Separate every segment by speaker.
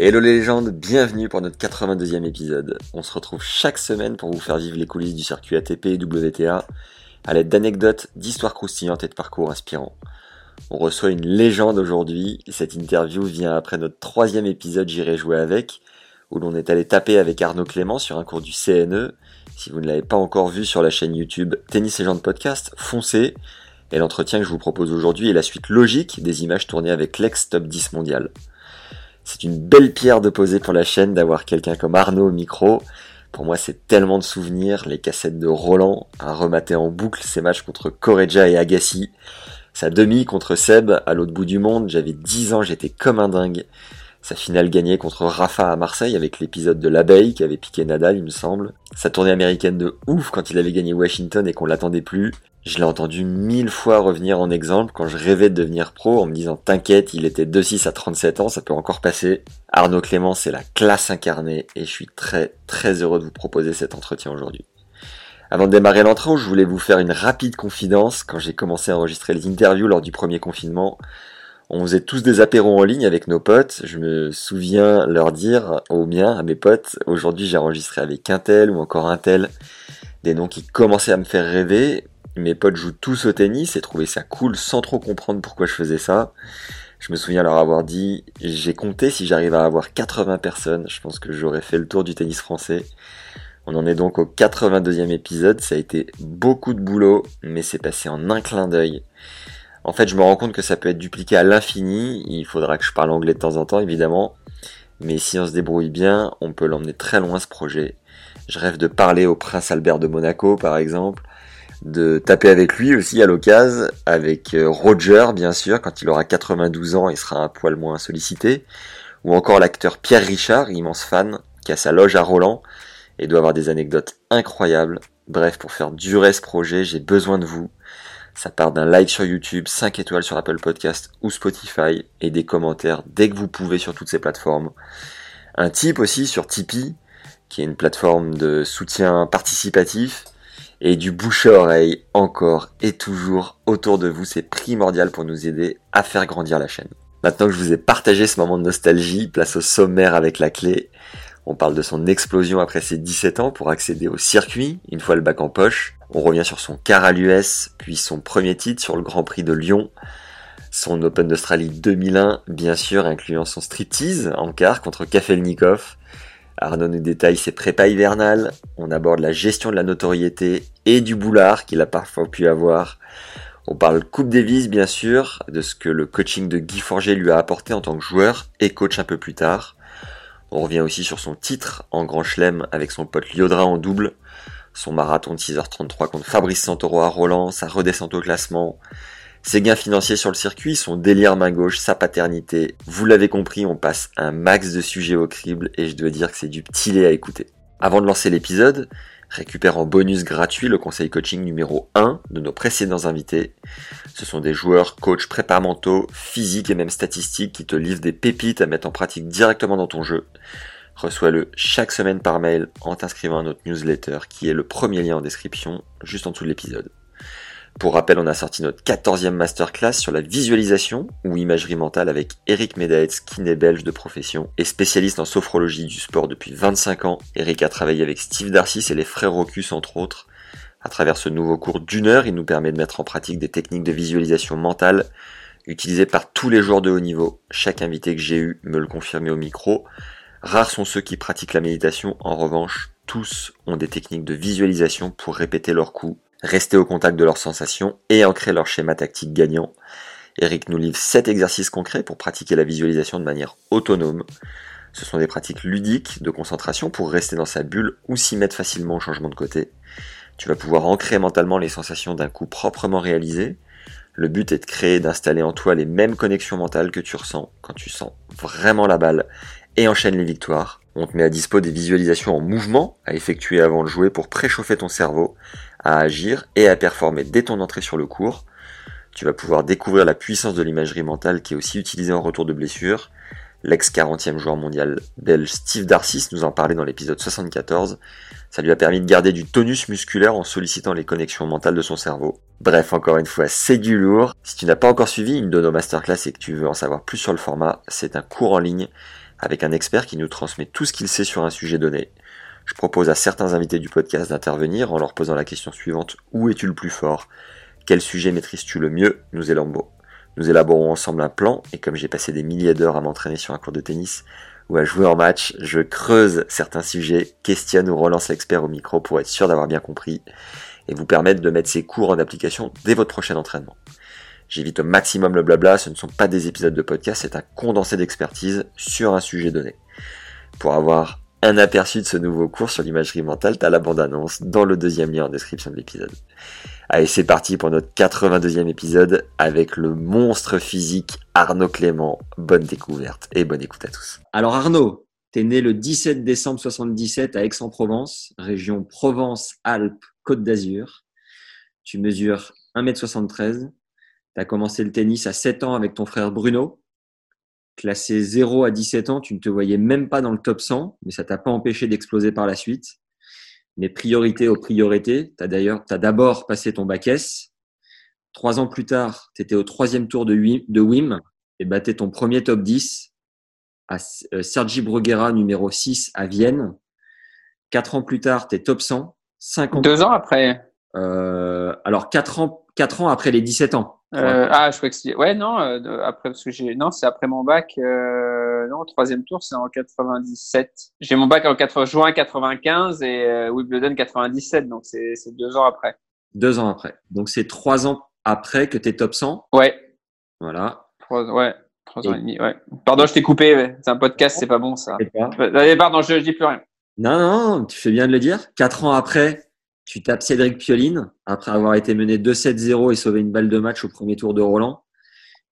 Speaker 1: Hello les légendes, bienvenue pour notre 82e épisode. On se retrouve chaque semaine pour vous faire vivre les coulisses du circuit ATP et WTA à l'aide d'anecdotes, d'histoires croustillantes et de parcours inspirants. On reçoit une légende aujourd'hui. Cette interview vient après notre troisième épisode J'irai jouer avec, où l'on est allé taper avec Arnaud Clément sur un cours du CNE. Si vous ne l'avez pas encore vu sur la chaîne YouTube Tennis Légende Podcast, foncez. Et l'entretien que je vous propose aujourd'hui est la suite logique des images tournées avec l'ex-top 10 mondial. C'est une belle pierre de poser pour la chaîne d'avoir quelqu'un comme Arnaud au micro. Pour moi, c'est tellement de souvenirs, les cassettes de Roland, à remater en boucle ses matchs contre Correggia et Agassi, sa demi contre Seb à l'autre bout du monde, j'avais 10 ans, j'étais comme un dingue. Sa finale gagnée contre Rafa à Marseille avec l'épisode de l'abeille qui avait piqué Nadal, il me semble. Sa tournée américaine de ouf quand il avait gagné Washington et qu'on l'attendait plus. Je l'ai entendu mille fois revenir en exemple quand je rêvais de devenir pro en me disant t'inquiète, il était 2-6 à 37 ans, ça peut encore passer. Arnaud Clément, c'est la classe incarnée et je suis très très heureux de vous proposer cet entretien aujourd'hui. Avant de démarrer l'entrée, je voulais vous faire une rapide confidence. Quand j'ai commencé à enregistrer les interviews lors du premier confinement, on faisait tous des apéros en ligne avec nos potes. Je me souviens leur dire aux miens, à mes potes, aujourd'hui j'ai enregistré avec un tel ou encore un tel. Des noms qui commençaient à me faire rêver, mes potes jouent tous au tennis et trouvaient ça cool sans trop comprendre pourquoi je faisais ça. Je me souviens leur avoir dit, j'ai compté si j'arrive à avoir 80 personnes, je pense que j'aurais fait le tour du tennis français. On en est donc au 82e épisode, ça a été beaucoup de boulot, mais c'est passé en un clin d'œil. En fait, je me rends compte que ça peut être dupliqué à l'infini, il faudra que je parle anglais de temps en temps, évidemment, mais si on se débrouille bien, on peut l'emmener très loin ce projet. Je rêve de parler au prince Albert de Monaco, par exemple, de taper avec lui aussi à l'occasion, avec euh, Roger bien sûr, quand il aura 92 ans, il sera un poil moins sollicité, ou encore l'acteur Pierre Richard, immense fan, qui a sa loge à Roland, et doit avoir des anecdotes incroyables. Bref, pour faire durer ce projet, j'ai besoin de vous. Ça part d'un like sur YouTube, 5 étoiles sur Apple Podcast ou Spotify, et des commentaires dès que vous pouvez sur toutes ces plateformes. Un tip aussi sur Tipeee, qui est une plateforme de soutien participatif, et du bouche à oreille encore et toujours autour de vous. C'est primordial pour nous aider à faire grandir la chaîne. Maintenant que je vous ai partagé ce moment de nostalgie, place au sommaire avec la clé. On parle de son explosion après ses 17 ans pour accéder au circuit, une fois le bac en poche. On revient sur son quart à l'US, puis son premier titre sur le Grand Prix de Lyon. Son Open d'Australie 2001, bien sûr, incluant son striptease en quart contre Kafelnikov. Arnaud nous détaille ses prépas hivernales, on aborde la gestion de la notoriété et du boulard qu'il a parfois pu avoir. On parle Coupe Davis bien sûr, de ce que le coaching de Guy Forger lui a apporté en tant que joueur et coach un peu plus tard. On revient aussi sur son titre en Grand Chelem avec son pote Liodra en double, son marathon de 6h33 contre Fabrice Santoro à Roland, sa redescente au classement, ses gains financiers sur le circuit, son délire main gauche, sa paternité. Vous l'avez compris, on passe un max de sujets au crible et je dois dire que c'est du petit lait à écouter. Avant de lancer l'épisode, récupère en bonus gratuit le conseil coaching numéro 1 de nos précédents invités. Ce sont des joueurs, coachs, prépa mentaux, physiques et même statistiques qui te livrent des pépites à mettre en pratique directement dans ton jeu. Reçois-le chaque semaine par mail en t'inscrivant à notre newsletter qui est le premier lien en description juste en dessous de l'épisode. Pour rappel, on a sorti notre 14e masterclass sur la visualisation ou imagerie mentale avec Eric Medaetz, kiné belge de profession et spécialiste en sophrologie du sport depuis 25 ans. Eric a travaillé avec Steve Darcis et les frères Rocus entre autres. À travers ce nouveau cours d'une heure, il nous permet de mettre en pratique des techniques de visualisation mentale utilisées par tous les joueurs de haut niveau. Chaque invité que j'ai eu me le confirmait au micro. Rares sont ceux qui pratiquent la méditation, en revanche, tous ont des techniques de visualisation pour répéter leurs coups rester au contact de leurs sensations et ancrer leur schéma tactique gagnant. Eric nous livre 7 exercices concrets pour pratiquer la visualisation de manière autonome. Ce sont des pratiques ludiques de concentration pour rester dans sa bulle ou s'y mettre facilement au changement de côté. Tu vas pouvoir ancrer mentalement les sensations d'un coup proprement réalisé. Le but est de créer d'installer en toi les mêmes connexions mentales que tu ressens quand tu sens vraiment la balle et enchaîne les victoires. On te met à dispo des visualisations en mouvement à effectuer avant de jouer pour préchauffer ton cerveau, à agir et à performer dès ton entrée sur le cours. Tu vas pouvoir découvrir la puissance de l'imagerie mentale qui est aussi utilisée en retour de blessure. L'ex 40e joueur mondial belge Steve Darcis nous en parlait dans l'épisode 74. Ça lui a permis de garder du tonus musculaire en sollicitant les connexions mentales de son cerveau. Bref, encore une fois, c'est du lourd. Si tu n'as pas encore suivi une de nos masterclass et que tu veux en savoir plus sur le format, c'est un cours en ligne avec un expert qui nous transmet tout ce qu'il sait sur un sujet donné. Je propose à certains invités du podcast d'intervenir en leur posant la question suivante Où es-tu le plus fort? Quel sujet maîtrises-tu le mieux? Nous élaborons. Ensemble un plan et comme j'ai passé des milliers d'heures à m'entraîner sur un cours de tennis ou à jouer en match, je creuse certains sujets, questionne ou relance l'expert au micro pour être sûr d'avoir bien compris et vous permettre de mettre ces cours en application dès votre prochain entraînement. J'évite au maximum le blabla, ce ne sont pas des épisodes de podcast, c'est un condensé d'expertise sur un sujet donné. Pour avoir un aperçu de ce nouveau cours sur l'imagerie mentale, t'as la bande-annonce dans le deuxième lien en description de l'épisode. Allez, c'est parti pour notre 82e épisode avec le monstre physique Arnaud Clément. Bonne découverte et bonne écoute à tous. Alors Arnaud, t'es né le 17 décembre 77 à Aix-en-Provence, région Provence-Alpes-Côte d'Azur. Tu mesures 1m73, tu as commencé le tennis à 7 ans avec ton frère Bruno. Classé 0 à 17 ans, tu ne te voyais même pas dans le top 100, mais ça t'a pas empêché d'exploser par la suite. Mais priorité aux priorités, tu as d'ailleurs as d'abord passé ton bac S. Trois ans plus tard, tu étais au troisième tour de, de WIM et battais ton premier top 10 à euh, Sergi Bruguera, numéro 6 à Vienne. Quatre ans plus tard, tu es top 100.
Speaker 2: Cinq ans Deux ans après
Speaker 1: euh, Alors, quatre ans, quatre ans après les 17 ans.
Speaker 2: Euh, ah, je crois que c'est. Ouais, non, euh, après, parce que j'ai. Non, c'est après mon bac. Euh... Non, troisième tour, c'est en 97. J'ai mon bac en 80... juin 95 et euh, Wimbledon 97, donc c'est deux ans après.
Speaker 1: Deux ans après. Donc c'est trois ans après que tu es top 100
Speaker 2: Ouais.
Speaker 1: Voilà.
Speaker 2: Trois, ouais, trois ans et demi, ouais. Pardon, je t'ai coupé. C'est un podcast, c'est pas bon ça. Pardon, je, je dis plus rien.
Speaker 1: Non, non, tu fais bien de le dire. Quatre ans après, tu tapes Cédric Pioline après avoir été mené 2-7-0 et sauvé une balle de match au premier tour de Roland.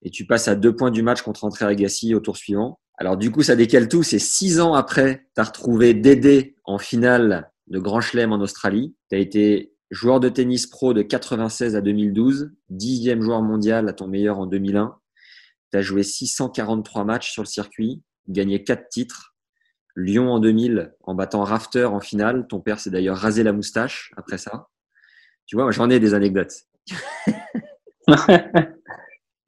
Speaker 1: Et tu passes à deux points du match contre André Agassi au tour suivant. Alors du coup, ça décale tout. C'est six ans après, tu as retrouvé Dédé en finale de Grand Chelem en Australie. Tu as été joueur de tennis pro de 96 à 2012, dixième joueur mondial à ton meilleur en 2001. Tu as joué 643 matchs sur le circuit, gagné quatre titres, Lyon en 2000 en battant Rafter en finale. Ton père s'est d'ailleurs rasé la moustache après ça. Tu vois, j'en ai des anecdotes.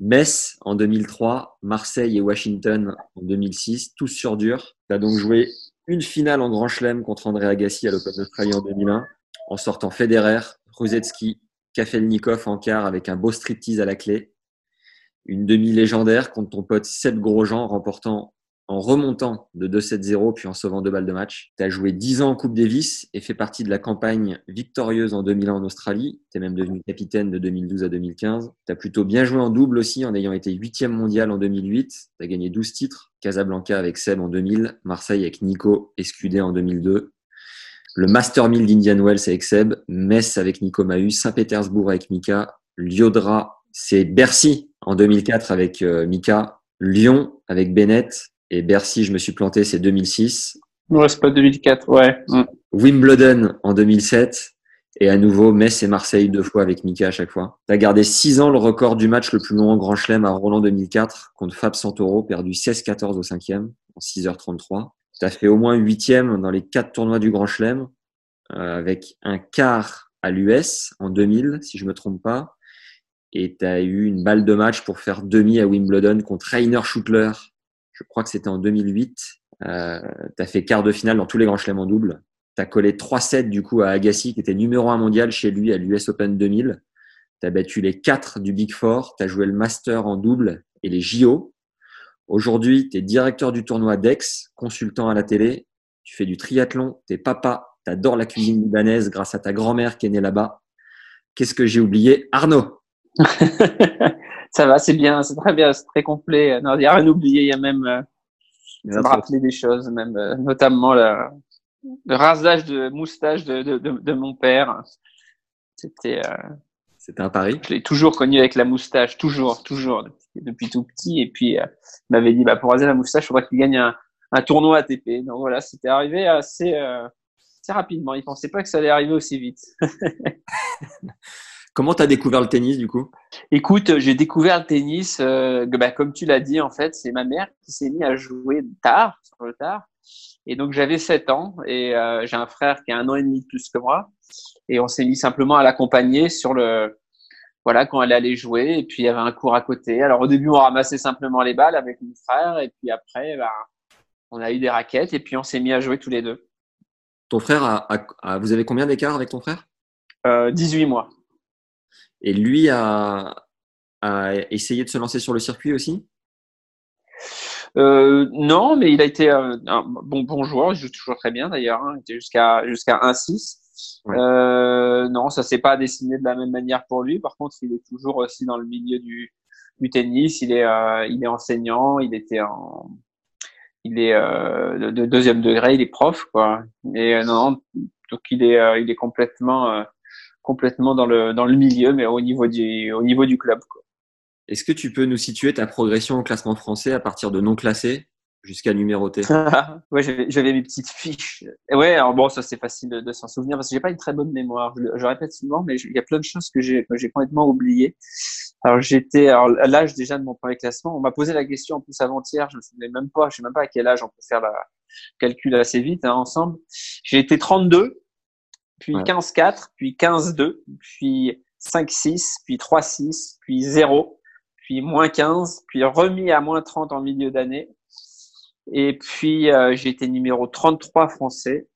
Speaker 1: Metz en 2003, Marseille et Washington en 2006, tous sur dur. Tu as donc joué une finale en Grand Chelem contre André Agassi à l'Open d'Australie en 2001, en sortant Federer, Ruzetsky, Kafelnikov en quart avec un beau striptease à la clé. Une demi légendaire contre ton pote Seb Grosjean remportant en remontant de 2-7-0 puis en sauvant deux balles de match. Tu as joué 10 ans en Coupe Davis et fait partie de la campagne victorieuse en 2001 en Australie. Tu es même devenu capitaine de 2012 à 2015. Tu as plutôt bien joué en double aussi en ayant été 8e mondial en 2008. Tu as gagné 12 titres. Casablanca avec Seb en 2000, Marseille avec Nico Escudé en 2002. Le Master 1000 d'Indian Wells avec Seb, Metz avec Nico Mahus, Saint-Pétersbourg avec Mika, Liodra, c'est Bercy en 2004 avec euh, Mika, Lyon avec Bennett, et Bercy, je me suis planté, c'est 2006.
Speaker 2: Ouais, c'est pas 2004, ouais. Mm.
Speaker 1: Wimbledon en 2007. Et à nouveau, Metz et Marseille deux fois avec Mika à chaque fois. Tu as gardé six ans le record du match le plus long en Grand Chelem à Roland 2004 contre Fab Santoro, perdu 16-14 au cinquième en 6h33. Tu as fait au moins huitième dans les quatre tournois du Grand Chelem euh, avec un quart à l'US en 2000, si je me trompe pas. Et tu as eu une balle de match pour faire demi à Wimbledon contre Rainer Schuttler je crois que c'était en 2008. Euh, tu fait quart de finale dans tous les grands chelems en double. Tu as collé 3-7 du coup à Agassi, qui était numéro 1 mondial chez lui à l'US Open 2000. Tu as battu les 4 du Big Four. Tu as joué le Master en double et les JO. Aujourd'hui, tu es directeur du tournoi DEX, consultant à la télé. Tu fais du triathlon. Tu es papa. Tu la cuisine libanaise grâce à ta grand-mère qui est née là-bas. Qu'est-ce que j'ai oublié? Arnaud
Speaker 2: ça va, c'est bien, c'est très bien, c'est très complet. Non, il n'y a rien oublié, il y a même, euh, ça me rappelait des choses, même, euh, notamment le, le rasage de moustache de, de, de, mon père. C'était, euh,
Speaker 1: C'était un pari.
Speaker 2: Je l'ai toujours connu avec la moustache, toujours, toujours, depuis, tout petit. Et puis, euh, il m'avait dit, bah, pour raser la moustache, il faudrait qu'il gagne un, un tournoi ATP. Donc voilà, c'était arrivé assez, assez rapidement. Il pensait pas que ça allait arriver aussi vite.
Speaker 1: Comment tu as découvert le tennis du coup?
Speaker 2: Écoute, j'ai découvert le tennis, euh, bah, comme tu l'as dit, en fait, c'est ma mère qui s'est mise à jouer tard, sur le tard. Et donc j'avais 7 ans et euh, j'ai un frère qui a un an et demi de plus que moi. Et on s'est mis simplement à l'accompagner sur le, voilà, quand elle allait jouer. Et puis il y avait un cours à côté. Alors au début, on ramassait simplement les balles avec mon frère. Et puis après, bah, on a eu des raquettes et puis on s'est mis à jouer tous les deux.
Speaker 1: Ton frère, a, vous avez combien d'écart avec ton frère?
Speaker 2: Euh, 18 mois.
Speaker 1: Et lui a, a, essayé de se lancer sur le circuit aussi?
Speaker 2: Euh, Non, mais il a été un bon, bon joueur, il joue toujours très bien d'ailleurs, hein. il était jusqu'à jusqu'à 1-6. Euh, non, ça s'est pas dessiné de la même manière pour lui. Par contre, il est toujours aussi dans le milieu du, du tennis. Il est, euh, il est enseignant. Il était en, il est euh, de deuxième degré. Il est prof, quoi. Et euh, non, donc il est, euh, il est complètement complètement dans le, dans le milieu, mais au niveau du, au niveau du club.
Speaker 1: Est-ce que tu peux nous situer ta progression au classement français à partir de non classé jusqu'à numéroté
Speaker 2: Ouais, j'avais mes petites fiches. Et ouais, alors bon, ça c'est facile de, s'en souvenir parce que j'ai pas une très bonne mémoire. Je, répète souvent, mais il y a plein de choses que j'ai complètement oubliées. Alors j'étais à l'âge déjà de mon premier classement. On m'a posé la question en plus avant-hier. Je me souvenais même pas. Je sais même pas à quel âge on peut faire la calcul assez vite hein, ensemble. J'ai été 32 puis 15-4, puis 15-2, puis 5-6, puis 3-6, puis 0, puis moins 15, puis remis à moins 30 en milieu d'année. Et puis euh, j'ai été numéro 33 français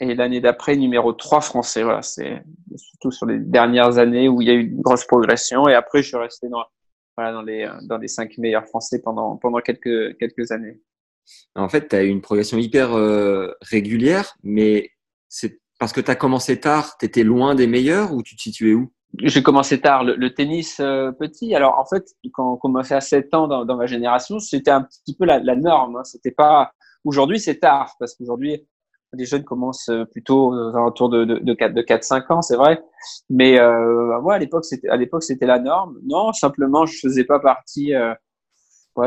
Speaker 2: et l'année d'après numéro 3 français. Voilà, c'est surtout sur les dernières années où il y a eu une grosse progression et après je suis resté dans voilà dans les dans les 5 meilleurs français pendant pendant quelques quelques années.
Speaker 1: En fait, tu as eu une progression hyper euh, régulière mais c'est parce que tu as commencé tard, tu étais loin des meilleurs ou tu te situais où?
Speaker 2: J'ai commencé tard, le, tennis euh, petit. Alors en fait, quand on commençait à 7 ans dans, dans ma génération, c'était un petit peu la, la norme. Hein. C'était pas aujourd'hui, c'est tard parce qu'aujourd'hui les jeunes commencent euh, plutôt aux alentours de, de, de 4 de 4 5 ans, c'est vrai. Mais euh, ouais, à l'époque c'était à l'époque c'était la norme. Non, simplement je faisais pas partie euh,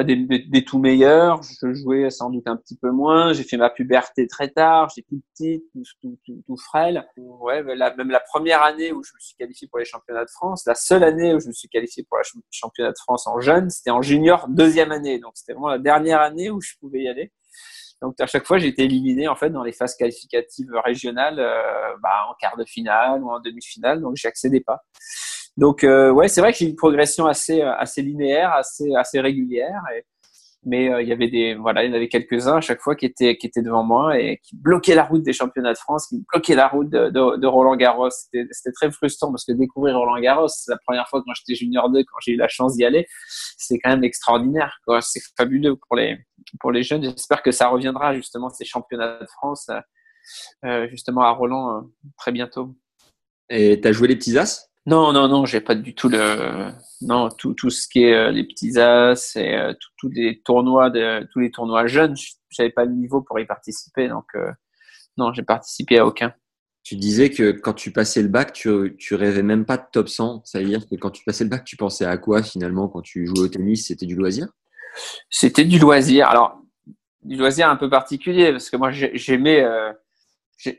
Speaker 2: des, tout meilleurs. Je jouais sans doute un petit peu moins. J'ai fait ma puberté très tard. J'étais tout petit, tout, tout, tout, frêle. Ouais, même la première année où je me suis qualifié pour les championnats de France, la seule année où je me suis qualifié pour les championnats de France en jeune, c'était en junior deuxième année. Donc c'était vraiment la dernière année où je pouvais y aller. Donc à chaque fois, j'ai été éliminé en fait dans les phases qualificatives régionales, euh, bah, en quart de finale ou en demi-finale. Donc j'y accédais pas. Donc euh, ouais, c'est vrai que j'ai une progression assez euh, assez linéaire, assez assez régulière. Mais euh, il y avait des voilà, il y en avait quelques-uns à chaque fois qui étaient qui étaient devant moi et qui bloquaient la route des championnats de France, qui bloquaient la route de Roland Garros. C'était très frustrant parce que découvrir Roland Garros, c'est la première fois quand j'étais junior 2, quand j'ai eu la chance d'y aller, c'est quand même extraordinaire. C'est fabuleux pour les pour les jeunes. J'espère que ça reviendra justement ces championnats de France euh, justement à Roland très bientôt.
Speaker 1: Et tu as joué les petits as?
Speaker 2: Non, non, non, j'ai pas du tout le, non, tout, tout ce qui est euh, les petits as et euh, tous les tournois de, tous les tournois jeunes, j'avais pas le niveau pour y participer, donc euh, non, j'ai participé à aucun.
Speaker 1: Tu disais que quand tu passais le bac, tu, tu rêvais même pas de top 100. Ça veut dire que quand tu passais le bac, tu pensais à quoi finalement quand tu jouais au tennis? C'était du loisir?
Speaker 2: C'était du loisir. Alors, du loisir un peu particulier parce que moi j'aimais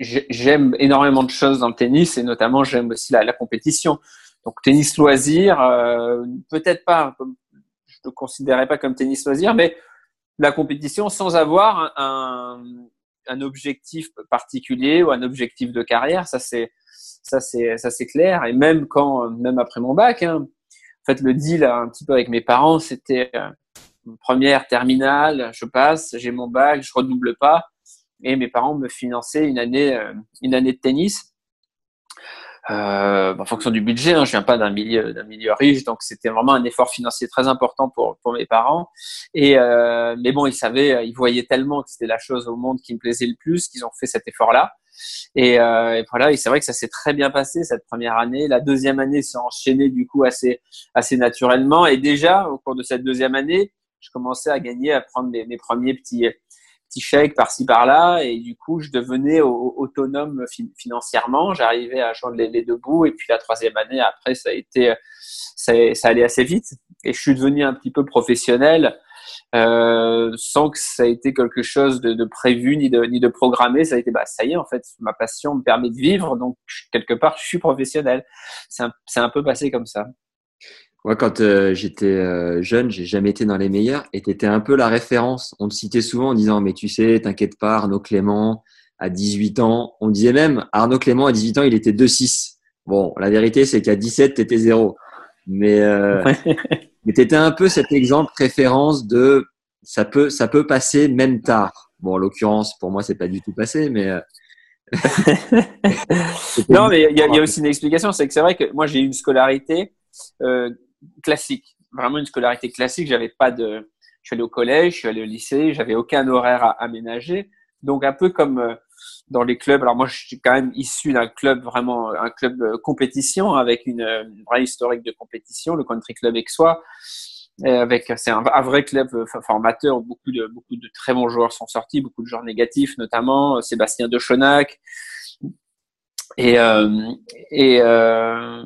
Speaker 2: j'aime énormément de choses dans le tennis et notamment j'aime aussi la, compétition. Donc tennis loisir, euh, peut-être pas, je ne le considérais pas comme tennis loisir, mais la compétition sans avoir un, un, objectif particulier ou un objectif de carrière, ça c'est ça c'est ça c'est clair. Et même quand, même après mon bac, hein, en fait le deal un petit peu avec mes parents, c'était euh, première terminale, je passe, j'ai mon bac, je redouble pas et mes parents me finançaient une année, euh, une année de tennis. Euh, en fonction du budget, hein, je viens pas d'un milieu d'un milieu riche, donc c'était vraiment un effort financier très important pour pour mes parents. Et euh, mais bon, ils savaient, ils voyaient tellement que c'était la chose au monde qui me plaisait le plus qu'ils ont fait cet effort-là. Et, euh, et, voilà, et c'est vrai que ça s'est très bien passé cette première année. La deuxième année s'est enchaînée du coup assez assez naturellement. Et déjà au cours de cette deuxième année, je commençais à gagner, à prendre mes premiers petits petits chèques par-ci par-là, et du coup, je devenais autonome financièrement. J'arrivais à joindre les, deux bouts, et puis la troisième année après, ça a été, ça, ça allait assez vite, et je suis devenu un petit peu professionnel. Euh, sans que ça ait été quelque chose de, de, prévu ni de, ni de programmé. Ça a été, bah, ça y est, en fait, ma passion me permet de vivre, donc quelque part, je suis professionnel. C'est un, un, peu passé comme ça.
Speaker 1: Moi, quand euh, j'étais euh, jeune, j'ai jamais été dans les meilleurs et tu étais un peu la référence. On te citait souvent en disant, mais tu sais, t'inquiète pas, Arnaud Clément, à 18 ans, on disait même, Arnaud Clément, à 18 ans, il était 2-6. Bon, la vérité, c'est qu'à 17, tu étais 0. Mais, euh, mais tu étais un peu cet exemple référence de ça peut, ça peut passer même tard. Bon, en l'occurrence, pour moi, c'est pas du tout passé, mais. Euh,
Speaker 2: non, mais il y, y, a aussi une explication, c'est que c'est vrai que moi j'ai eu une scolarité euh, classique, vraiment une scolarité classique. J'avais pas de, je suis allé au collège, je suis allé au lycée, j'avais aucun horaire à aménager. Donc un peu comme euh, dans les clubs. Alors moi, je suis quand même issu d'un club vraiment, un club euh, compétition avec une, vraie historique de compétition, le Country Club Aixois. Avec, c'est un, vrai club formateur. Beaucoup de, beaucoup de très bons joueurs sont sortis, beaucoup de joueurs négatifs, notamment Sébastien Dechonac. Et, euh, et, euh,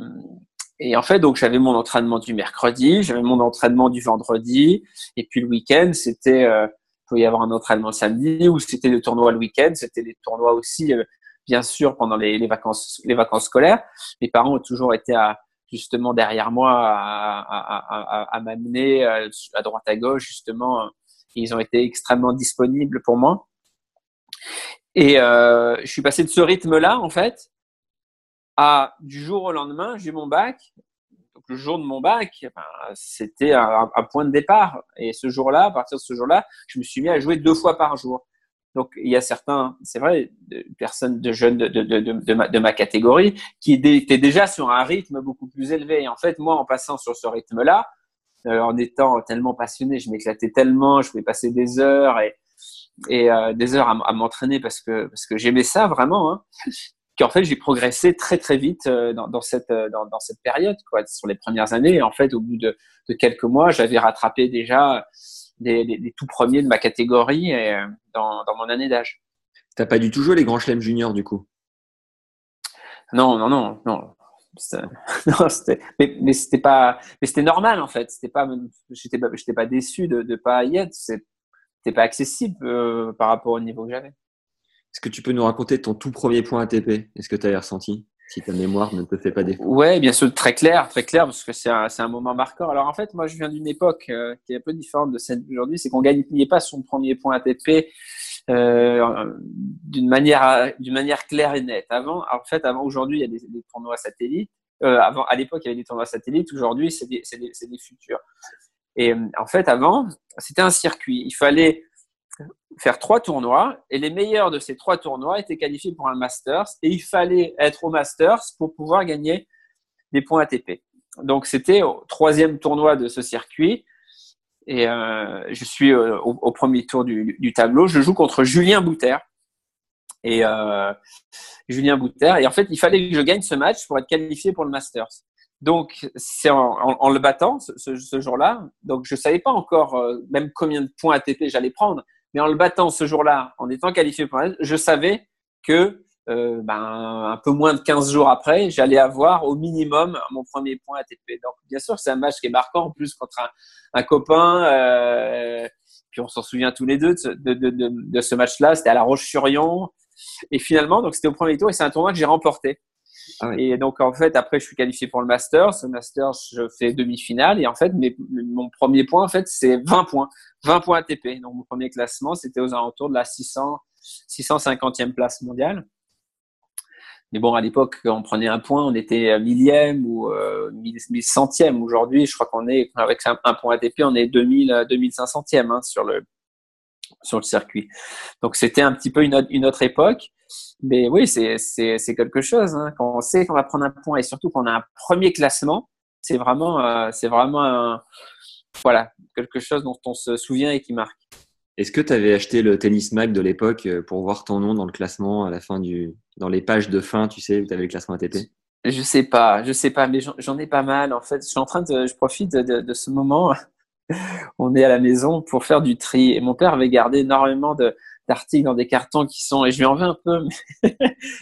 Speaker 2: et en fait, donc j'avais mon entraînement du mercredi, j'avais mon entraînement du vendredi, et puis le week-end, c'était euh, il pouvait y avoir un entraînement samedi ou c'était le tournoi le week-end, c'était des tournois aussi, euh, bien sûr, pendant les, les, vacances, les vacances scolaires. Mes parents ont toujours été à, justement derrière moi à, à, à, à m'amener euh, à droite à gauche, justement. Ils ont été extrêmement disponibles pour moi. Et euh, je suis passé de ce rythme-là, en fait, à du jour au lendemain, j'ai mon bac. Donc le jour de mon bac, ben, c'était un, point de départ. Et ce jour-là, à partir de ce jour-là, je me suis mis à jouer deux fois par jour. Donc il y a certains, c'est vrai, de, personnes de jeunes de, de, de, de, ma, de ma catégorie qui étaient déjà sur un rythme beaucoup plus élevé. Et en fait, moi, en passant sur ce rythme-là, euh, en étant tellement passionné, je m'éclatais tellement, je pouvais passer des heures et, et euh, des heures à, à m'entraîner parce que parce que j'aimais ça vraiment. Hein qu'en fait j'ai progressé très très vite euh, dans, dans cette euh, dans, dans, cette période quoi sur les premières années et en fait au bout de, de quelques mois j'avais rattrapé déjà les, les, les, tout premiers de ma catégorie et, euh, dans, dans mon année d'âge.
Speaker 1: T'as pas du tout joué les grands chelems juniors du coup?
Speaker 2: Non non non non. non mais, mais c'était pas mais c'était normal en fait c'était pas j'étais pas j'étais pas déçu de de pas y être c'était pas accessible euh, par rapport au niveau que j'avais.
Speaker 1: Est-ce que tu peux nous raconter ton tout premier point ATP Est-ce que tu as ressenti? Si ta mémoire ne te fait pas défaut
Speaker 2: Ouais, bien sûr, très clair, très clair, parce que c'est un, moment marquant. Alors en fait, moi, je viens d'une époque euh, qui est un peu différente de celle d'aujourd'hui, c'est qu'on gagnait pas son premier point ATP euh, d'une manière, claire et nette. Avant, en fait, avant aujourd'hui, il y a des, des tournois satellites. Euh, avant, à l'époque, il y avait des tournois satellites. Aujourd'hui, c'est des futurs. Et euh, en fait, avant, c'était un circuit. Il fallait faire trois tournois et les meilleurs de ces trois tournois étaient qualifiés pour un Masters et il fallait être au Masters pour pouvoir gagner des points ATP. Donc c'était au troisième tournoi de ce circuit et euh, je suis euh, au, premier tour du, tableau. Je joue contre Julien Bouter et euh, Julien Bouter et en fait il fallait que je gagne ce match pour être qualifié pour le Masters. Donc, c'est en, le battant ce, jour-là. Donc, je savais pas encore même combien de points ATP j'allais prendre. Mais en le battant ce jour-là, en étant qualifié pour elle, je savais que euh, ben, un peu moins de 15 jours après, j'allais avoir au minimum mon premier point ATP. Donc, bien sûr, c'est un match qui est marquant en plus contre un, copain. Euh, puis on s'en souvient tous les deux de, de, de, de ce match-là. C'était à La Roche-sur-Yon. Et finalement, donc c'était au premier tour et c'est un tournoi que j'ai remporté. Ah. Et donc, en fait, après, je suis qualifié pour le Masters. Ce Masters, je fais demi-finale. Et en fait, mes, mon premier point, en fait, c'est 20 points. 20 points ATP. Donc, mon premier classement, c'était aux alentours de la 600, 650e place mondiale. Mais bon, à l'époque, on prenait un point, on était millième ou euh, mille centième. Aujourd'hui, je crois qu'on est, avec un, un, point ATP, on est 2000, 2500e hein, sur, le, sur le circuit. Donc, c'était un petit peu une autre, une autre époque. Mais oui, c'est quelque chose. Hein. Quand on sait qu'on va prendre un point et surtout qu'on a un premier classement, c'est vraiment, euh, c'est vraiment un, voilà, quelque chose dont on se souvient et qui marque.
Speaker 1: Est-ce que tu avais acheté le Tennis Mag de l'époque euh, pour voir ton nom dans le classement à la fin du, dans les pages de fin, tu sais, où tu avais le classement ATP
Speaker 2: Je sais pas, je sais pas, mais j'en ai pas mal. En fait, je suis en train de, je profite de, de, de ce moment. on est à la maison pour faire du tri. Et mon père avait gardé énormément de, d'articles dans des cartons qui sont, et je lui en veux un peu,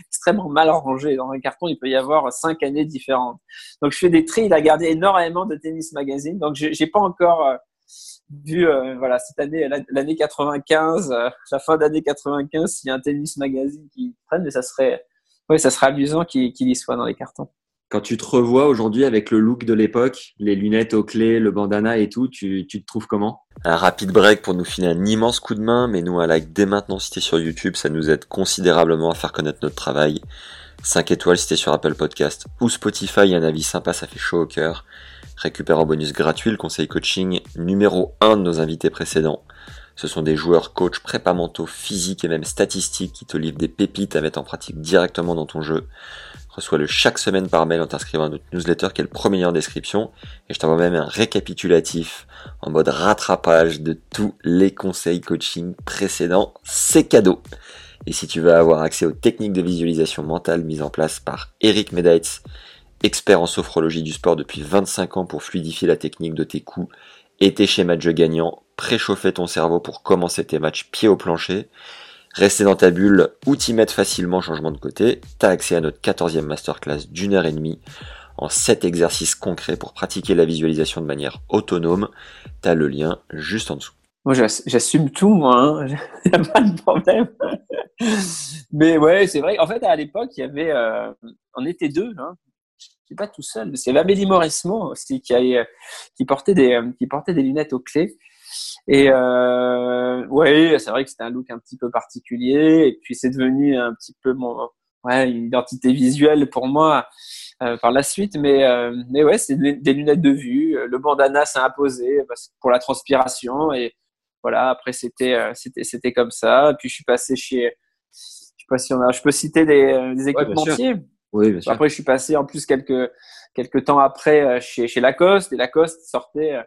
Speaker 2: extrêmement mal rangés. Dans un carton, il peut y avoir cinq années différentes. Donc, je fais des tri. Il a gardé énormément de tennis magazine. Donc, j'ai pas encore euh, vu, euh, voilà, cette année, l'année 95, euh, la fin d'année 95, s'il y a un tennis magazine qui traîne, mais ça serait, oui, ça serait amusant qu'il y soit dans les cartons.
Speaker 1: Quand tu te revois aujourd'hui avec le look de l'époque, les lunettes aux clés, le bandana et tout, tu, te trouves comment? Un rapide break pour nous filer un immense coup de main, mais nous un like dès maintenant si t'es sur YouTube, ça nous aide considérablement à faire connaître notre travail. 5 étoiles si t'es sur Apple Podcast ou Spotify, un avis sympa, ça fait chaud au cœur. Récupère en bonus gratuit le conseil coaching numéro 1 de nos invités précédents. Ce sont des joueurs, coachs, prépa mentaux, physiques et même statistiques qui te livrent des pépites à mettre en pratique directement dans ton jeu. Reçois-le chaque semaine par mail en t'inscrivant à notre newsletter qui est le premier lien en description. Et je t'envoie même un récapitulatif en mode rattrapage de tous les conseils coaching précédents. C'est cadeau. Et si tu veux avoir accès aux techniques de visualisation mentale mises en place par Eric Medaitz, expert en sophrologie du sport depuis 25 ans pour fluidifier la technique de tes coups et tes schémas de jeu gagnants, préchauffer ton cerveau pour commencer tes matchs pied au plancher, Rester dans ta bulle ou t'y mettre facilement changement de côté, t'as accès à notre 14e masterclass d'une heure et demie en 7 exercices concrets pour pratiquer la visualisation de manière autonome. T'as le lien juste en dessous.
Speaker 2: Moi, j'assume tout, moi. Il hein. n'y a pas de problème. Mais ouais, c'est vrai. En fait, à l'époque, il y avait, euh, on était deux. Hein. Je suis pas tout seul. Parce qu'il y avait Mauresmo aussi qui, a, qui portait des, qui portait des lunettes aux clés. Et euh, ouais, c'est vrai que c'était un look un petit peu particulier. Et puis c'est devenu un petit peu mon, ouais, une identité visuelle pour moi euh, par la suite. Mais euh, mais ouais, c'est des lunettes de vue. Le bandana s'est imposé parce, pour la transpiration. Et voilà, après c'était euh, c'était c'était comme ça. Puis je suis passé chez, je sais pas si on a, je peux citer des, des équipementiers.
Speaker 1: oui, bien sûr.
Speaker 2: Après, je suis passé en plus quelques quelques temps après chez chez Lacoste et Lacoste sortait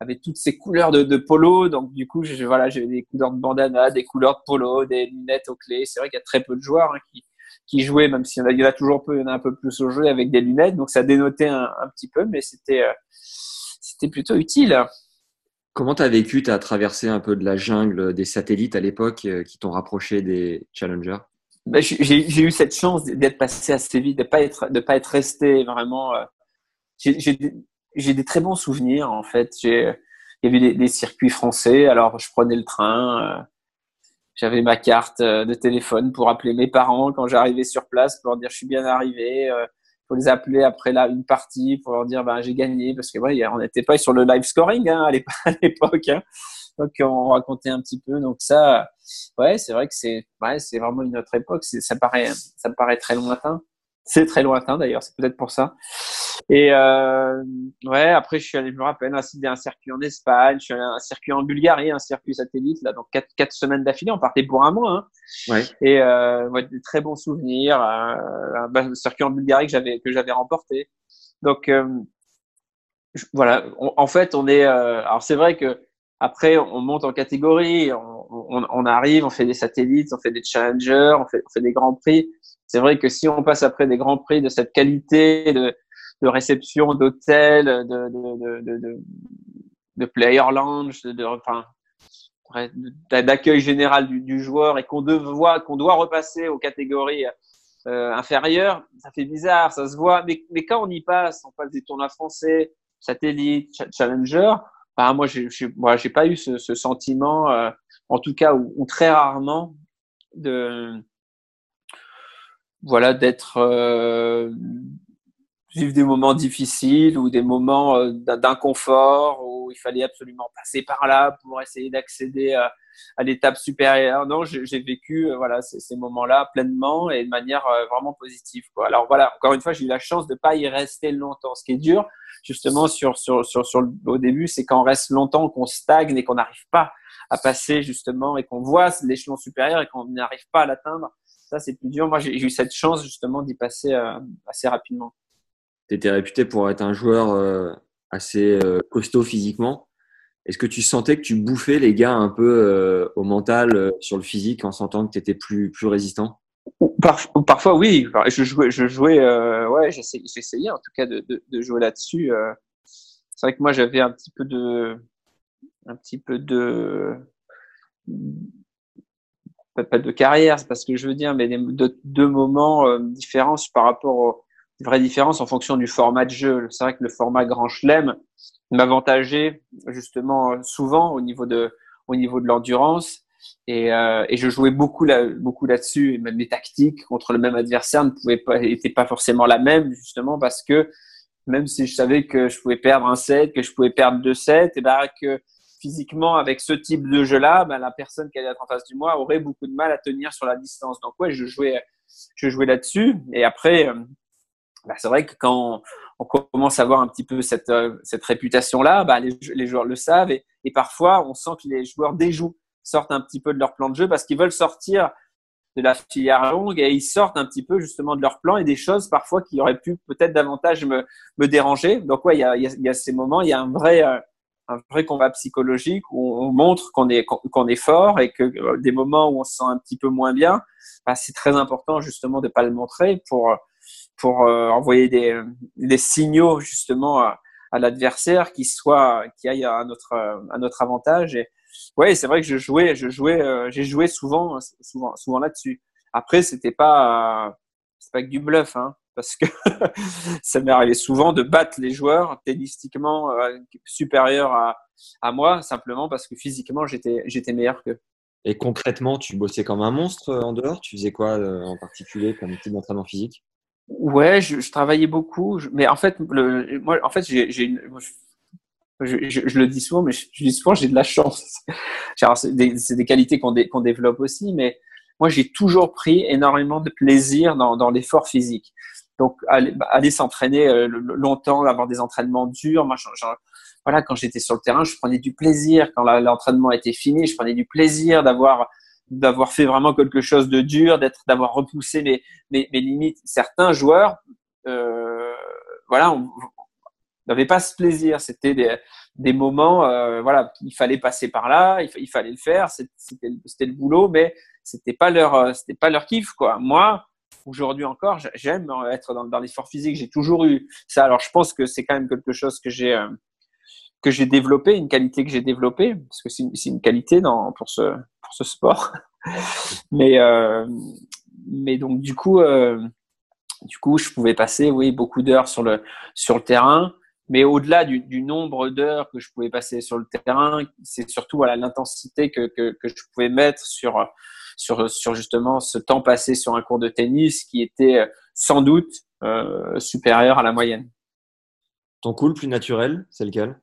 Speaker 2: avait toutes ces couleurs de, de polo. Donc, du coup, je, voilà, j'avais des couleurs de bandana, des couleurs de polo, des lunettes aux clés. C'est vrai qu'il y a très peu de joueurs hein, qui, qui jouaient, même s'il y, en a, toujours peu, il y en a un peu plus au jeu avec des lunettes. Donc, ça dénotait un, un petit peu, mais c'était, euh, c'était plutôt utile.
Speaker 1: Comment tu as vécu, tu as traversé un peu de la jungle des satellites à l'époque euh, qui t'ont rapproché des challengers?
Speaker 2: Ben, J'ai eu cette chance d'être passé assez vite, de pas être, de pas être resté vraiment. Euh, j'ai j'ai des très bons souvenirs en fait. J'ai il y avait des, circuits français, alors je prenais le train. Euh, j'avais ma carte euh, de téléphone pour appeler mes parents quand j'arrivais sur place pour leur dire je suis bien arrivé. Euh, faut les appeler après là une partie pour leur dire ben j'ai gagné parce que ouais, on n'était pas sur le live scoring hein, à l'époque. Hein. Donc on racontait un petit peu. Donc ça, ouais, c'est vrai que c'est ouais, c'est vraiment une autre époque. Ça paraît ça me paraît très lointain. C'est très lointain d'ailleurs, c'est peut-être pour ça. Et euh, ouais, après je suis allé, je me rappelle, un, un circuit en Espagne, je suis allé à un circuit en Bulgarie, un circuit satellite là, donc quatre, quatre semaines d'affilée, on partait pour un mois. Hein.
Speaker 1: Ouais.
Speaker 2: Et euh, ouais, des très bons souvenirs, euh, un circuit en Bulgarie que j'avais que j'avais remporté. Donc euh, voilà, en fait on est, euh, alors c'est vrai que après on monte en catégorie, on, on, on, arrive, on fait des satellites, on fait des challengers, on fait, on fait des grands prix. C'est vrai que si on passe après des grands prix de cette qualité de, de réception d'hôtel, de, de, de, de, player lounge, de, enfin, d'accueil général du, joueur et qu'on doit, doit repasser aux catégories euh, inférieures, ça fait bizarre, ça se voit. Mais, mais quand on y passe, on passe des tournois français, satellite, challenger, bah, moi, j'ai, moi, j'ai pas eu ce, sentiment, euh, en tout cas, ou, ou, très rarement, de, voilà, d'être euh, vivre des moments difficiles ou des moments euh, d'inconfort où il fallait absolument passer par là pour essayer d'accéder à, l'étape supérieure. Non, j'ai vécu euh, voilà ces, moments-là pleinement et de manière vraiment positive. Quoi. Alors voilà, encore une fois, j'ai eu la chance de pas y rester longtemps. Ce qui est dur, justement, sur sur sur, sur le, au début, c'est quand on reste longtemps, qu'on stagne et qu'on n'arrive pas à passer justement et qu'on voit l'échelon supérieur et qu'on n'arrive pas à l'atteindre ça c'est plus dur. Moi, j'ai eu cette chance justement d'y passer euh, assez rapidement.
Speaker 1: Tu étais réputé pour être un joueur euh, assez euh, costaud physiquement. Est-ce que tu sentais que tu bouffais les gars un peu au mental sur le physique en sentant que tu étais plus, plus résistant?
Speaker 2: Parfois, oui. Je jouais, je jouais ouais, j'essayais en tout cas de, de, de jouer là-dessus. C'est vrai que moi, j'avais un petit peu de, un petit peu de, pas de carrière, c'est pas ce que je veux dire, mais de, deux moments euh, différents par rapport aux vraies différences en fonction du format de jeu. C'est vrai que le format Grand Chelem m'avantageait justement souvent au niveau de au niveau de l'endurance et, euh, et, je jouais beaucoup là beaucoup là-dessus et même mes tactiques contre le même adversaire ne pouvaient pas étaient pas forcément la même justement parce que même si je savais que je pouvais perdre un set, que je pouvais perdre deux sets, et ben que physiquement, avec ce type de jeu-là, ben, la personne qui allait être en face de moi aurait beaucoup de mal à tenir sur la distance. Donc, ouais, je jouais, je jouais là-dessus. Et après, ben, c'est vrai que quand on, commence à avoir un petit peu cette, euh, cette réputation-là, ben, les, joueurs le savent. Et, parfois, on sent que les joueurs déjouent, sortent un petit peu de leur plan de jeu parce qu'ils veulent sortir de la filière longue et ils sortent un petit peu justement de leur plan et des choses parfois qui auraient pu peut-être davantage me, déranger. Donc, ouais, il y a, il y a ces moments, il y a un vrai euh, un vrai combat psychologique où on montre qu'on est qu'on est fort et que euh, des moments où on se sent un petit peu moins bien, bah, c'est très important justement de pas le montrer pour pour euh, envoyer des, des signaux justement à, à l'adversaire qui soit qui aille à notre à notre avantage. Et ouais c'est vrai que je jouais je jouais euh, j'ai joué souvent souvent souvent là-dessus. Après c'était pas c'est pas que du bluff hein parce que ça m'est arrivé souvent de battre les joueurs tennistiquement euh, supérieurs à, à, moi, simplement parce que physiquement, j'étais, j'étais meilleur qu'eux.
Speaker 1: Et concrètement, tu bossais comme un monstre euh, en dehors? Tu faisais quoi euh, en particulier comme type d'entraînement phisique
Speaker 2: Ouais, je, je, travaillais beaucoup, mais en fait, le, moi, en fait, j'ai, je, je, je, le dis souvent, mais je, dis souvent, j'ai de la chance. c'est des, qualités qu'on, développe aussi, mais moi, j'ai toujours pris énormément de plaisir dans, l'effort physique. Donc, aller, bah, s'entraîner euh, longtemps, avoir des entraînements durs. Moi, voilà, quand j'étais sur le terrain, je prenais du plaisir. Quand l'entraînement était fini, je prenais du plaisir d'avoir d'avoir fait vraiment quelque chose de dur, d'être, d'avoir repoussé mes, mes, mes, limites. Certains joueurs, euh, voilà, n'avaient pas ce plaisir. C'était des, des moments, euh, voilà, il fallait passer par là, il, fallait le faire, c'était, le boulot, mais c'était pas leur, c'était pas leur kiff, quoi. Moi, aujourd'hui encore, j'aime être dans, dans l'effort physique. J'ai toujours eu ça. Alors, je pense que c'est quand même quelque chose que j'ai euh, que j'ai développé, une qualité que j'ai développée, parce que c'est une, une, qualité dans, pour ce pour ce sport. mais euh, mais donc du coup, euh, du coup, je pouvais passer, oui, beaucoup d'heures sur le sur le terrain. Mais au-delà du, nombre d'heures que je pouvais passer sur le terrain, c'est surtout voilà l'intensité que, que, que je pouvais mettre sur sur, sur justement ce temps passé sur un cours de tennis qui était sans doute euh, supérieur à la moyenne.
Speaker 1: Ton coup le plus naturel, c'est lequel?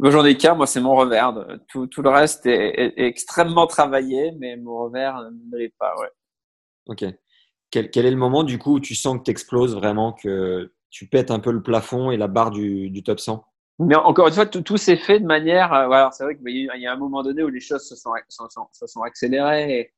Speaker 2: J'en ai qu'un, moi c'est mon revers. Tout, tout le reste est, est, extrêmement travaillé, mais mon revers ne l'est pas. Ouais.
Speaker 1: Ok. Quel, quel, est le moment du coup où tu sens que tu exploses vraiment, que tu pètes un peu le plafond et la barre du, du top 100
Speaker 2: mais encore une fois, tout, tout s'est fait de manière. Euh, voilà, c'est vrai qu'il y a un moment donné où les choses se sont, se sont, se sont accélérées. Et,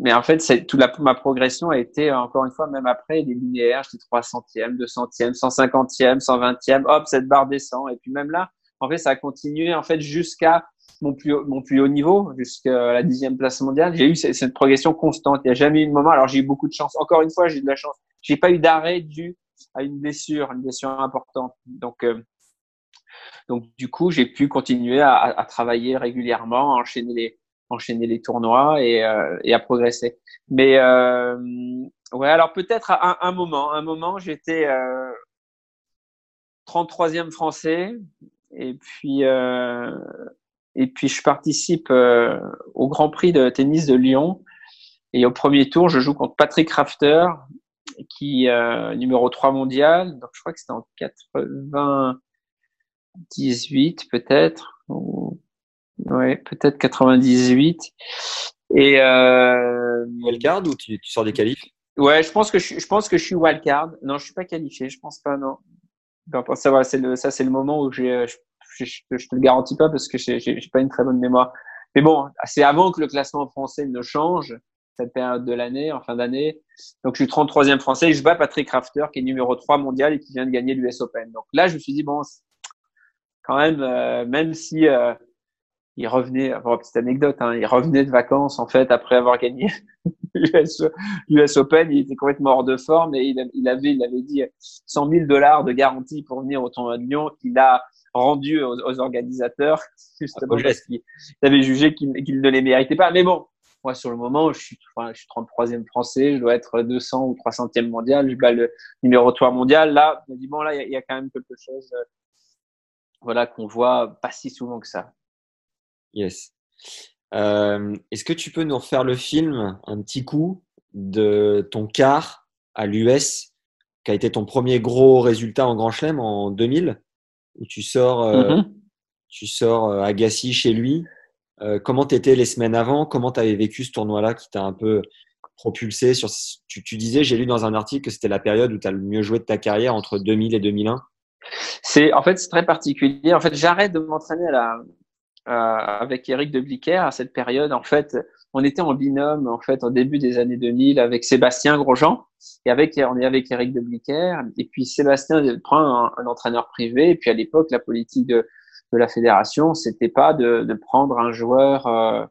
Speaker 2: mais en fait, c'est toute la, ma progression a été encore une fois, même après des linéaires, j'étais 3 centièmes, 2 centièmes, 150e, 120e, hop, cette barre descend. Et puis même là, en fait, ça a continué en fait jusqu'à mon plus haut, mon plus haut niveau, jusqu'à la dixième place mondiale. J'ai eu cette, progression constante. Il n'y a jamais eu de moment. Alors j'ai eu beaucoup de chance. Encore une fois, j'ai eu de la chance. J'ai pas eu d'arrêt dû à une blessure, une blessure importante. Donc euh, donc du coup, j'ai pu continuer à, à, travailler régulièrement, à enchaîner les enchaîner les tournois et, euh, et à progresser. Mais euh, ouais, alors peut-être à un, un, moment, un moment, j'étais euh, 33e français et puis euh, et puis je participe euh, au Grand Prix de tennis de Lyon et au premier tour, je joue contre Patrick Rafter qui euh, numéro 3 mondial. Donc je crois que c'était en 98 peut-être Ouais, peut-être 98. Et euh,
Speaker 1: wildcard ou tu, tu sors des qualifs?
Speaker 2: Ouais, je pense que je, je pense que je suis wildcard. Non, je suis pas qualifié. Je pense pas, non. ça, voilà, c'est le, ça c'est le moment où j'ai, je, je, je, te le garantis pas parce que j'ai, j'ai pas une très bonne mémoire. Mais bon, c'est avant que le classement français ne change cette période de l'année, en fin d'année. Donc, je suis 33e français et je bats Patrick Rafter, qui est numéro 3 mondial et qui vient de gagner l'US Open. Donc là, je me suis dit, bon, quand même, euh, même si euh, il revenait, pour une petite anecdote, hein, il revenait de vacances en fait après avoir gagné l'US Open, il était complètement hors de forme et il, il, avait, il avait dit 100 000 dollars de garantie pour venir au tournoi de Lyon qu'il a rendu aux, aux organisateurs justement parce qu'il avait jugé qu'il ne les méritait pas. Mais bon, moi, sur le moment, je suis, enfin, je suis 33e français, je dois être 200 ou 300e mondial, je bats le numéro 3 mondial. Là, je me dis, bon, là, il y, a quand même quelque chose, euh, voilà, qu'on voit pas si souvent que ça.
Speaker 1: Yes. Euh, Est-ce que tu peux nous refaire le film un petit coup de ton quart à l'US, qui a été ton premier gros résultat en Grand Chelem en 2000, où tu sors, euh, mm-hmm. tu sors euh, Agassi chez lui? Euh, comment tu étais les semaines avant? Comment tu avais vécu ce tournoi-là qui t'a un peu propulsé sur, tu, tu disais, j'ai lu dans un article que c'était la période où tu as le mieux joué de ta carrière entre 2000 et 2001.
Speaker 2: C'est en fait c'est très particulier. En fait, j'arrête de m'entraîner à la, euh, avec Eric de Bliquer à cette période. En fait, on était en binôme en fait au début des années 2000 avec Sébastien Grosjean et avec on est avec Eric de Bliquer et puis Sébastien prend un, entraîneur privé et puis à l'époque la politique de de la fédération, c'était pas de, de, prendre un joueur euh,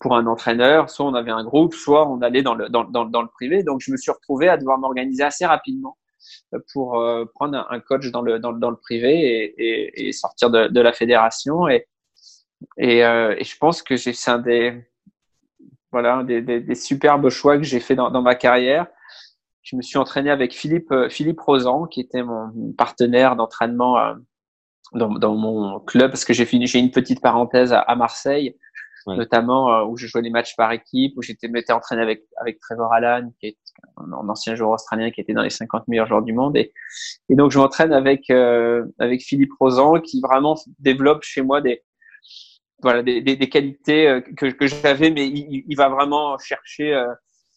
Speaker 2: pour un entraîneur. Soit on avait un groupe, soit on allait dans le, dans, dans, dans le privé. Donc je me suis retrouvé à devoir m'organiser assez rapidement euh, pour euh, prendre un coach dans le, dans, dans le privé et, et, et sortir de, de, la fédération. Et, et, euh, et je pense que c'est un des, voilà, des, des, des, superbes choix que j'ai fait dans, dans ma carrière. Je me suis entraîné avec Philippe, Philippe Rosan, qui était mon partenaire d'entraînement dans, dans, mon club parce que j'ai fini, j'ai une petite parenthèse à, Marseille, notamment euh, où je jouais les matchs par équipe, où j'étais entraîné avec avec Trevor Allen, qui est un, ancien joueur australien qui était dans les 50 meilleurs joueurs du monde, et, et donc je m'entraîne avec euh, avec Philippe Rosan, qui vraiment développe chez moi des voilà des, des, des qualités euh, que, que j'avais, mais il, il, va vraiment chercher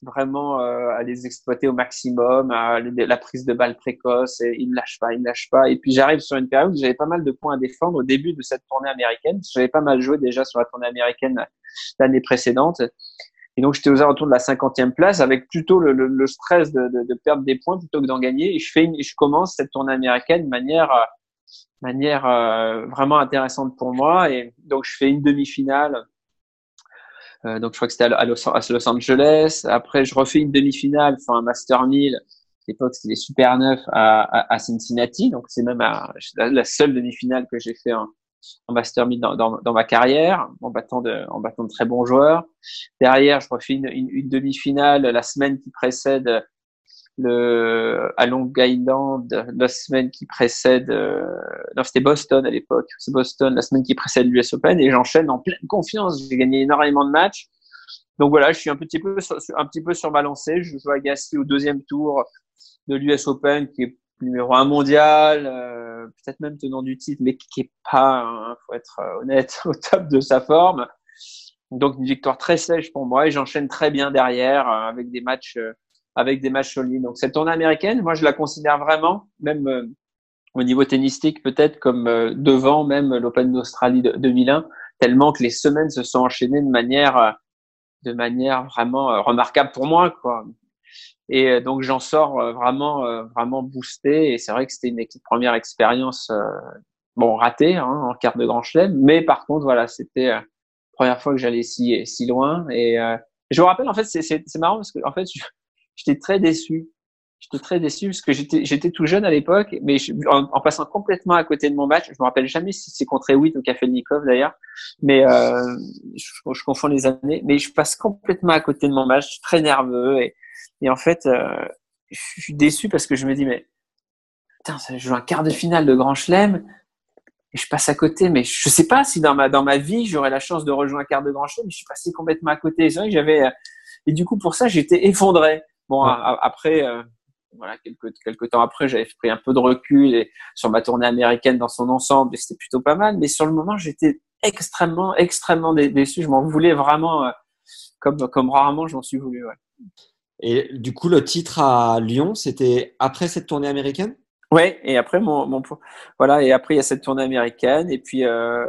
Speaker 2: vraiment euh, à les exploiter au maximum, à la prise de balle précoce, et il ne lâche pas, il ne lâche pas. Et puis j'arrive sur une période où j'avais pas mal de points à défendre au début de cette tournée américaine. J'avais pas mal joué déjà sur la tournée américaine l'année précédente. Et donc j'étais aux alentours de la cinquantième place avec plutôt le, le, le stress de, de, de, perdre des points plutôt que d'en gagner. Et je fais, je commence cette tournée américaine de manière euh, manière euh, vraiment intéressante pour moi. Et donc je fais une demi-finale euh, donc je crois que c'était à Los, Angeles. Après, je refais une demi-finale, enfin un Master 1000. À l'époque, c'était Super 9 à, Cincinnati. Donc c'est même la seule demi-finale que j'ai fait en, en Master 1000 dans, ma carrière, en battant de, en battant de très bons joueurs. Derrière, je refais une, une demi-finale la semaine qui précède le à Long Island la semaine qui précède euh, non c'était Boston à l'époque. C'est Boston la semaine qui précède l'US Open et j'enchaîne en pleine confiance. J'ai gagné énormément de matchs. Donc voilà je suis un petit peu un petit peu sur ma lancée. Je joue à Gassi au deuxième tour de l'US Open qui est numéro un mondial euh, peut-être même tenant du titre mais qui est pas hein, faut être honnête au top de sa forme. Donc une victoire très sèche pour moi et j'enchaîne très bien derrière euh, avec des matchs avec des matchs solides. Donc cette tournée américaine, moi je la considère vraiment, même euh, au niveau tennistique peut-être comme euh, devant même l'Open d'Australie de 2001, tellement que les semaines se sont enchaînées de manière euh, de manière vraiment remarquable pour moi quoi. Et donc j'en sors vraiment vraiment boosté et c'est vrai que c'était une première expérience bon ratée hein, en carte de Grand Chelem, mais par contre voilà c'était la première fois que j'allais si si loin et je vous rappelle en fait c'est marrant parce que en fait je, j'étais très déçu. J'étais très déçu parce que j'étais, j'étais tout jeune à l'époque, mais en, passant complètement à côté de mon match, je me rappelle jamais si c'est contre Hewitt ou Kafelnikov d'ailleurs, mais euh, je, confonds les années, mais je passe complètement à côté de mon match, je suis très nerveux et, et en fait, euh, je suis déçu parce que je me dis mais putain, je joue un quart de finale de Grand Chelem et je passe à côté, mais je sais pas si dans ma dans ma vie j'aurais la chance de rejoindre un quart de Grand Chelem, mais je suis passé complètement à côté. C'est vrai que j'avais et du coup pour ça j'étais effondré. Bon, après, euh, voilà, quelques, quelques temps après, j'avais pris un peu de recul et, sur ma tournée américaine dans son ensemble et c'était plutôt pas mal. Mais sur le moment, j'étais extrêmement, extrêmement déçu. Je m'en voulais vraiment euh, comme, comme rarement je m'en suis voulu. Ouais.
Speaker 1: Et du coup, le titre à Lyon, c'était après cette tournée américaine?
Speaker 2: Ouais, et après mon, mon, voilà, et après il y a cette tournée américaine et puis euh,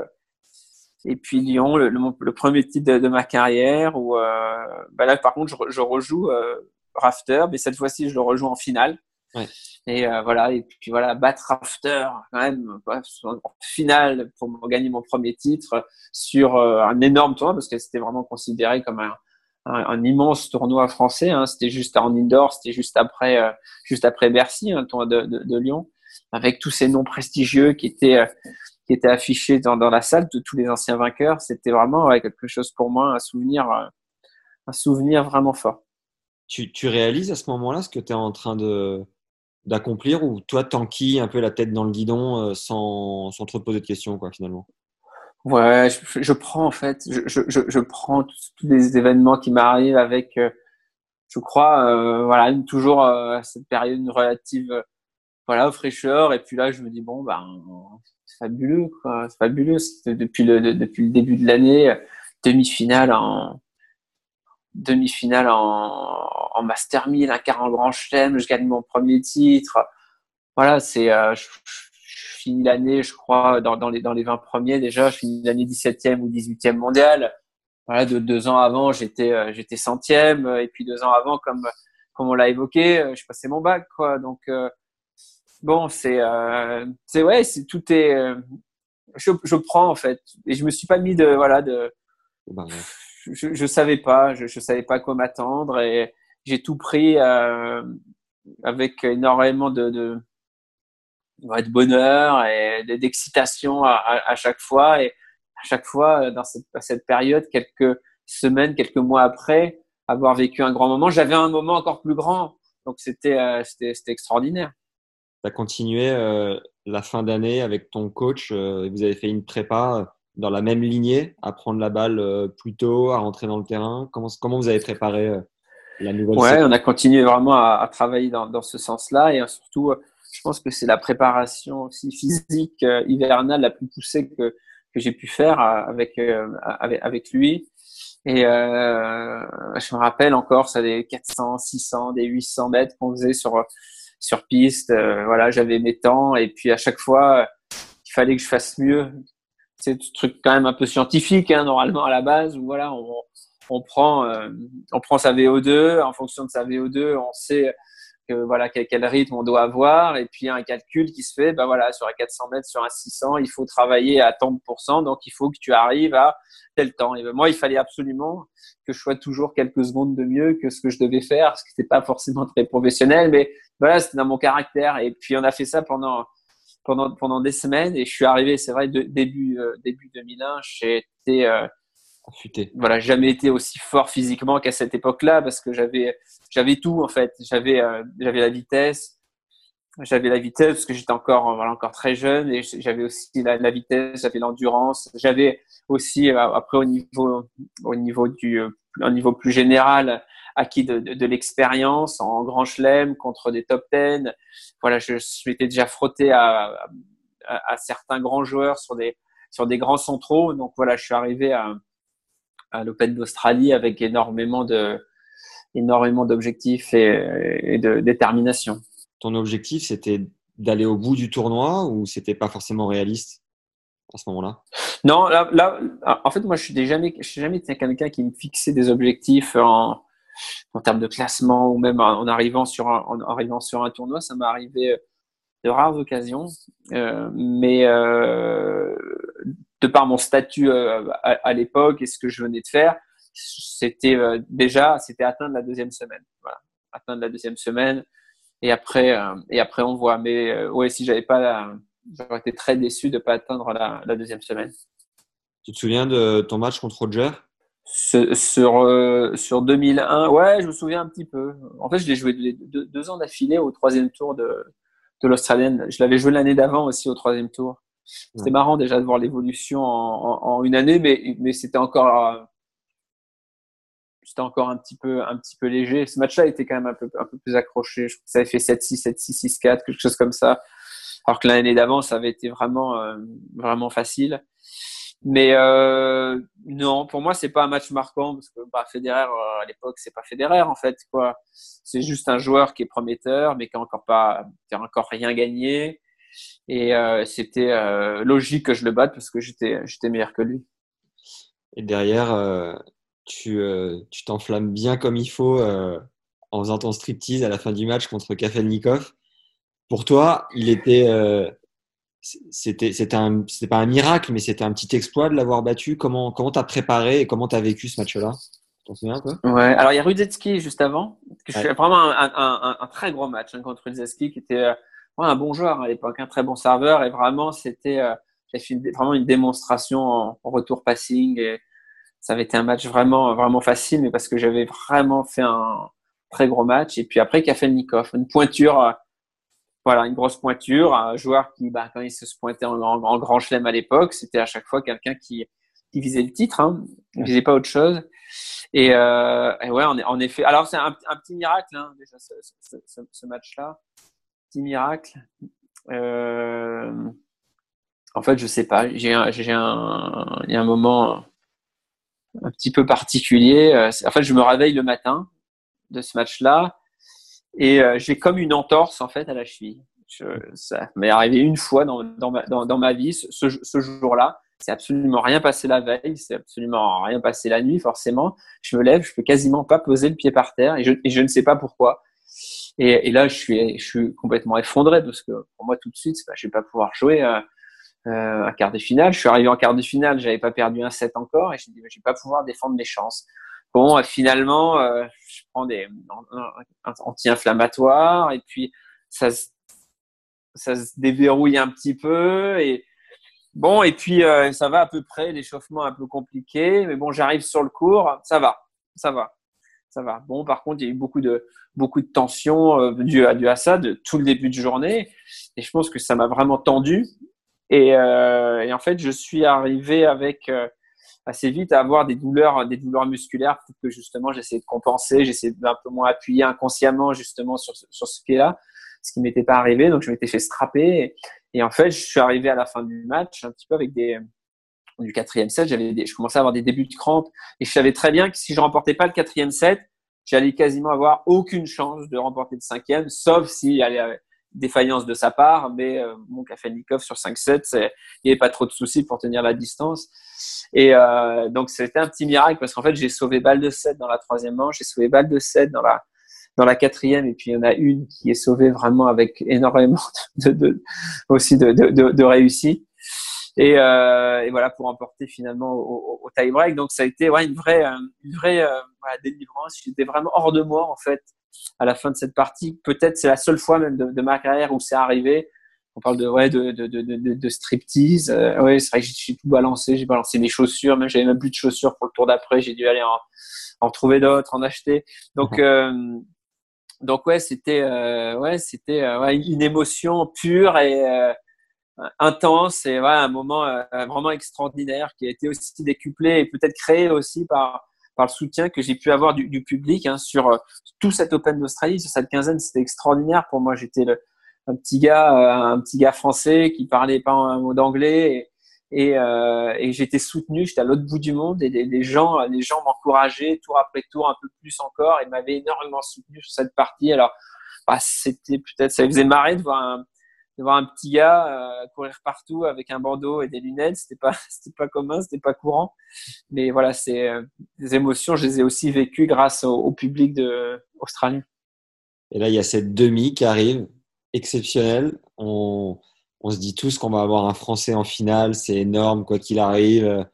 Speaker 2: et puis Lyon, le, le, premier titre de, ma carrière où euh, bah là par contre je, je rejoue euh, Rafter, mais cette fois-ci, je le rejoins en finale. Ouais. Et euh, voilà, et puis voilà, battre Rafter quand même en finale pour gagner mon premier titre sur euh, un énorme tournoi parce que c'était vraiment considéré comme un, un, immense tournoi français. Hein. C'était juste en indoor, c'était juste après, euh, juste après Bercy, un hein, tournoi de, de, de, Lyon, avec tous ces noms prestigieux qui étaient euh, qui étaient affichés dans, dans la salle de tous les anciens vainqueurs. C'était vraiment quelque chose pour moi, un souvenir un souvenir vraiment fort.
Speaker 1: Tu, tu réalises à ce moment-là ce que tu es en train de d'accomplir ou toi t'enquilles un peu la tête dans le guidon euh, sans, sans te poser de questions quoi finalement?
Speaker 2: Ouais, je, prends en fait, je, je, je prends tous, les événements qui m'arrivent avec, euh, je crois, euh, voilà, toujours euh, cette période relative, voilà, fraîcheur. Et puis là, je me dis bon, ben, c'est fabuleux, c'est fabuleux. Depuis le depuis le début de l'année, demi-finale en demi-finale en, en Master 1000, un quart en Grand Chelem, je gagne mon premier titre. Voilà, c'est, euh, je, finis l'année, je crois, dans, dans, les, dans les 20 premiers déjà, je finis l'année 17e ou 18e mondial. Voilà, de deux ans avant, j'étais, euh, j'étais centième, et puis deux ans avant, comme, comme on l'a évoqué, euh, je passais mon bac, quoi. Donc, bon, c'est, c'est ouais, c'est tout est, je, je prends en fait, et je me suis pas mis de, voilà, de, je, je savais pas, je, je savais pas quoi m'attendre et j'ai tout pris euh, avec énormément de, bonheur et d'excitation à, chaque fois et à chaque fois dans cette, période, quelques semaines, quelques mois après avoir vécu un grand moment, j'avais un moment encore plus grand, donc c'était euh, extraordinaire.
Speaker 1: Tu as continué euh, la fin d'année avec ton coach, euh, vous avez fait une prépa dans la même lignée, à prendre la balle euh, plus tôt, à rentrer dans le terrain Comment, comment vous avez préparé euh, la nouvelle
Speaker 2: Ouais, on a continué vraiment à, à travailler dans, dans ce sens-là et surtout, euh, je pense que c'est la préparation aussi physique hivernale la plus poussée que, que j'ai pu faire avec, avec, avec lui. Et euh, je me rappelle encore, ça des 400, 600, des 800 mètres qu'on faisait sur sur piste. voilà, j'avais mes temps et puis à chaque fois, il fallait que je fasse mieux c'est un truc quand même un peu scientifique hein, normalement à la base où voilà on, on prend euh, on prend sa VO2 en fonction de sa VO2 on sait que voilà quel, rythme on doit avoir et puis un calcul qui se fait ben voilà sur un 400 mètres sur un 600 il faut travailler à tant de pourcents donc il faut que tu arrives à tel temps. Et ben moi il fallait absolument que je sois toujours quelques secondes de mieux que ce que je devais faire ce qui n'était pas forcément très professionnel mais voilà c'était dans mon caractère. Et puis on a fait ça pendant pendant pendant des semaines et je suis arrivé c'est vrai de, début euh, début 2001 j'ai été euh, voilà jamais été aussi fort physiquement qu'à cette époque-là parce que j'avais j'avais tout en fait. J'avais euh, j'avais la vitesse. J'avais la vitesse parce que j'étais encore voilà encore très jeune et j'avais aussi la, la vitesse j'avais l'endurance. J'avais aussi euh, après au niveau au niveau du un niveau plus général acquis de, l'expérience en grand chelem contre des top 10. Voilà, je, je m'étais déjà frotté à, certains grands joueurs sur des, grands centraux. Donc voilà, je suis arrivé à, l'Open d'Australie avec énormément d'objectifs et, et de détermination.
Speaker 1: Ton objectif, c'était d'aller au bout du tournoi ou c'était pas forcément réaliste? À ce moment-là?
Speaker 2: Non, là, là, en fait, moi, je suis jamais, suis jamais quelqu'un qui me fixait des objectifs en, termes de classement ou même en arrivant sur un, en arrivant sur un tournoi, ça m'est arrivé de rares occasions, euh, mais euh, de par mon statut euh, à, l'époque et ce que je venais de faire, c'était euh, déjà c'était atteindre la deuxième semaine, voilà, atteindre la deuxième semaine. Et après euh, et après on voit. Mais euh, ouais, si j'avais pas, j'aurais été très déçu de pas atteindre la, la deuxième semaine.
Speaker 1: Tu te souviens de ton match contre Roger?
Speaker 2: Sur, euh, sur 2001, ouais, je me souviens un petit peu. En fait, je l'ai joué deux, deux, ans d'affilée au troisième tour de, de l'Australienne. Je l'avais joué l'année d'avant aussi au troisième tour. C'était ouais. marrant déjà de voir l'évolution en, en, en, une année, mais, mais c'était encore, euh, c'était encore un petit peu, un petit peu léger. Ce match-là était quand même un peu, un peu plus accroché. Je crois que ça avait fait 7-6, 7-6, 6-4, quelque chose comme ça. Alors que l'année d'avant, ça avait été vraiment, euh, vraiment facile. Mais euh, non, pour moi, c'est pas un match marquant parce que bah, Federer euh, à l'époque, c'est pas Federer en fait quoi. C'est juste un joueur qui est prometteur, mais qui a encore pas, qui a encore rien gagné. Et c'était logique que je le batte parce que j'étais, j'étais meilleur que lui.
Speaker 1: Et derrière, tu, tu t'enflammes bien comme il faut en faisant ton striptease à la fin du match contre Kafelnikov. Pour toi, il était c'était c'était un c'était pas un miracle mais c'était un petit exploit de l'avoir battu. Comment comment t'as préparé et comment t'as vécu ce match-là?
Speaker 2: Ouais. Alors il y a Rudetsky juste avant que ouais. vraiment un, un, un, un, très gros match hein, contre Rudetsky qui était euh, un bon joueur à l'époque un très bon serveur. Et vraiment c'était euh, j'ai fait une, vraiment une démonstration en, en, retour passing. Et ça avait été un match vraiment, vraiment facile, mais parce que j'avais vraiment fait un très gros match. Et puis après, Kafelnikov, une pointure, euh, voilà, une grosse pointure, un joueur qui, bah, quand il se pointait en, en, grand chelem à l'époque, c'était à chaque fois quelqu'un qui, qui visait le titre, hein, il visait pas autre chose. Et, euh, et ouais, en, en, effet. Alors c'est un, un, petit miracle, hein, déjà ce, ce, ce, ce match-là, petit miracle. Euh, en fait, je sais pas. J'ai un, j'ai un, il y a un moment un petit peu particulier. Euh, en fait, je me réveille le matin de ce match-là et euh, j'ai comme une entorse en fait à la cheville. Je, ça m'est arrivé une fois dans, dans, ma, dans, ma vie ce, ce jour-là. C'est absolument rien passé la veille, c'est absolument rien passé la nuit forcément. Je me lève, je peux quasiment pas poser le pied par terre et je, et je ne sais pas pourquoi. Et, et, là, je suis, je suis complètement effondré parce que pour moi tout de suite, bah, je vais pas pouvoir jouer. Euh, euh, un quart de finale. Je suis arrivé en quart de finale, j'avais pas perdu un set encore et je me dis, je vais pas pouvoir défendre mes chances. Bon, euh, finalement, euh, je prends des anti-inflammatoires et puis ça, ça se déverrouille un petit peu et bon, et puis euh, ça va à peu près, l'échauffement un peu compliqué, mais bon, j'arrive sur le cours, ça va, ça va, ça va. Bon, par contre, il y a eu beaucoup de beaucoup de tensions euh, dû à, dû à ça de tout le début de journée et je pense que ça m'a vraiment tendu et, euh, et, en fait, je suis arrivé avec euh, assez vite à avoir des douleurs, des douleurs musculaires que justement j'essaie de compenser, j'essaie d'un peu moins appuyer inconsciemment justement sur, sur ce pied-là, ce qui m'était pas arrivé. Donc je m'étais fait strapper et, en fait, je suis arrivé à la fin du match un petit peu avec des du quatrième set, j'avais je commençais à avoir des débuts de crampes et je savais très bien que si je remportais pas le quatrième set, j'allais quasiment avoir aucune chance de remporter le cinquième, sauf avait défaillance de sa part, mais euh, mon Kafelnikov sur 5-7, il n'y avait pas trop de soucis pour tenir la distance. Et euh, donc c'était un petit miracle parce qu'en fait j'ai sauvé balle de 7 dans la troisième manche, j'ai sauvé balle de 7 dans la dans la quatrième et puis il y en a une qui est sauvée vraiment avec énormément de, de aussi de, de, de, réussite. Et, euh, et, voilà pour emporter finalement au, au, tie-break. Donc ça a été ouais, une vraie, une vraie euh, voilà, délivrance. J'étais vraiment hors de moi en fait à la fin de cette partie. Peut-être c'est la seule fois même de, de ma carrière où c'est arrivé. On parle de ouais de de de de, de striptease. Euh, ouais, c'est vrai que j'ai tout balancé. J'ai balancé mes chaussures. Même j'avais même plus de chaussures pour le tour d'après. J'ai dû aller en, en trouver d'autres, en acheter. Donc mhm. euh, donc ouais, c'était euh, ouais c'était euh, ouais, une émotion pure et euh, intense et ouais, un moment vraiment extraordinaire qui a été aussi décuplé et peut-être créé aussi par par le soutien que j'ai pu avoir du, du public hein, sur euh, tout cet Open d'Australie, sur cette quinzaine, c'était extraordinaire. Pour moi, j'étais un petit gars, euh, un petit gars français qui parlait pas un mot d'anglais et, euh, et j'étais soutenu. J'étais à l'autre bout du monde et des, gens, les gens m'encourageaient tour après tour un peu plus encore et m'avaient énormément soutenu sur cette partie. Alors, bah, c'était peut-être, ça faisait marrer de voir un, de voir un petit gars euh, courir partout avec un bandeau et des lunettes, c'était pas c'était pas commun, c'était pas courant. Mais voilà, c'est euh, émotions, je les ai aussi vécues grâce au, au, public de australien.
Speaker 1: Et là, il y a cette demi qui arrive, exceptionnelle. On, on se dit tous qu'on va avoir un Français en finale, c'est énorme quoi qu'il arrive.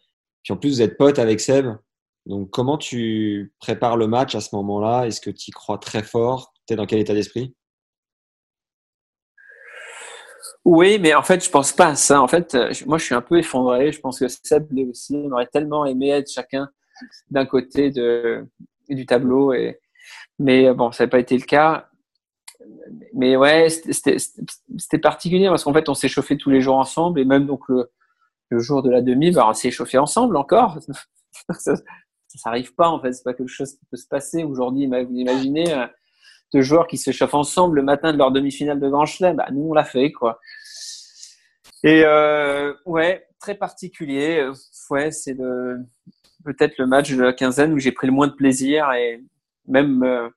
Speaker 1: Puis en plus, vous êtes pote avec Seb. Donc, comment tu prépares le match à ce moment-là? Est-ce que tu y crois très fort? Tu es dans quel état d'esprit?
Speaker 2: Oui, mais en fait, je pense pas à ça. En fait, euh, moi, je suis un peu effondré. Je pense que Seb aussi. On aurait tellement aimé être chacun d'un côté de, du tableau. Et, mais euh, bon, ça n'a pas été le cas. Mais ouais, c'était particulier parce qu'en fait, on s'est chauffé tous les jours ensemble. Et même donc le, le jour de la demi, bah, on s'est chauffé ensemble encore. ça, s'arrive pas, en fait. C'est pas quelque chose qui peut se passer. Aujourd'hui, vous imaginez euh, de joueurs qui se chauffent ensemble le matin de leur demi-finale de Grand Chelem. Bah, nous, on l'a fait, quoi. Et euh, ouais, très particulier. Ouais, c'est le peut-être le match de la quinzaine où j'ai pris le moins de plaisir et même euh,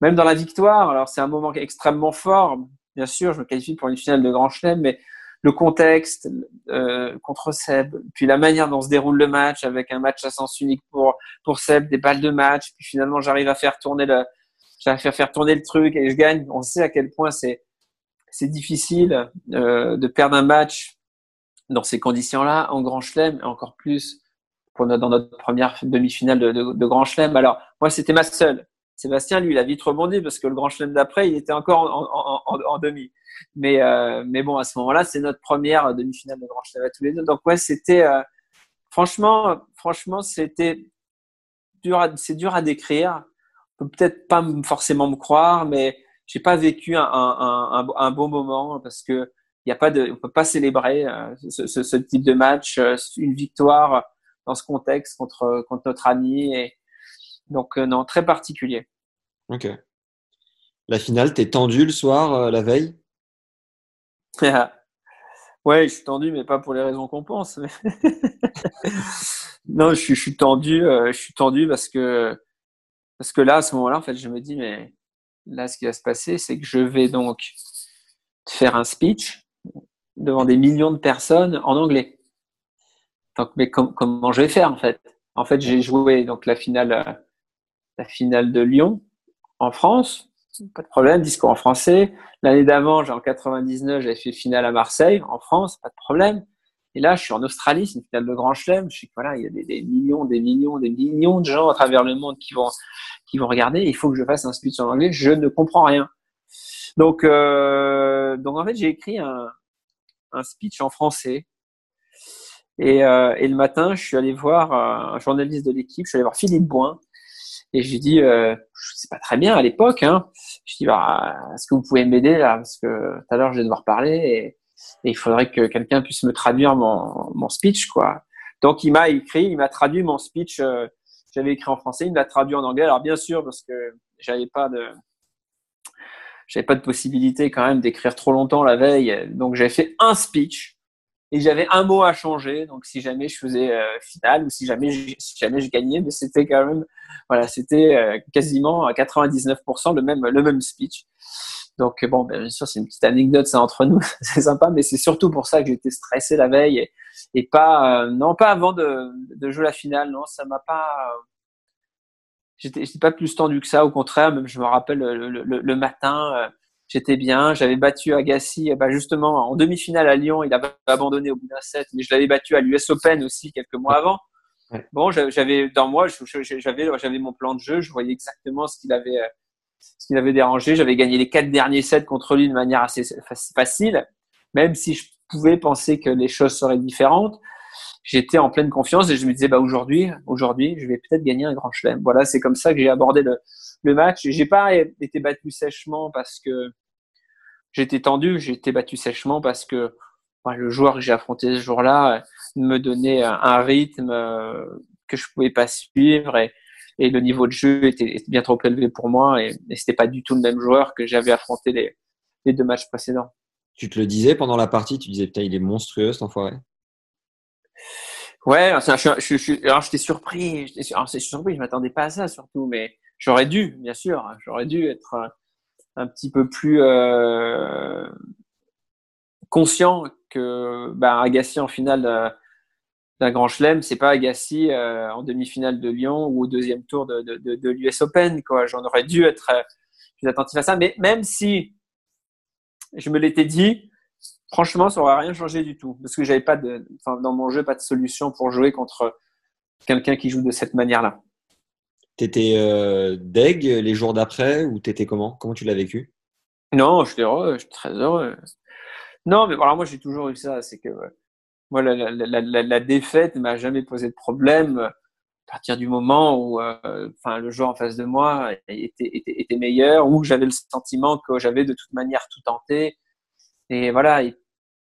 Speaker 2: même dans la victoire. Alors c'est un moment extrêmement fort. Bien sûr, je me qualifie pour une finale de Grand Chelem, mais le contexte euh, contre Seb, puis la manière dont se déroule le match avec un match à sens unique pour pour Seb, des balles de match, puis finalement j'arrive à faire tourner le j'arrive à faire tourner le truc et je gagne. On sait à quel point c'est c'est difficile euh, de perdre un match dans ces conditions-là en Grand Chelem, et encore plus pour notre, dans notre première demi-finale de, de, de, Grand Chelem. Alors moi, c'était ma seule. Sébastien, lui, il a vite rebondi parce que le Grand Chelem d'après, il était encore en, en, en, en demi. Mais euh, mais bon, à ce moment-là, c'est notre première demi-finale de Grand Chelem à tous les deux. Donc ouais, c'était euh, franchement, franchement, c'était dur, c'est dur à décrire. Peut peut-être pas forcément me croire, mais j'ai pas vécu un, un, un, bon moment parce que il y a pas de, on peut pas célébrer euh, ce, ce, ce, type de match, euh, une victoire dans ce contexte contre contre notre ami et donc euh, non très particulier.
Speaker 1: Ok. La finale, t'es tendu le soir, la veille?
Speaker 2: Ouais, je suis tendu, mais pas pour les raisons qu'on pense. non, je suis, je suis tendu, je suis tendu parce que parce que là, à ce moment-là, en fait, je me dis mais là, ce qui va se passer, c'est que je vais donc faire un speech devant des millions de personnes en anglais. Donc, mais comment je vais faire en fait? En fait, j'ai joué donc la finale, la finale de Lyon en France, pas de problème, discours en français. L'année d'avant, en 99, j'avais fait finale à Marseille, en France, pas de problème. Et là, je suis en Australie, c'est une finale de Grand Chelem. Je que voilà, il y a des, millions, des millions, des millions de gens à travers le monde qui vont qui vont regarder. Il faut que je fasse un speech en anglais. Je ne comprends rien. Donc, euh, donc en fait, j'ai écrit un, un speech en français. Et, euh, et, le matin, je suis allé voir un journaliste de l'équipe. Je suis allé voir Philippe Boin. Et j'ai dit, euh, sais pas très bien à l'époque. Hein. Je dis, bah, est-ce que vous pouvez m'aider là? Parce que tout à l'heure, je vais devoir parler et il faudrait que quelqu'un puisse me traduire mon, mon speech, quoi. Donc, il m'a écrit, il m'a traduit mon speech. Euh, j'avais écrit en français, il me l'a traduit en anglais. Alors bien sûr, parce que j'avais pas de, j'avais pas de possibilité quand même d'écrire trop longtemps la veille. Donc j'avais fait un speech et j'avais un mot à changer. Donc si jamais je faisais euh, finale ou si jamais je, si jamais je gagnais, mais c'était quand même, voilà, c'était euh, quasiment à 99% le même le même speech. Donc bon, ben, bien sûr, c'est une petite anecdote ça entre nous, c'est sympa, mais c'est surtout pour ça que j'étais stressé la veille et, et pas euh, non pas avant de, de, jouer la finale, non, ça m'a pas j'étais pas plus tendu que ça, au contraire, même je me rappelle le, le, le matin, euh, j'étais bien, j'avais battu Agassi, bah justement en demi-finale à Lyon, il avait abandonné au bout d'un set, mais je l'avais battu à l'US Open aussi quelques mois avant. Bon, j'avais dans moi, j'avais j'avais mon plan de jeu, je voyais exactement ce qu'il avait ce qui m'avait dérangé. J'avais gagné les quatre derniers sets contre lui de manière assez facile, même si je pouvais penser que les choses seraient différentes. J'étais en pleine confiance et je me disais, bah aujourd'hui, aujourd'hui, je vais peut-être gagner un grand chelem. Voilà, c'est comme ça que j'ai abordé le, le match. J'ai pas été battu sèchement parce que j'étais tendu. J'ai été battu sèchement parce que bah, le joueur que j'ai affronté ce jour-là me donnait un rythme que je pouvais pas suivre et le niveau de jeu était, bien trop élevé pour moi et, et c'était pas du tout le même joueur que j'avais affronté les, les deux matchs précédents.
Speaker 1: Tu te le disais pendant la partie, tu disais putain il est monstrueux cet enfoiré.
Speaker 2: Ouais, je, je, je, alors j'étais surpris, j'étais surpris, je m'attendais pas à ça surtout, mais j'aurais dû, bien sûr, j'aurais dû être un, un, petit peu plus euh, conscient que bah, Agassi en finale euh, d'un grand chelem, c'est pas Agassi euh, en demi-finale de Lyon ou au deuxième tour de, de, de, de l'US Open. Quoi. J'en aurais dû être euh, plus attentif à ça. Mais même si je me l'étais dit, franchement, ça aurait rien changé du tout. Parce que j'avais pas de, enfin, dans mon jeu, pas de solution pour jouer contre quelqu'un qui joue de cette manière-là.
Speaker 1: T'étais euh, deg les jours d'après ou t'étais comment? Comment tu l'as vécu?
Speaker 2: Non, j'étais heureux, j'étais très heureux. Non, mais voilà, moi j'ai toujours eu ça, c'est que moi, la, la, la, défaite m'a jamais posé de problème à partir du moment où euh, le joueur en face de moi était, était, était meilleur, ou j'avais le sentiment que j'avais de toute manière tout tenté. Et voilà. Et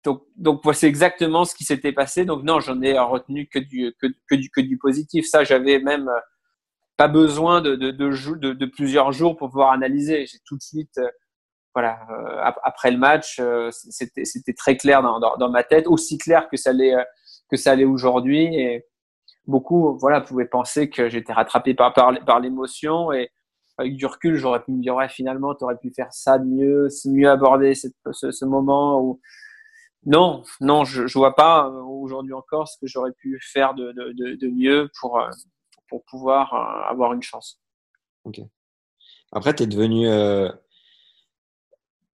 Speaker 2: donc, donc c'est exactement ce qui s'était passé. Donc non, j'en ai retenu que du, que, que, du, positif. Ça, j'avais même pas besoin de, de, de, de plusieurs jours pour pouvoir analyser. J'ai tout de suite voilà, euh, après le match, euh, c'était très clair dans, dans, dans, ma tête, aussi clair que ça l'est euh, que ça l'est aujourd'hui. Et beaucoup, voilà, pouvaient penser que j'étais rattrapé par par, par l'émotion et avec du recul, j'aurais pu me dire ouais, finalement, tu aurais pu faire ça de mieux, mieux aborder cette, ce, ce, moment. Ou non, non, je, je vois pas aujourd'hui encore ce que j'aurais pu faire de, de, de, de, mieux pour pour pouvoir avoir une chance.
Speaker 1: Ok. Après, tu es devenu euh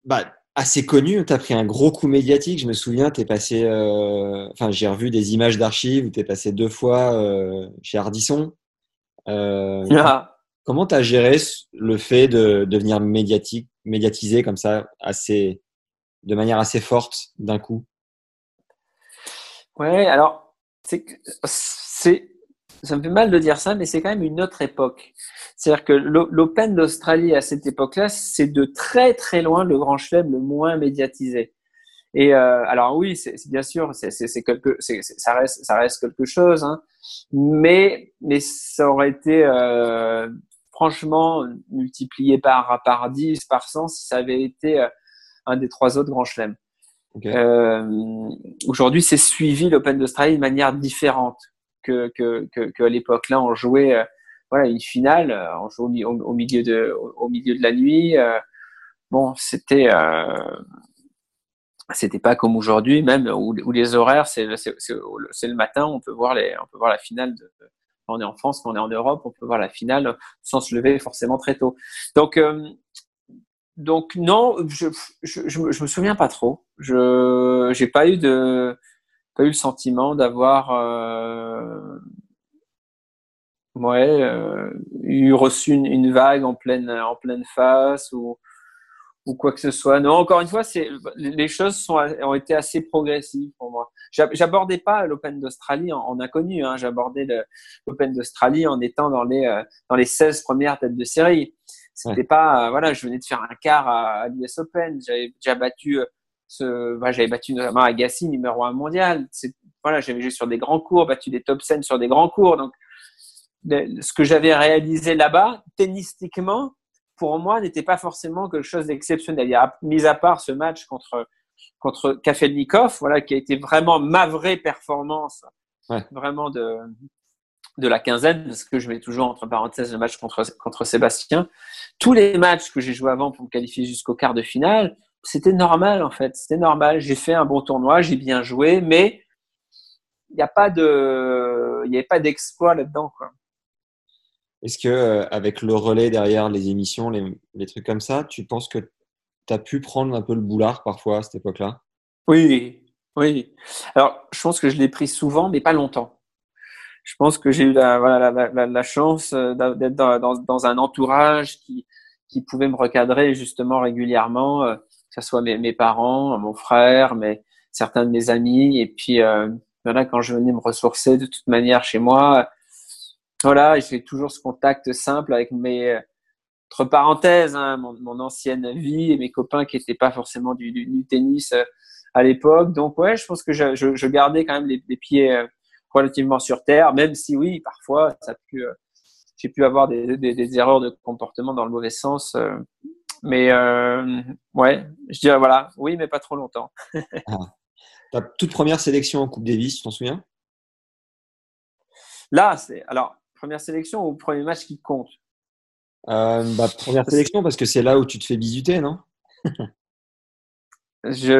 Speaker 1: bah, assez connu. Tu as pris un gros coup médiatique. Je me souviens, tu es passé. Euh... Enfin, j'ai revu des images d'archives où tu es passé deux fois euh, chez Ardisson. Euh... Ah. Comment tu as géré le fait de devenir médiatique, médiatisé comme ça, assez, de manière assez forte d'un coup?
Speaker 2: Ouais, alors, c'est ça me fait mal de dire ça, mais c'est quand même une autre époque. C'est-à-dire que l'Open d'Australie à cette époque-là, c'est de très très loin le grand chelem le moins médiatisé. Et euh, alors oui, c'est bien sûr, c'est quelque, ça reste, ça reste quelque chose, hein, mais mais ça aurait été euh, franchement multiplié par par 10, par 100 si ça avait été euh, un des trois autres grands chelems. Euh, Aujourd'hui, c'est suivi l'Open d'Australie de manière différente que à l'époque. Là, on jouait euh, voilà une finale, on jouait au, milieu de la nuit. bon, c'était c'était pas comme aujourd'hui même où, les horaires c'est le matin on peut voir on peut voir la finale quand on est en France quand on est en Europe on peut voir la finale sans se lever forcément très tôt donc euh, donc non je, je, je, me souviens pas trop je j'ai pas eu de pas eu le sentiment d'avoir euh, ouais euh, eu reçu une, une, vague en pleine en pleine face ou ou quoi que ce soit. Non, encore une fois, c'est les choses sont, ont été assez progressives pour moi. J'abordais pas l'Open d'Australie en, inconnu. Hein. J'abordais l'Open d'Australie en étant dans les euh, dans les 16 premières têtes de série. C'était pas voilà, je venais de faire un quart à, l'US Open. J'avais déjà battu ce, bah, j'avais battu notamment Agassi numéro un mondial. Voilà, j'avais joué sur des grands cours, battu des top 10 sur des grands cours. Donc, ce que j'avais réalisé là-bas, tennistiquement, pour moi, n'était pas forcément quelque chose d'exceptionnel. Mis à part ce match contre, contre Kafelnikov, voilà, qui a été vraiment ma vraie performance, vraiment de, de la quinzaine, ce que je mets toujours entre parenthèses le match contre, contre Sébastien. Tous les matchs que j'ai joués avant pour me qualifier jusqu'au quart de finale, c'était normal en fait. C'était normal. J'ai fait un bon tournoi, j'ai bien joué, mais il n'y a pas de, il n'y avait pas d'exploit là-dedans, quoi.
Speaker 1: Est-ce que euh, avec le relais derrière les émissions, les, les trucs comme ça, tu penses que tu as pu prendre un peu le boulard parfois à cette époque-là?
Speaker 2: Oui, oui. Alors, je pense que je l'ai pris souvent, mais pas longtemps. Je pense que j'ai eu la, voilà, la, la, la chance euh, d'être dans, dans, dans, un entourage qui, qui pouvait me recadrer justement régulièrement, euh, que ce soit mes, mes, parents, mon frère, mais certains de mes amis. Et puis, euh, voilà, quand je venais me ressourcer de toute manière chez moi, voilà, j'ai toujours ce contact simple avec mes, entre parenthèses, hein, mon, ancienne vie et mes copains qui n'étaient pas forcément du, tennis euh, à l'époque. Donc ouais, je pense que je, gardais quand même les, pieds euh, relativement sur terre, même si oui, parfois ça a pu, euh, j'ai pu avoir des, erreurs de comportement dans le mauvais sens. Mais euh, ouais, je dirais voilà, oui, mais pas trop longtemps.
Speaker 1: ah. Ta toute première sélection en Coupe Davis, tu t'en souviens?
Speaker 2: Là, c'est alors Première sélection ou premier match qui compte?
Speaker 1: Euh, bah, Première sélection parce que c'est là où tu te fais bisuter, non?
Speaker 2: Je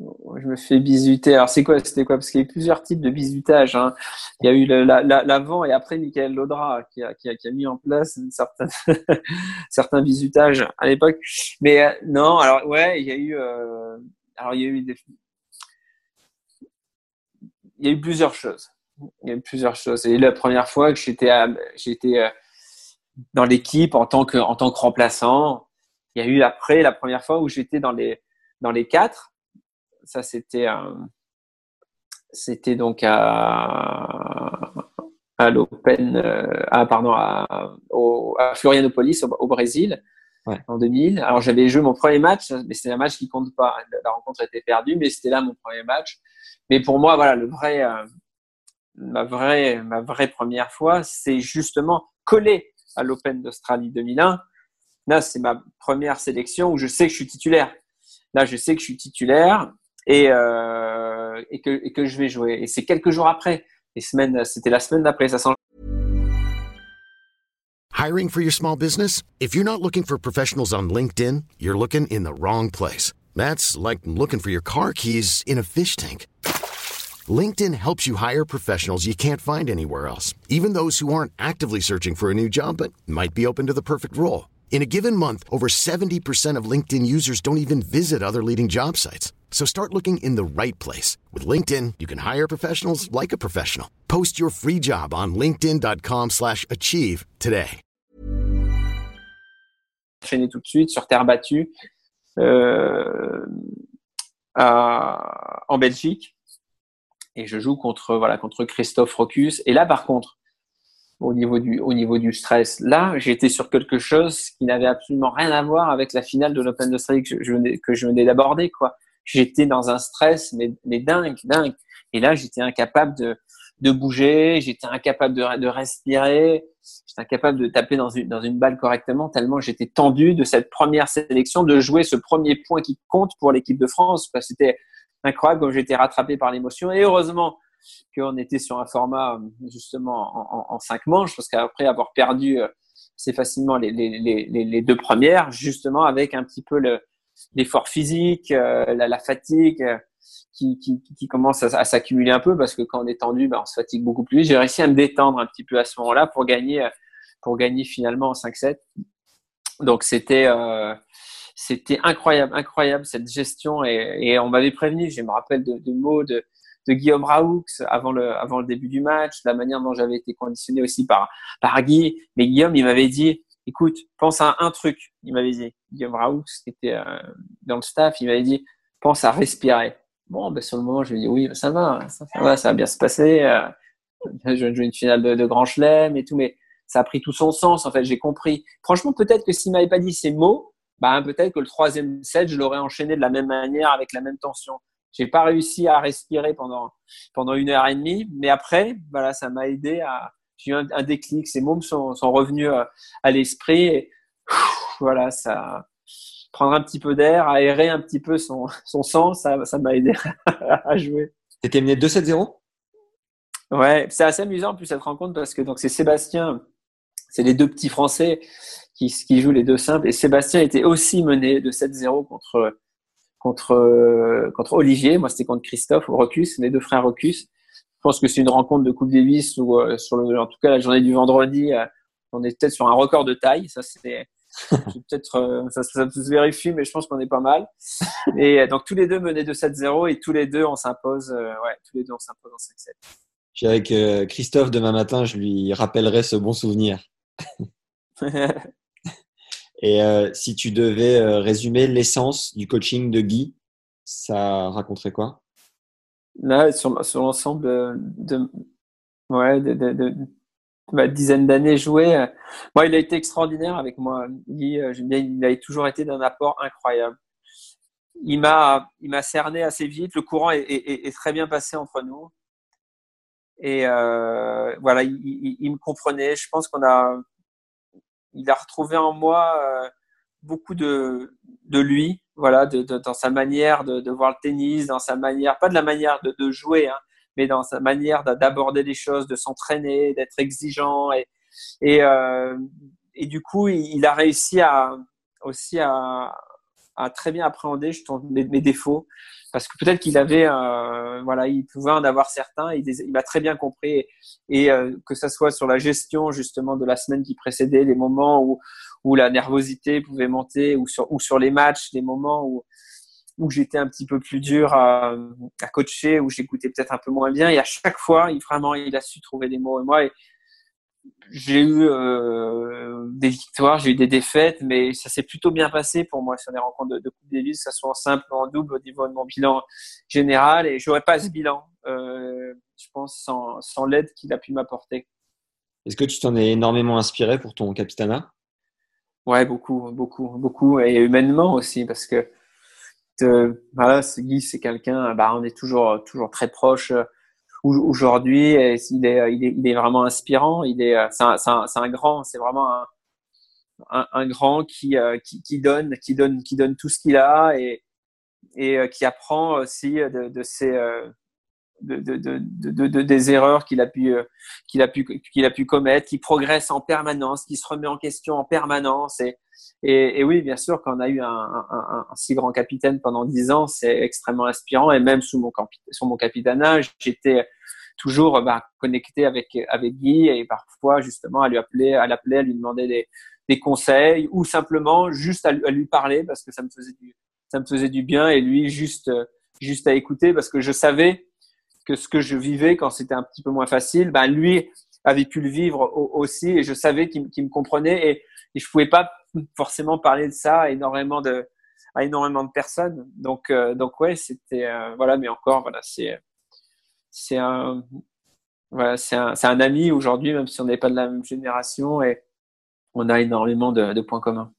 Speaker 2: je me fais bisuter. Alors c'est quoi C'était quoi? Parce qu'il y a eu plusieurs types de bisutage. Hein. Il y a eu l'avant et après Michael Laudra qui a, mis en place une certains bisutages à l'époque. Mais euh, non, alors ouais, il y a eu euh, alors il y a eu il y a eu plusieurs choses il y a plusieurs choses. Et la première fois que j'étais j'étais euh, dans l'équipe en tant que en tant que remplaçant, il y a eu après la première fois où j'étais dans les dans les quatre. Ça c'était c'était donc à à l'Open euh, ah pardon à, au, à Florianopolis au, Brésil ouais. en 2000. Alors j'avais joué mon premier match, mais c'est un match qui compte pas. La rencontre était perdue, mais c'était là mon premier match. Mais pour moi, voilà, le vrai, euh, ma vraie, ma vraie première fois, c'est justement collé à l'Open d'Australie 2001. Là, c'est ma première sélection où je sais que je suis titulaire. Là, je sais que je suis titulaire et, euh, et, que, et que je vais jouer. Et c'est quelques jours après. Les semaines, c'était la semaine d'après. Ça.
Speaker 3: Hiring for your small business? If you're not looking for professionals on LinkedIn, you're looking in the wrong place. That's like looking for your car keys in a fish tank. LinkedIn helps you hire professionals you can't find anywhere else, even those who aren't actively searching for a new job but might be open to the perfect role. In a given month, over 70% of LinkedIn users don't even visit other leading job sites. So start looking in the right place. With LinkedIn, you can hire professionals like a professional. Post your free job on linkedin.com slash achieve today.
Speaker 2: Enchaîné tout de suite sur terre battue euh, à, en Belgique. et je joue contre voilà contre Christophe Rocus. Et là, par contre, au niveau du au niveau du stress, là, j'étais sur quelque chose qui n'avait absolument rien à voir avec la finale de l'Open d'Australie que je, je venais d'aborder, quoi. J'étais dans un stress mais, mais dingue, dingue. Et là, j'étais incapable de de bouger, j'étais incapable de, de respirer, j'étais incapable de taper dans une, dans une balle correctement tellement j'étais tendu de cette première sélection, de jouer ce premier point qui compte pour l'équipe de France. C'était incroyable comme j'étais rattrapé par l'émotion. Et heureusement qu'on était sur un format justement en, en, cinq manches, parce qu'après avoir perdu assez euh, facilement les, les, les, les, deux premières, justement avec un petit peu l'effort physique, euh, la, la, fatigue euh, qui, qui, qui commence à, s'accumuler un peu, parce que quand on est tendu, ben, on se fatigue beaucoup plus. J'ai réussi à me détendre un petit peu à ce moment-là pour gagner, pour gagner finalement en 5-7. Donc c'était euh, c'était incroyable, incroyable cette gestion et, et on m'avait prévenu. Je me rappelle de, de mots de, de Guillaume Raoux avant le, avant le début du match, la manière dont j'avais été conditionné aussi par, par Guy. Mais Guillaume, il m'avait dit, écoute, pense à un truc. Il m'avait dit, Guillaume Raoux, qui était euh, dans le staff, il m'avait dit, pense à respirer. Bon, ben, sur le moment, je lui ai dit, oui, ça va, ça, va, ça va bien se passer. Euh, je jouer une finale de, de Grand Chelem et tout, mais ça a pris tout son sens. En fait, j'ai compris. Franchement, peut-être que s'il m'avait pas dit ces mots, bah, peut-être que le troisième set, je l'aurais enchaîné de la même manière, avec la même tension. J'ai pas réussi à respirer pendant pendant une heure et demie, mais après, voilà, ça m'a aidé à. J'ai eu un, déclic. Ces mots sont, sont revenus euh, à, l'esprit. Et voilà, ça prendre un petit peu d'air, aérer un petit peu son, son sang, ça ça m'a aidé à jouer.
Speaker 1: T'étais mené 2-7-0
Speaker 2: Ouais, c'est assez amusant en plus cette rencontre parce que donc c'est Sébastien, c'est les deux petits Français qui, qui joue les deux simples. Et Sébastien était aussi mené de 7-0 contre, contre, contre Olivier. Moi, c'était contre Christophe ou Rocus, les deux frères Rocus. Je pense que c'est une rencontre de Coupe Davis ou euh, sur le, en tout cas la journée du vendredi, euh, on est peut-être sur un record de taille. Ça, c'est peut-être euh, ça, ça, se vérifie, mais je pense qu'on est pas mal. Et donc tous les deux menaient de 7-0 et tous les deux on s'impose. ouais, tous les deux on s'impose en 5-7.
Speaker 1: Puis avec Christophe demain matin, je lui rappellerai ce bon souvenir. Et si tu devais résumer l'essence du coaching de Guy, ça raconterait quoi?
Speaker 2: Là, sur, sur l'ensemble de, ouais, de, de, ma dizaine d'années jouées, euh, moi, il a été extraordinaire avec moi. Guy, il a toujours été d'un apport incroyable. Il m'a, il m'a cerné assez vite. Le courant est, est, très bien passé entre nous. Et euh, voilà, il, il, il, me comprenait. Je pense qu'on a, il a retrouvé en moi euh, beaucoup de, de lui, voilà, de, dans sa manière de, voir le tennis, dans sa manière, pas de la manière de, jouer, hein, mais dans sa manière d'aborder les choses, de s'entraîner, d'être exigeant. Et, et, euh, et du coup, il, a réussi à, aussi à, très bien appréhender je mes, mes défauts parce que peut-être qu'il avait, euh, voilà, il pouvait en avoir certains. Il, il m'a très bien compris et, euh, que ça soit sur la gestion justement de la semaine qui précédait, les moments où où la nervosité pouvait monter, ou sur ou sur les matchs, les moments où où j'étais un petit peu plus dur à, coacher, où j'écoutais peut-être un peu moins bien. Et à chaque fois, il vraiment, il a su trouver des mots. Et moi, j'ai eu euh, des victoires, j'ai eu des défaites, mais ça s'est plutôt bien passé pour moi sur les rencontres de, de Coupe Davis, que ce soit en simple ou en double au niveau de mon bilan général. Et je n'aurais pas ce bilan, euh, je pense, sans, sans l'aide qu'il a pu m'apporter.
Speaker 1: Est-ce que tu t'en es énormément inspiré pour ton capitana?
Speaker 2: Ouais, beaucoup, beaucoup, beaucoup, et humainement aussi, parce que euh, voilà, Guy, c'est quelqu'un, bah, on est toujours, toujours très proche aujourd'hui, il est, il est, vraiment inspirant. Il est, c'est un, grand, c'est vraiment un, grand qui, euh, qui, donne, qui donne, qui donne tout ce qu'il a et, euh, qui apprend aussi de, ses, euh, de, de, de, de, des erreurs qu'il a pu, qu'il a pu, qu'il a pu commettre, qui progresse en permanence, qui se remet en question en permanence et, et, oui, bien sûr, quand on a eu un, si grand capitaine pendant dix ans, c'est extrêmement inspirant. Et même sous mon, sous mon capitanat, j'étais toujours bah, connecté avec, avec Guy et parfois justement à lui appeler, à l'appeler, à lui demander des, des conseils ou simplement juste à, à, lui parler parce que ça me faisait du, ça me faisait du bien et lui juste, juste à écouter parce que je savais que ce que je vivais quand c'était un petit peu moins facile, bah, lui avait pu le vivre aussi et je savais qu'il me comprenait et, et je pouvais pas forcément parler de ça à énormément de, à énormément de personnes. Donc, euh, donc ouais, c'était, euh, voilà, mais encore, voilà, c'est, c'est un, voilà, c'est un, un, ami aujourd'hui, même si on n'est pas de la même génération, et on a énormément de, de points communs.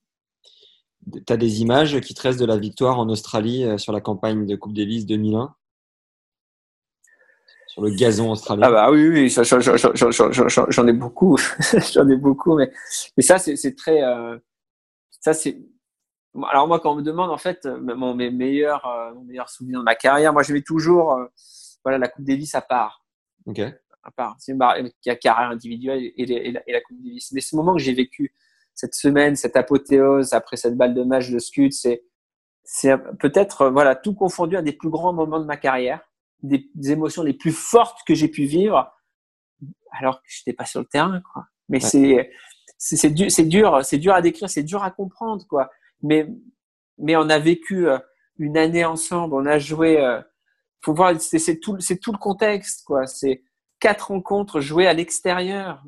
Speaker 1: Tu as des images qui te restent de la victoire en Australie euh, sur la campagne de Coupe Davis 2001 Sur le gazon australien
Speaker 2: Ah bah oui, oui j'en ai beaucoup. j'en ai beaucoup, mais, mais ça, c'est très. Euh, ça, c'est. Alors moi, quand on me demande, en fait, mon, mes meilleurs, euh, mon meilleur souvenir de ma carrière, moi, je mets toujours voilà, la Coupe Davis à part.
Speaker 1: Ok.
Speaker 2: À part. C'est qui a carrière individuelle et, et, la, et la Coupe Davis. Mais ce moment que j'ai vécu cette semaine, cette apothéose après cette balle de match de Scud, c'est c'est peut-être voilà tout confondu un des plus grands moments de ma carrière, des, émotions les plus fortes que j'ai pu vivre, alors que j'étais pas sur le terrain, quoi. Mais c'est c'est dur, c'est dur, c'est dur à décrire, c'est dur à comprendre, quoi. Mais mais on a vécu euh, une année ensemble, on a joué. Euh, faut voir, c'est tout, c'est tout le contexte, quoi. C'est quatre rencontres jouées à l'extérieur,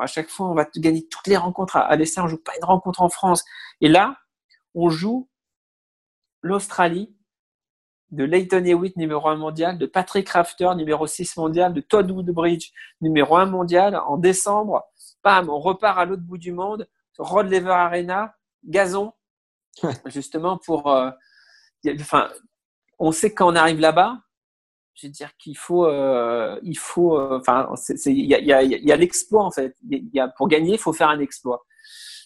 Speaker 2: à chaque fois, on va gagner toutes les rencontres à, l'essai. On joue pas une rencontre en France. Et là, on joue l'Australie de Leighton Hewitt, numéro 1 mondial, de Patrick Rafter, numéro 6 mondial, de Todd Woodbridge, numéro 1 mondial. En décembre, bam, on repart à l'autre bout du monde. Rod Lever Arena, gazon, justement pour. Euh, enfin, on sait quand on arrive là-bas, je veux dire qu'il faut, euh, il faut, euh, enfin, il y a, y a, y a l'exploit en fait. Il y a, pour gagner, il faut faire un exploit.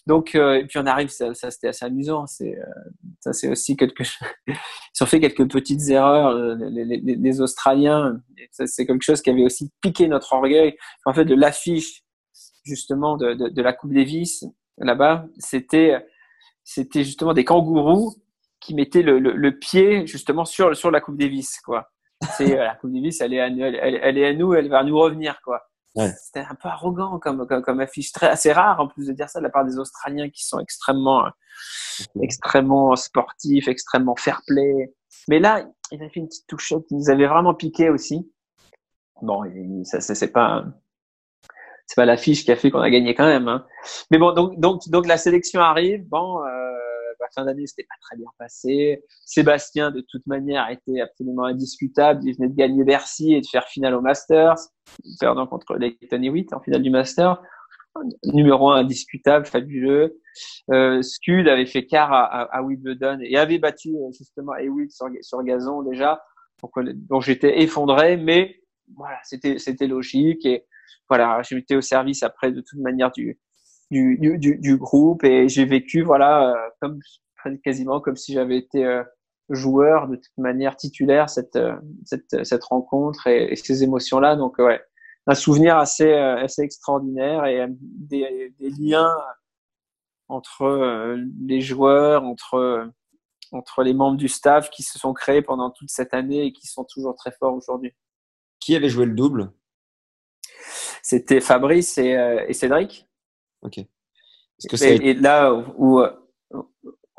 Speaker 2: Donc, euh, et puis on arrive, ça, ça c'était assez amusant. C'est, ça c'est aussi quelque chose. Ils ont fait quelques petites erreurs, euh, les, les, les Australiens. C'est quelque chose qui avait aussi piqué notre orgueil. En fait, de l'affiche justement de, la Coupe Davis là-bas, c'était, justement des kangourous qui mettaient le, pied justement sur sur la Coupe Davis, quoi c'est la Coupe Davis, elle est, à, elle, est à nous, elle va nous revenir, quoi. Ouais. C'était un peu arrogant comme, comme, comme, affiche, très assez rare en plus de dire ça de la part des Australiens qui sont extrêmement, extrêmement sportifs, extrêmement fair-play. Mais là, il a fait une petite touchette qui nous avait vraiment piqué aussi. Bon, ça, c'est pas, c'est pas l'affiche qui a fait qu'on a gagné quand même. Hein. Mais bon, donc, donc, donc la sélection arrive. Bon, euh, fin d'année, c'était pas très bien passé. Sébastien, de toute manière, était absolument indiscutable. Il venait de gagner Bercy et de faire finale au Masters, perdant contre Leighton Hewitt en finale du Master. Numéro un indiscutable, fabuleux. Euh, Scud avait fait quart à, à, à, Wimbledon et avait battu euh, justement Hewitt sur, sur gazon déjà. Donc, donc j'étais effondré, mais voilà, c'était c'était logique et voilà, j'étais au service après de toute manière du du, du, du groupe et j'ai vécu voilà euh, comme quasiment comme si j'avais été euh, joueur de toute manière titulaire cette euh, cette, cette rencontre et, ces émotions là donc ouais un souvenir assez assez extraordinaire et des, des liens entre les joueurs entre entre les membres du staff qui se sont créés pendant toute cette année et qui sont toujours très forts aujourd'hui.
Speaker 1: Qui avait joué le double?
Speaker 2: C'était Fabrice et, et Cédric.
Speaker 1: Ok.
Speaker 2: Que et, là où,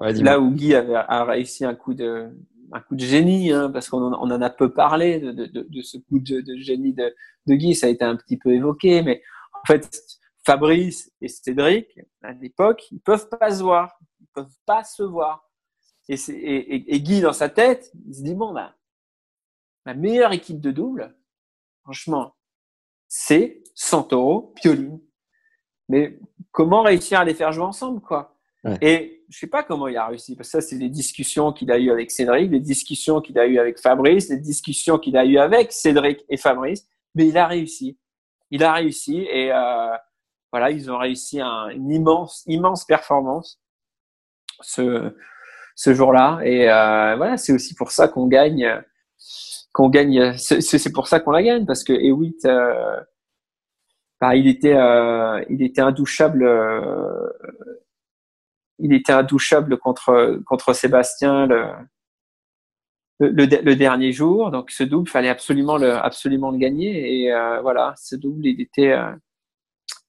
Speaker 2: là où Guy avait, a réussi un coup de, un coup de génie, hein, parce qu'on en, a peu parlé de, de, de ce coup de, de génie de, de, Guy, ça a été un petit peu évoqué, mais en fait, Fabrice et Cédric, à l'époque, ils peuvent pas se voir, ils peuvent pas se voir. Et, et, et, Guy, dans sa tête, il se dit, bon, bah, ma meilleure équipe de double, franchement, c'est Santoro, Pioline. Mais comment réussir à les faire jouer ensemble, quoi? Ouais. Et je sais pas comment il a réussi, parce que ça, c'est des discussions qu'il a eues avec Cédric, des discussions qu'il a eues avec Fabrice, des discussions qu'il a eues avec Cédric et Fabrice, mais il a réussi. Il a réussi et euh, voilà, ils ont réussi un, une immense, immense performance ce, ce jour-là. Et euh, voilà, c'est aussi pour ça qu'on gagne, qu'on gagne. C'est pour ça qu'on la gagne, parce que Hewitt, euh, bah, il était, euh, il était indouchable. Euh, il était indouchable contre contre Sébastien le, le, dernier jour. Donc ce double, fallait absolument le absolument le gagner. Et euh, voilà, ce double, il était, euh,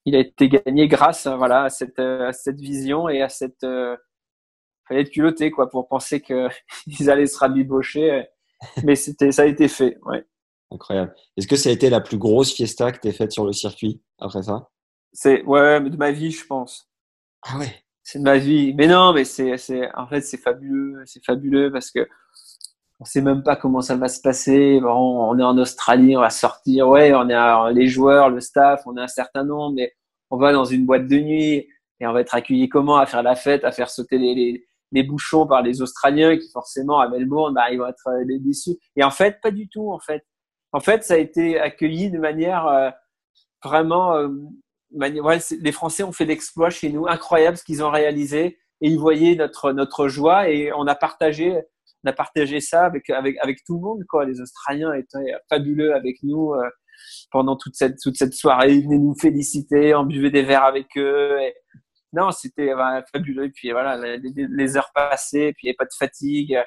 Speaker 2: il a été gagné grâce voilà à cette cette vision et à cette fallait être culotté quoi pour penser que ils allaient se rabibocher. Mais c'était ça a été fait. Ouais.
Speaker 1: Incroyable. Est-ce que ça a été la plus grosse fiesta que tu faite sur le circuit après ça?
Speaker 2: C'est ouais, de ma vie, je pense.
Speaker 1: Ah ouais?
Speaker 2: C'est de ma vie. Mais non, mais c'est c'est en fait c'est fabuleux, c'est fabuleux parce que on sait même pas comment ça va se passer. Bon, on est en Australie, on va sortir. Ouais, on est les joueurs, le staff, on est un certain nombre, mais on va dans une boîte de nuit et on va être accueilli comment? À faire la fête, à faire sauter les, les, les bouchons par les Australiens qui forcément à Melbourne, bah, ils vont être euh, déçus. Et en fait, pas du tout. En fait, en fait, ça a été accueilli de manière euh, vraiment. Euh, ouais, les Français ont fait l'exploit chez nous, incroyable ce qu'ils ont réalisé et ils voyaient notre notre joie et on a partagé on a partagé ça avec, avec, avec tout le monde. Quoi. Les Australiens étaient fabuleux avec nous euh, pendant toute cette, toute cette soirée. Ils venaient nous féliciter, on buvait des verres avec eux. Et... Non, c'était fabuleux. Et puis voilà, les, heures passées, puis il n'y avait pas de fatigue.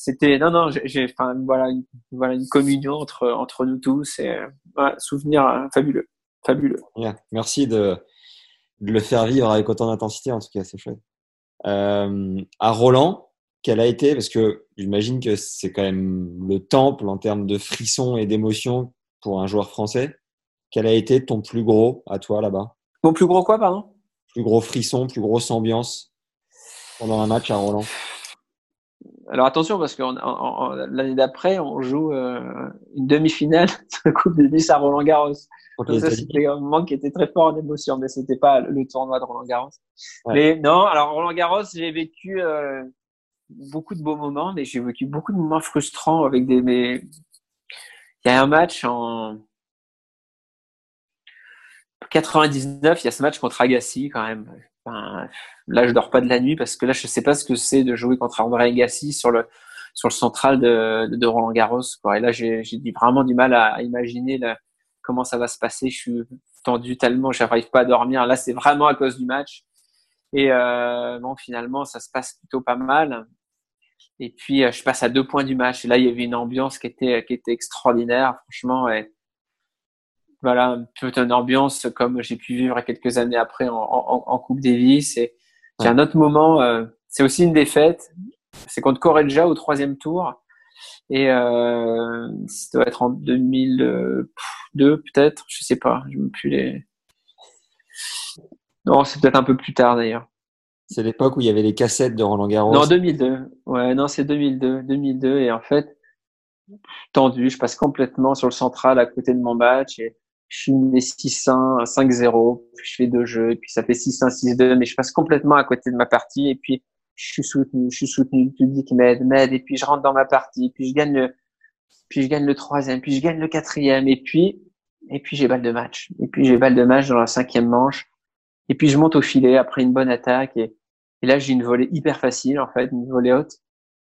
Speaker 2: C'était non non, j'ai enfin voilà une, voilà une communion entre entre nous tous et un souvenir hein, fabuleux, fabuleux.
Speaker 1: Merci de, de, le faire vivre avec autant d'intensité en tout cas, c'est chouette. Euh, à Roland, quelle a été, parce que j'imagine que c'est quand même le temple en termes de frissons et d'émotions pour un joueur français. Quel a été ton plus gros à toi là-bas?
Speaker 2: Mon plus gros quoi, pardon?
Speaker 1: Plus gros frisson, plus grosse ambiance pendant un match à Roland?
Speaker 2: Alors attention parce que l'année d'après, on joue euh, une demi-finale de Coupe Davis à Roland Garros. ça, c'était un moment qui était très fort en émotion, mais c'était pas le tournoi de Roland Garros. Mais non, alors Roland Garros, j'ai vécu euh, beaucoup de beaux moments, mais j'ai vécu beaucoup de moments frustrants avec des. Mais... Il y a un match en 99, il y a ce match contre Agassi quand même. Là, je dors pas de la nuit parce que là, je sais pas ce que c'est de jouer contre André Agassi sur le central de, Roland Garros. Et là, j'ai vraiment du mal à, imaginer comment ça va se passer. Je suis tendu tellement, je n'arrive pas à dormir. Là, c'est vraiment à cause du match. Et euh, finalement, ça se passe plutôt pas mal. Et puis, euh, je passe à deux points du match. Et là, il y avait une ambiance qui était, extraordinaire, franchement. Voilà, un peu une ambiance comme j'ai pu vivre quelques années après en, en, en Coupe Davis. Et j'ai un autre moment, euh, c'est aussi une défaite. C'est contre Correggia au troisième tour. Et euh, ça doit être en 2002 peut-être, je sais pas, je me plus les. Non, c'est peut-être un peu plus tard d'ailleurs.
Speaker 1: C'est l'époque où il y avait les cassettes de Roland Garros.
Speaker 2: Non, 2002. Ouais, non, c'est 2002. 2002. Et en fait, tendu, je passe complètement sur le central à côté de mon match et je suis né 6-1, 5-0, puis je fais deux jeux, et puis ça fait 6-1, 6-2, mais je passe complètement à côté de ma partie et puis je suis soutenu, je suis soutenu, le public m'aide, m'aide, et puis je rentre dans ma partie, puis je gagne le, puis je gagne le troisième, puis je gagne le quatrième, et puis, et puis j'ai balle de match. Et puis j'ai balle de match dans la cinquième manche. Et puis je monte au filet après une bonne attaque et là, j'ai une volée hyper facile, en fait, une volée haute.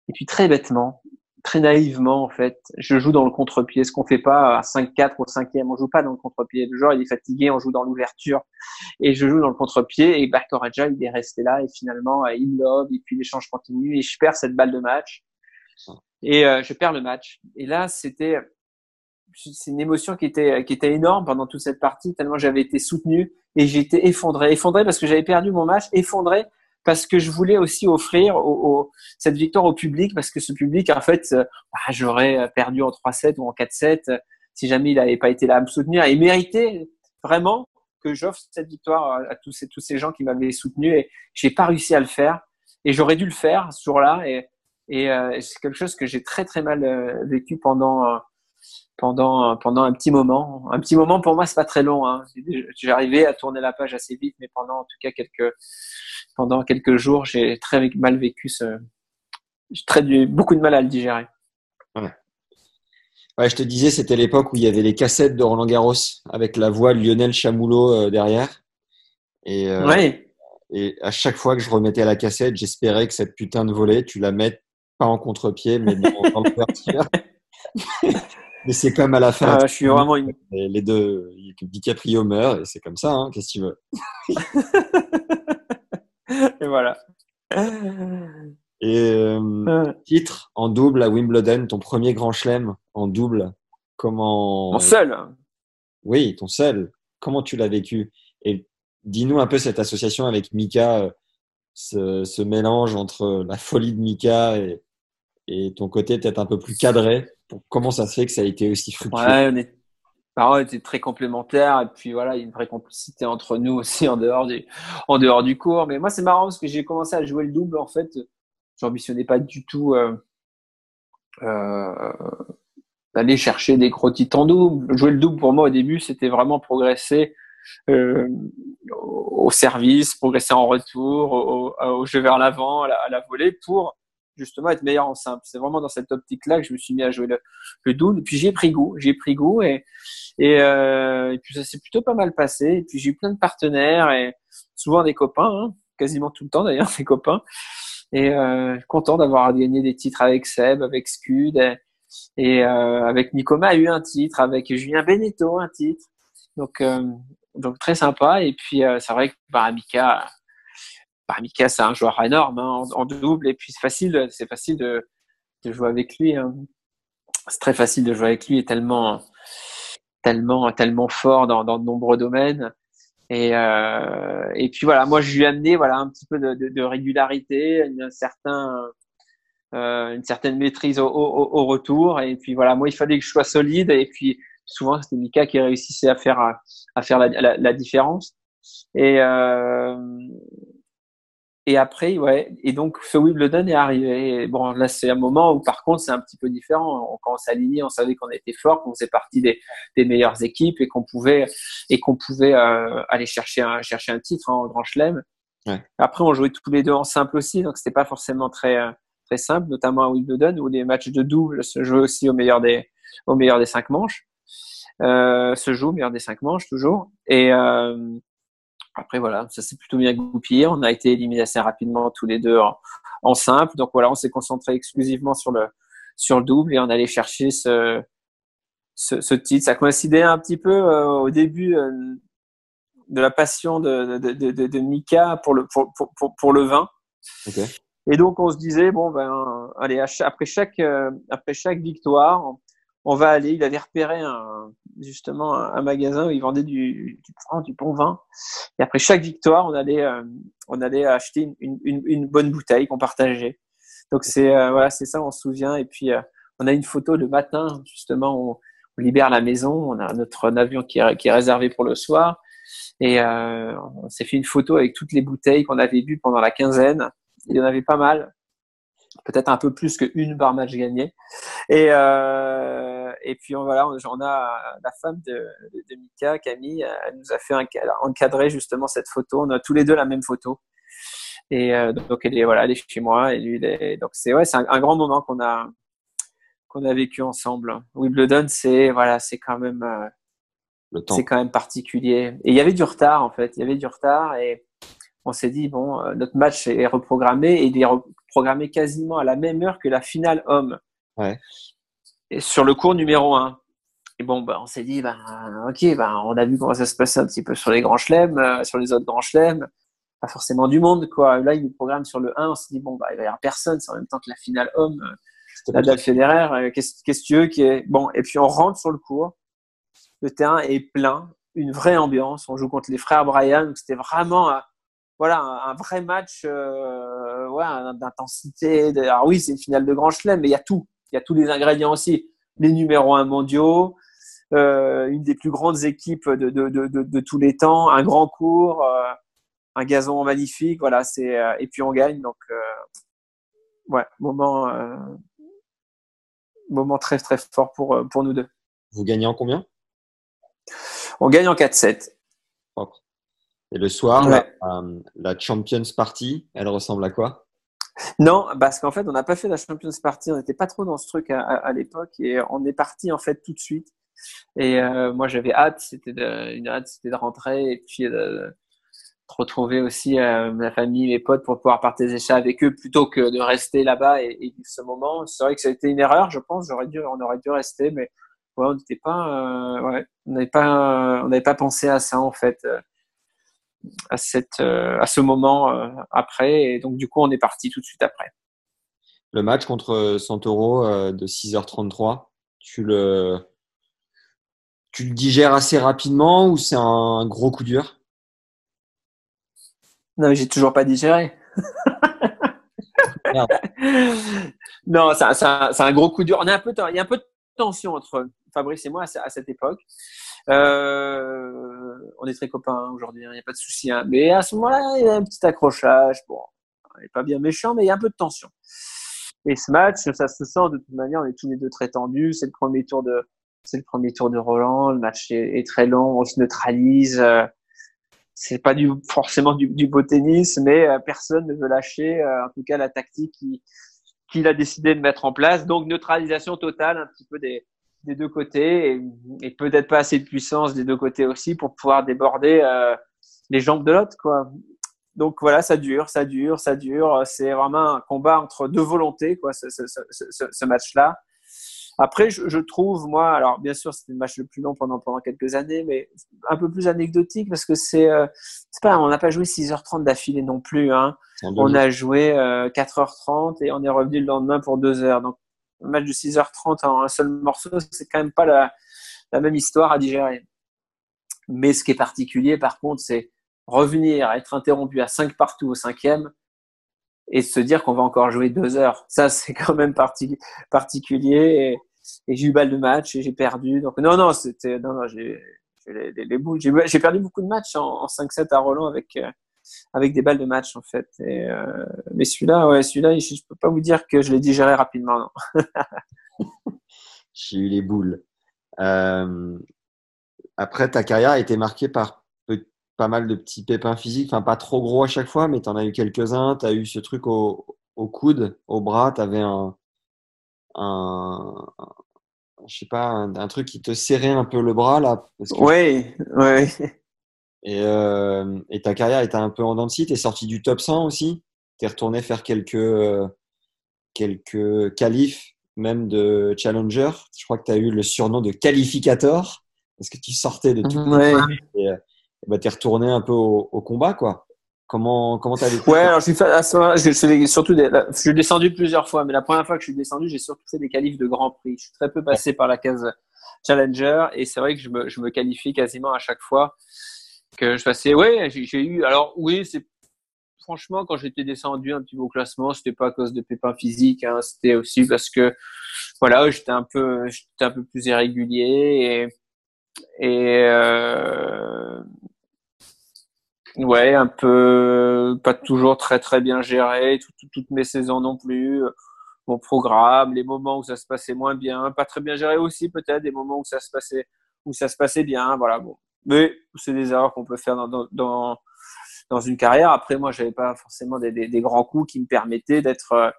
Speaker 2: Et puis très bêtement, très naïvement, en fait, je joue dans le contre-pied, ce qu'on fait pas à 5-4 au 5e. On joue pas dans le contre-pied. Le joueur, il est fatigué, on joue dans l'ouverture. Et je joue dans le contre-pied et Bartoraja, il est resté là et finalement, euh, il lobe et puis l'échange continue et je perds cette balle de match. Et euh, je perds le match. Et là, c'était c'est une émotion qui était qui était énorme pendant toute cette partie tellement j'avais été soutenu et j'étais effondré effondré parce que j'avais perdu mon match effondré parce que je voulais aussi offrir cette victoire au public, parce que ce public, en fait, euh, bah, j'aurais perdu en 3-7 ou en 4-7 euh, si jamais il n'avait pas été là à me soutenir. Et méritait vraiment que j'offre cette victoire à tous ces, gens qui m'avaient soutenu et j'ai pas réussi à le faire. Et j'aurais dû le faire ce jour-là. Et, et euh, c'est quelque chose que j'ai très très mal vécu pendant pendant pendant un petit moment. Un petit moment pour moi c'est pas très long. Hein. J'arrivais à tourner la page assez vite, mais pendant en tout cas quelques pendant quelques jours, j'ai très mal vécu ce. J'ai très beaucoup de mal à le digérer.
Speaker 1: Ouais. je te disais, c'était l'époque où il y avait les cassettes de Roland Garros avec la voix de Lionel Chamoulot euh, derrière. Et,
Speaker 2: euh, ouais.
Speaker 1: et à chaque fois que je remettais à la cassette, j'espérais que cette putain de volée, tu la mettes pas en contre-pied, mais dans, le mais c'est comme à la fin.
Speaker 2: Ah, je suis vraiment une...
Speaker 1: Les deux, DiCaprio meurt et c'est comme ça, hein, qu'est-ce que tu veux?
Speaker 2: Et voilà.
Speaker 1: Et euh, titre en double à Wimbledon, ton premier grand chelem en double. Comment
Speaker 2: Mon seul.
Speaker 1: Oui, ton seul. Comment tu l'as vécu? Et dis-nous un peu cette association avec Mika, euh, ce, ce, mélange entre la folie de Mika et, et ton côté peut-être un peu plus cadré. comment ça se fait que ça a été aussi fructueux?
Speaker 2: Ouais, on est parents étaient très complémentaires et puis voilà, il y a une vraie complicité entre nous aussi en dehors du, en dehors du cours. Mais moi, c'est marrant parce que j'ai commencé à jouer le double en fait. J'ambitionnais pas du tout. Euh, euh, d'aller chercher des gros titres en double. Jouer le double pour moi au début, c'était vraiment progresser euh, au service, progresser en retour, au, jeu vers l'avant, à, la volée pour justement être meilleur en simple. C'est vraiment dans cette optique-là que je me suis mis à jouer le, le double. Puis j'ai pris goût, j'ai pris goût et et, euh, et puis ça s'est plutôt pas mal passé. Et puis j'ai eu plein de partenaires et souvent des copains, hein, quasiment tout le temps d'ailleurs des copains. Et euh, content d'avoir gagné des titres avec Seb, avec Scud et, euh, avec Nicoma a eu un titre, avec Julien Beneteau un titre. Donc euh, donc très sympa. Et puis euh, c'est vrai que Baramika Baramika, c'est un joueur énorme hein, en, double et puis c'est facile, c'est facile de, de, jouer avec lui. Hein. C'est très facile de jouer avec lui et tellement, tellement, tellement fort dans, dans de nombreux domaines. Et, euh, et puis voilà, moi je lui ai amené voilà un petit peu de, de, de régularité, un certain, euh, une certaine maîtrise au, au, au, retour. Et puis voilà, moi il fallait que je sois solide. Et puis souvent c'était Mika qui réussissait à faire à faire la, la, la différence. Et euh, et après, ouais. Et donc, ce Wimbledon est arrivé. Et bon, là, c'est un moment où, par contre, c'est un petit peu différent. Quand on s'alignait, on savait qu'on était fort, qu'on faisait partie des, des meilleures équipes et qu'on pouvait, et qu'on pouvait euh, aller chercher un, chercher un titre hein, en Grand Chelem. Ouais. Après, on jouait tous les deux en simple aussi, donc c'était pas forcément très, euh, très simple, notamment à Wimbledon où les matchs de double se jouaient aussi au meilleur des, au meilleur des cinq manches. Euh, se joue au meilleur des cinq manches toujours. Et, euh, après, voilà, ça s'est plutôt bien goupillé. On a été éliminés assez rapidement tous les deux en, simple. Donc voilà, on s'est concentré exclusivement sur le, sur le double et on allait chercher ce, ce, ce titre. Ça coïncidait un petit peu euh, au début euh, de la passion de, de, de, de, Mika pour le, pour, pour, pour le vin. Okay. Et donc on se disait, bon, ben, allez, après chaque, euh, après chaque victoire, on va aller. Il avait repéré un, justement un, magasin où il vendait du, du, du, bon vin. Et après chaque victoire, on allait, euh, on allait acheter une, une, une bonne bouteille qu'on partageait. Donc c'est euh, voilà, c'est ça, on se souvient. Et puis euh, on a une photo le matin, justement, on, libère la maison, on a notre avion qui est, qui est réservé pour le soir. Et on s'est fait une photo avec toutes les bouteilles qu'on avait bu pendant la quinzaine. Il y en avait pas mal peut-être un peu plus qu'une par match gagné. Et, euh, et puis voilà, on, a la femme de, de, de, Mika, Camille, elle nous a fait un, encadrer justement cette photo. On a tous les deux la même photo. Et euh, donc elle est voilà, elle est chez moi et lui il est donc c'est ouais, c'est un, un, grand moment qu'on a qu'on a vécu ensemble. Wimbledon, c'est voilà, c'est quand même euh, c'est quand même particulier. Et il y avait du retard en fait, il y avait du retard et on s'est dit bon, notre match est reprogrammé et il est reprogrammé quasiment à la même heure que la finale homme.
Speaker 1: Ouais.
Speaker 2: Et sur le cours numéro 1. Et bon, bah, on s'est dit, ben, ok, ben, on a vu comment ça se passait un petit peu sur les grands chelems, euh, sur les autres grands chelems. Pas forcément du monde, quoi. Là, il nous programme sur le 1. On s'est dit, bon, bah, il va y avoir personne. C'est en même temps que la finale homme. Euh, Nadal Federer. Qu'est-ce que tu veux qui est, bon. Et puis, on rentre sur le cours. Le terrain est plein. Une vraie ambiance. On joue contre les frères Bryan. Donc, c'était vraiment, voilà, un, vrai match euh, ouais, d'intensité. Alors oui, c'est une finale de Grand Chelem, mais il y a tout. Il y a tous les ingrédients aussi. Les numéros un mondiaux, euh, une des plus grandes équipes de, de, de, de, tous les temps, un grand cours, euh, un gazon magnifique. Voilà, c'est et puis on gagne. Donc, ouais, moment, moment très très fort pour, pour nous deux.
Speaker 1: Vous gagnez en combien?
Speaker 2: On gagne en 4-7.
Speaker 1: Et le soir, ouais. la, la, Champions Party, elle ressemble à quoi?
Speaker 2: Non, parce qu'en fait, on n'a pas fait la Champions Party. On n'était pas trop dans ce truc à, à, à l'époque et on est parti en fait tout de suite. Et euh, moi, j'avais hâte. C'était une hâte, c'était de rentrer et puis de, de retrouver aussi euh, ma famille, mes potes pour pouvoir partager ça avec eux plutôt que de rester là-bas et, et vivre ce moment. C'est vrai que ça a été une erreur, je pense. J'aurais dû, on aurait dû rester, mais ouais, on n'était pas, euh, ouais, on n'avait pas, on n'avait pas pensé à ça en fait à, cette, euh, à ce moment euh, après. Et donc, du coup, on est parti tout de suite après.
Speaker 1: Le match contre Santoro euh, de 6h33, tu le, tu le digères assez rapidement ou c'est un gros coup dur?
Speaker 2: Non, j'ai toujours pas digéré. non, c'est un, un, gros coup dur. On a un peu, il y a un peu de tension entre Fabrice et moi à, à cette époque. Euh, on est très copains aujourd'hui, il hein, n'y a pas de souci. Hein. Mais à ce moment-là, il y a un petit accrochage. Bon, il n'est pas bien méchant, mais il y a un peu de tension. Et ce match, ça se sent de toute manière, on est tous les deux très tendus. C'est le premier tour de, c'est le premier tour de Roland. Le match est, très long, on se neutralise. Euh, c'est pas du, forcément du, beau tennis, mais euh, personne ne veut lâcher, euh, en tout cas, la tactique qu'il a décidé de mettre en place. Donc, neutralisation totale un petit peu des, des deux côtés et, et peut-être pas assez de puissance des deux côtés aussi pour pouvoir déborder les jambes de l'autre, quoi donc voilà, ça dure, ça dure, ça dure. C'est vraiment un combat entre deux volontés, quoi, ce, ce, ce, ce match-là. Après, je, je, trouve, moi, alors bien sûr, c'était le match le plus long pendant, pendant quelques années, mais un peu plus anecdotique parce que c'est, euh, c'est pas, on n'a pas joué 6h30 d'affilée non plus. Hein. On a joué euh, 4h30 et on est revenu le lendemain pour 2 heures. Donc, un match de 6h30 en un seul morceau, c'est quand même pas la, la même histoire à digérer. Mais ce qui est particulier, par contre, c'est revenir, être interrompu à 5 partout au cinquième et se dire qu'on va encore jouer deux heures. Ça, c'est quand même particulier. Et, j'ai eu balle de match et j'ai perdu. Donc, non, non, c'était, non, non, j'ai, les, les. J'ai, perdu beaucoup de matchs en, 5-7 à Roland avec, euh, avec des balles de match, en fait. Et, euh, mais celui-là, ouais, celui-là, je, ne peux pas vous dire que je l'ai digéré rapidement,
Speaker 1: j'ai eu les boules. Euh, après, ta carrière a été marquée par pas mal de petits pépins physiques, enfin pas trop gros à chaque fois, mais tu en as eu quelques-uns. Tu as eu ce truc au, au coude, au bras, tu avais un, un, je sais pas, un, truc qui te serrait un peu le bras là.
Speaker 2: Oui, oui.
Speaker 1: Et, euh, et, ta carrière était un peu en dents de scie. Tu es sorti du top 100 aussi. Tu es retourné faire quelques, euh, quelques qualifs, même de challenger. Je crois que tu as eu le surnom de qualificator parce que tu sortais de tout.
Speaker 2: Ouais.
Speaker 1: Et, euh, bah, tu es retourné un peu au, au combat, quoi. Comment comment t'as
Speaker 2: vécu Ouais, alors je suis à je, je, surtout des, je suis descendu plusieurs fois, mais la première fois que je suis descendu, j'ai surtout fait des qualifs de Grand Prix. Je suis très peu passé par la case Challenger et c'est vrai que je me, je me qualifie quasiment à chaque fois que je passais. Ouais, j'ai eu. Alors oui, c'est franchement quand j'étais descendu un petit peu au classement, c'était pas à cause de pépins physiques, hein, c'était aussi parce que voilà, j'étais un peu j'étais un peu plus irrégulier et et euh, ouais, un peu pas toujours très très bien géré, toutes mes saisons non plus. Mon programme, les moments où ça se passait moins bien, pas très bien géré aussi peut-être, des moments où ça se passait où ça se passait bien, voilà. Bon, mais c'est des erreurs qu'on peut faire dans, dans, une carrière. Après, moi, j'avais pas forcément des, des, grands coups qui me permettaient d'être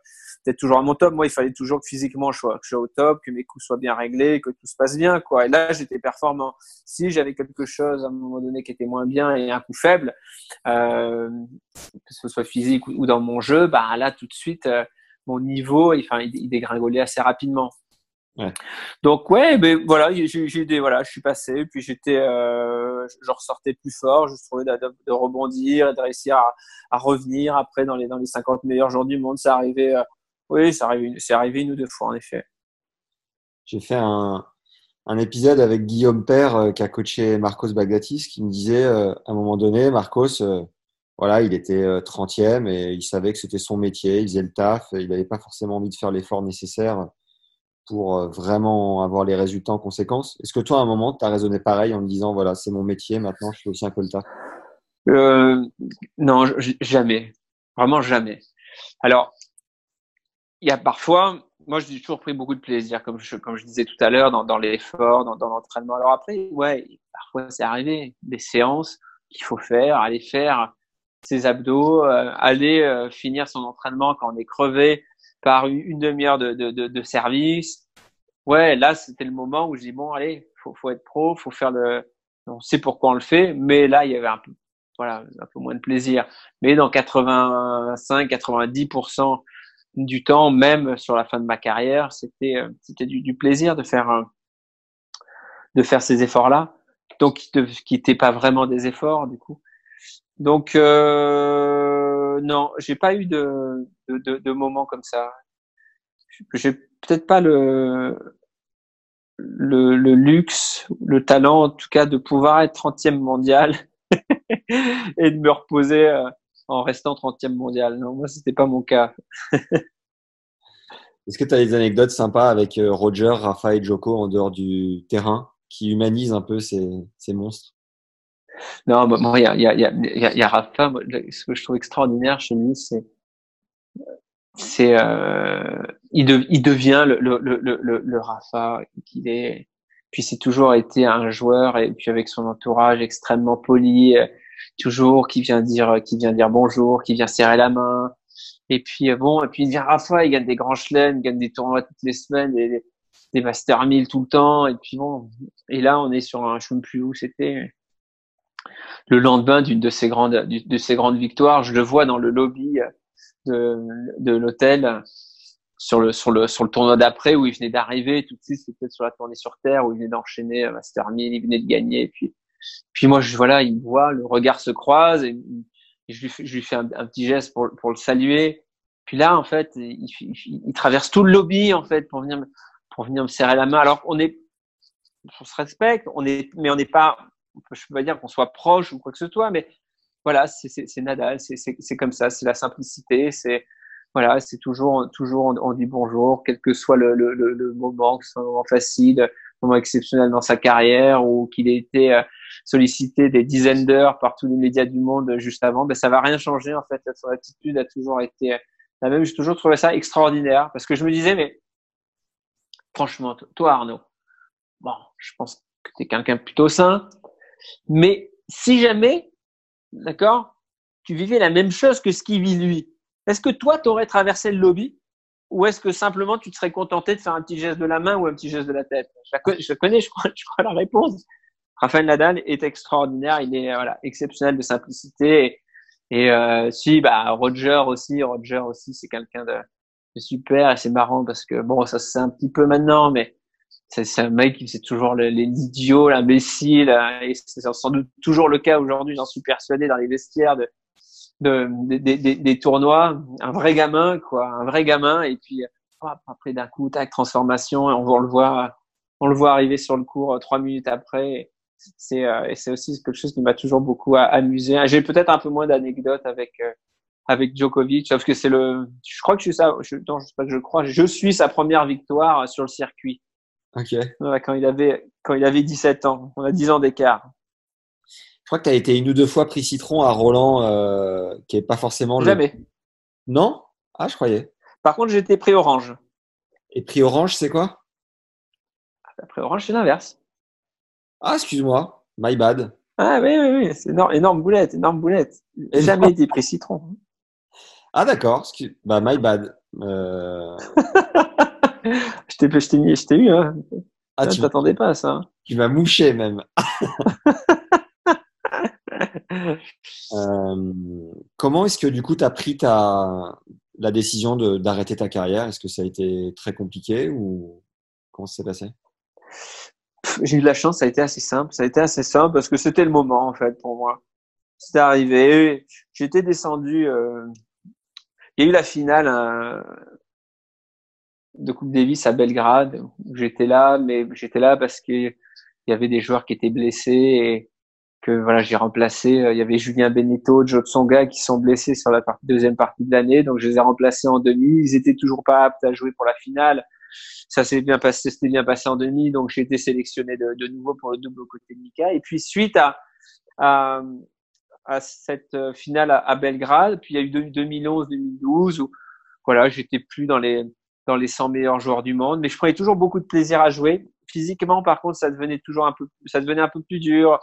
Speaker 2: d'être toujours à mon top. Moi, il fallait toujours que physiquement je sois, que je au top, que mes coups soient bien réglés, que tout se passe bien, quoi. Et là, j'étais performant. Si j'avais quelque chose à un moment donné qui était moins bien et un coup faible, euh, que ce soit physique ou, dans mon jeu, bah là, tout de suite, euh, mon niveau, il dégringolait assez rapidement. Donc ouais, ben voilà, j'ai voilà, je suis passé, puis j'étais, euh, je ressortais plus fort, je trouvais de, rebondir, de réussir à, revenir après dans les dans les 50 meilleurs jours du monde, ça arrivait euh, oui, c'est arrivé, c'est arrivé une ou deux fois, en effet.
Speaker 1: J'ai fait un, un, épisode avec Guillaume Père euh, qui a coaché Marcos Bagdatis qui me disait euh, à un moment donné, Marcos, voilà, il était 30e et il savait que c'était son métier, il faisait le taf, il n'avait pas forcément envie de faire l'effort nécessaire pour vraiment avoir les résultats en conséquence. Est-ce que toi, à un moment, tu as raisonné pareil en me disant, voilà, c'est mon métier, maintenant je fais aussi un peu
Speaker 2: euh, Non, jamais. Vraiment jamais. Alors, il y a parfois, moi, j'ai toujours pris beaucoup de plaisir, comme je, disais tout à l'heure, dans, dans l'effort, dans, l'entraînement. Alors après, ouais, parfois c'est arrivé, des séances qu'il faut faire, aller faire ses abdos, euh, aller euh, finir son entraînement quand on est crevé par une, demi-heure de, de, de, de, service. Ouais, là, c'était le moment où je dis, bon, allez, faut, faut être pro, faut faire le, on sait pourquoi on le fait, mais là, il y avait un peu, voilà, un peu moins de plaisir. Mais dans 85, 90% du temps, même sur la fin de ma carrière, c'était euh, c'était du, du, plaisir de faire euh, de faire ces efforts-là, donc qui n'étaient pas vraiment des efforts du coup. Donc euh, non, j'ai pas eu de, de, moments comme ça. J'ai peut-être pas le, luxe, le talent en tout cas de pouvoir être 30e mondial et de me reposer euh, en restant 30e mondial. Non, moi, c'était pas mon cas.
Speaker 1: Est-ce que tu as des anecdotes sympas avec euh, Roger, Rafa et Joko en dehors du terrain qui humanisent un peu ces monstres?
Speaker 2: Non, moi, il y a, y, a, y, a, y a Rafa. ce que je trouve extraordinaire chez lui, c'est c'est euh, il, devient le, le, le, le, le Rafa qu'il est. Puis c'est toujours été un joueur et puis avec son entourage extrêmement poli, toujours qui vient dire qui vient dire bonjour, qui vient serrer la main. Et puis bon, et puis il vient Rafa, il gagne des grands chelems, il gagne des tournois toutes les semaines, et des Master 1000 tout le temps. Et puis bon, et là on est sur un, je ne plus où c'était, le lendemain d'une de ces grandes de ces grandes victoires, je le vois dans le lobby de, de l'hôtel sur le sur le sur le tournoi d'après où il venait d'arriver. Tout de suite c'était sur la tournée sur terre où il venait d'enchaîner Master 1000 il venait de gagner et puis puis moi je voilà il voit le regard se croise et, je lui fais, un, petit geste pour pour le saluer. Puis là en fait il, traverse tout le lobby en fait pour venir pour venir me serrer la main. Alors on est on se respecte on est mais on n'est pas je peux pas dire qu'on soit proche ou quoi que ce soit, mais voilà, c'est Nadal, c'est comme ça, c'est la simplicité, c'est voilà, c'est toujours, toujours on, dit bonjour, quel que soit le, le, le, moment, que ce soit un moment facile, un moment exceptionnel dans sa carrière ou qu'il ait été euh, sollicité des dizaines d'heures par tous les médias du monde juste avant, ben ça va rien changer en fait. Son attitude a toujours été la même. J'ai toujours trouvé ça extraordinaire parce que je me disais mais franchement, toi Arnaud, bon, je pense que tu es quelqu'un plutôt sain, mais si jamais, d'accord, tu vivais la même chose que ce qu'il vit lui, est-ce que toi, tu aurais traversé le lobby ou est-ce que simplement tu te serais contenté de faire un petit geste de la main ou un petit geste de la tête? Je, connais, je crois, je crois la réponse. Raphaël Nadal est extraordinaire, il est voilà, exceptionnel de simplicité. Et, euh, si, bah, Roger aussi, Roger aussi, c'est quelqu'un de, de, super et c'est marrant parce que bon, ça c'est un petit peu maintenant, mais c'est un mec qui c'est toujours l'idiot, l'imbécile, euh, et c'est sans doute toujours le cas aujourd'hui, j'en suis persuadé, dans les vestiaires de, de, des tournois, un vrai gamin, quoi, un vrai gamin, et puis après d'un coup, tac, transformation, on, le voit, on le voit arriver sur le cours euh, trois minutes après. C'est euh, et c'est aussi quelque chose qui m'a toujours beaucoup amusé. J'ai peut-être un peu moins d'anecdotes avec avec Djokovic, parce que c'est le, je crois que je suis ça, je, non, je sais pas je crois, je suis sa première victoire sur le circuit.
Speaker 1: Ok.
Speaker 2: quand il avait quand il avait 17 ans, on a 10 ans d'écart.
Speaker 1: Je crois que tu as été une ou deux fois pris citron à Roland, euh, qui est pas forcément.
Speaker 2: Jamais.
Speaker 1: Non? Ah, je croyais.
Speaker 2: Par contre, j'étais pris orange.
Speaker 1: Et pris orange, c'est quoi?
Speaker 2: Ah, Pris orange, c'est l'inverse.
Speaker 1: Ah, excuse-moi. My bad.
Speaker 2: Ah oui, oui, oui. C'est énorme, énorme boulette, énorme boulette. Jamais été pris citron.
Speaker 1: Ah d'accord. Bah, my bad. Euh...
Speaker 2: je t'ai, je t'ai eu, hein. Ah, tu t'attendais pas à ça. Hein.
Speaker 1: Tu m'as mouché même. euh, comment est-ce que du coup tu as pris ta, la décision d'arrêter ta carrière? Est-ce que ça a été très compliqué ou comment ça s'est passé?
Speaker 2: J'ai eu de la chance, ça a été assez simple. Ça a été assez simple parce que c'était le moment en fait pour moi. C'était arrivé. J'étais descendu. Euh... Il y a eu la finale. De Coupe Davis à Belgrade j'étais là, mais j'étais là parce qu'il y avait des joueurs qui étaient blessés et que voilà j'ai remplacé. Euh, il y avait Julien Beneteau, Joe Tsonga qui sont blessés sur la deuxième partie de l'année, donc je les ai remplacés en demi. Ils étaient toujours pas aptes à jouer pour la finale. Ça s'est bien passé, c'était bien passé en demi, donc j'ai été sélectionné de, nouveau pour le double côté de Mika. Et puis suite à, à, à cette euh, finale à, Belgrade, puis il y a eu 2011-2012 où voilà j'étais plus dans les dans les 100 meilleurs joueurs du monde, mais je prenais toujours beaucoup de plaisir à jouer. Physiquement, par contre, ça devenait toujours un peu, ça devenait un peu plus dur.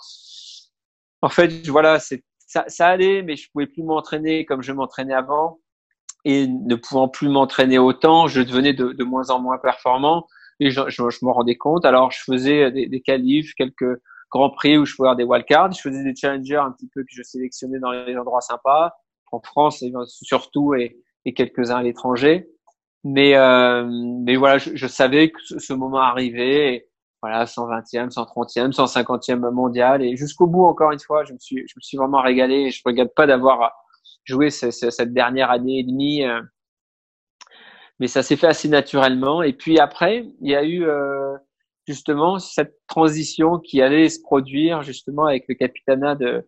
Speaker 2: En fait, voilà, ça, allait, mais je pouvais plus m'entraîner comme je m'entraînais avant. Et ne pouvant plus m'entraîner autant, je devenais de, moins en moins performant. Et je, je, je me rendais compte. Alors, je faisais des, des qualifs, quelques grands prix où je pouvais avoir des wildcards. Je faisais des challengers un petit peu que je sélectionnais dans les endroits sympas, en France surtout, et quelques-uns à l'étranger. Mais, euh, mais voilà, je, je, savais que ce, moment arrivait. voilà, 120e, 130e, 150e mondial. Et jusqu'au bout, encore une fois, je me suis, je me suis vraiment régalé. Je ne regrette pas d'avoir joué cette dernière année et demie. Euh. mais ça s'est fait assez naturellement. Et puis après, il y a eu euh, justement cette transition qui allait se produire justement avec le capitanat de,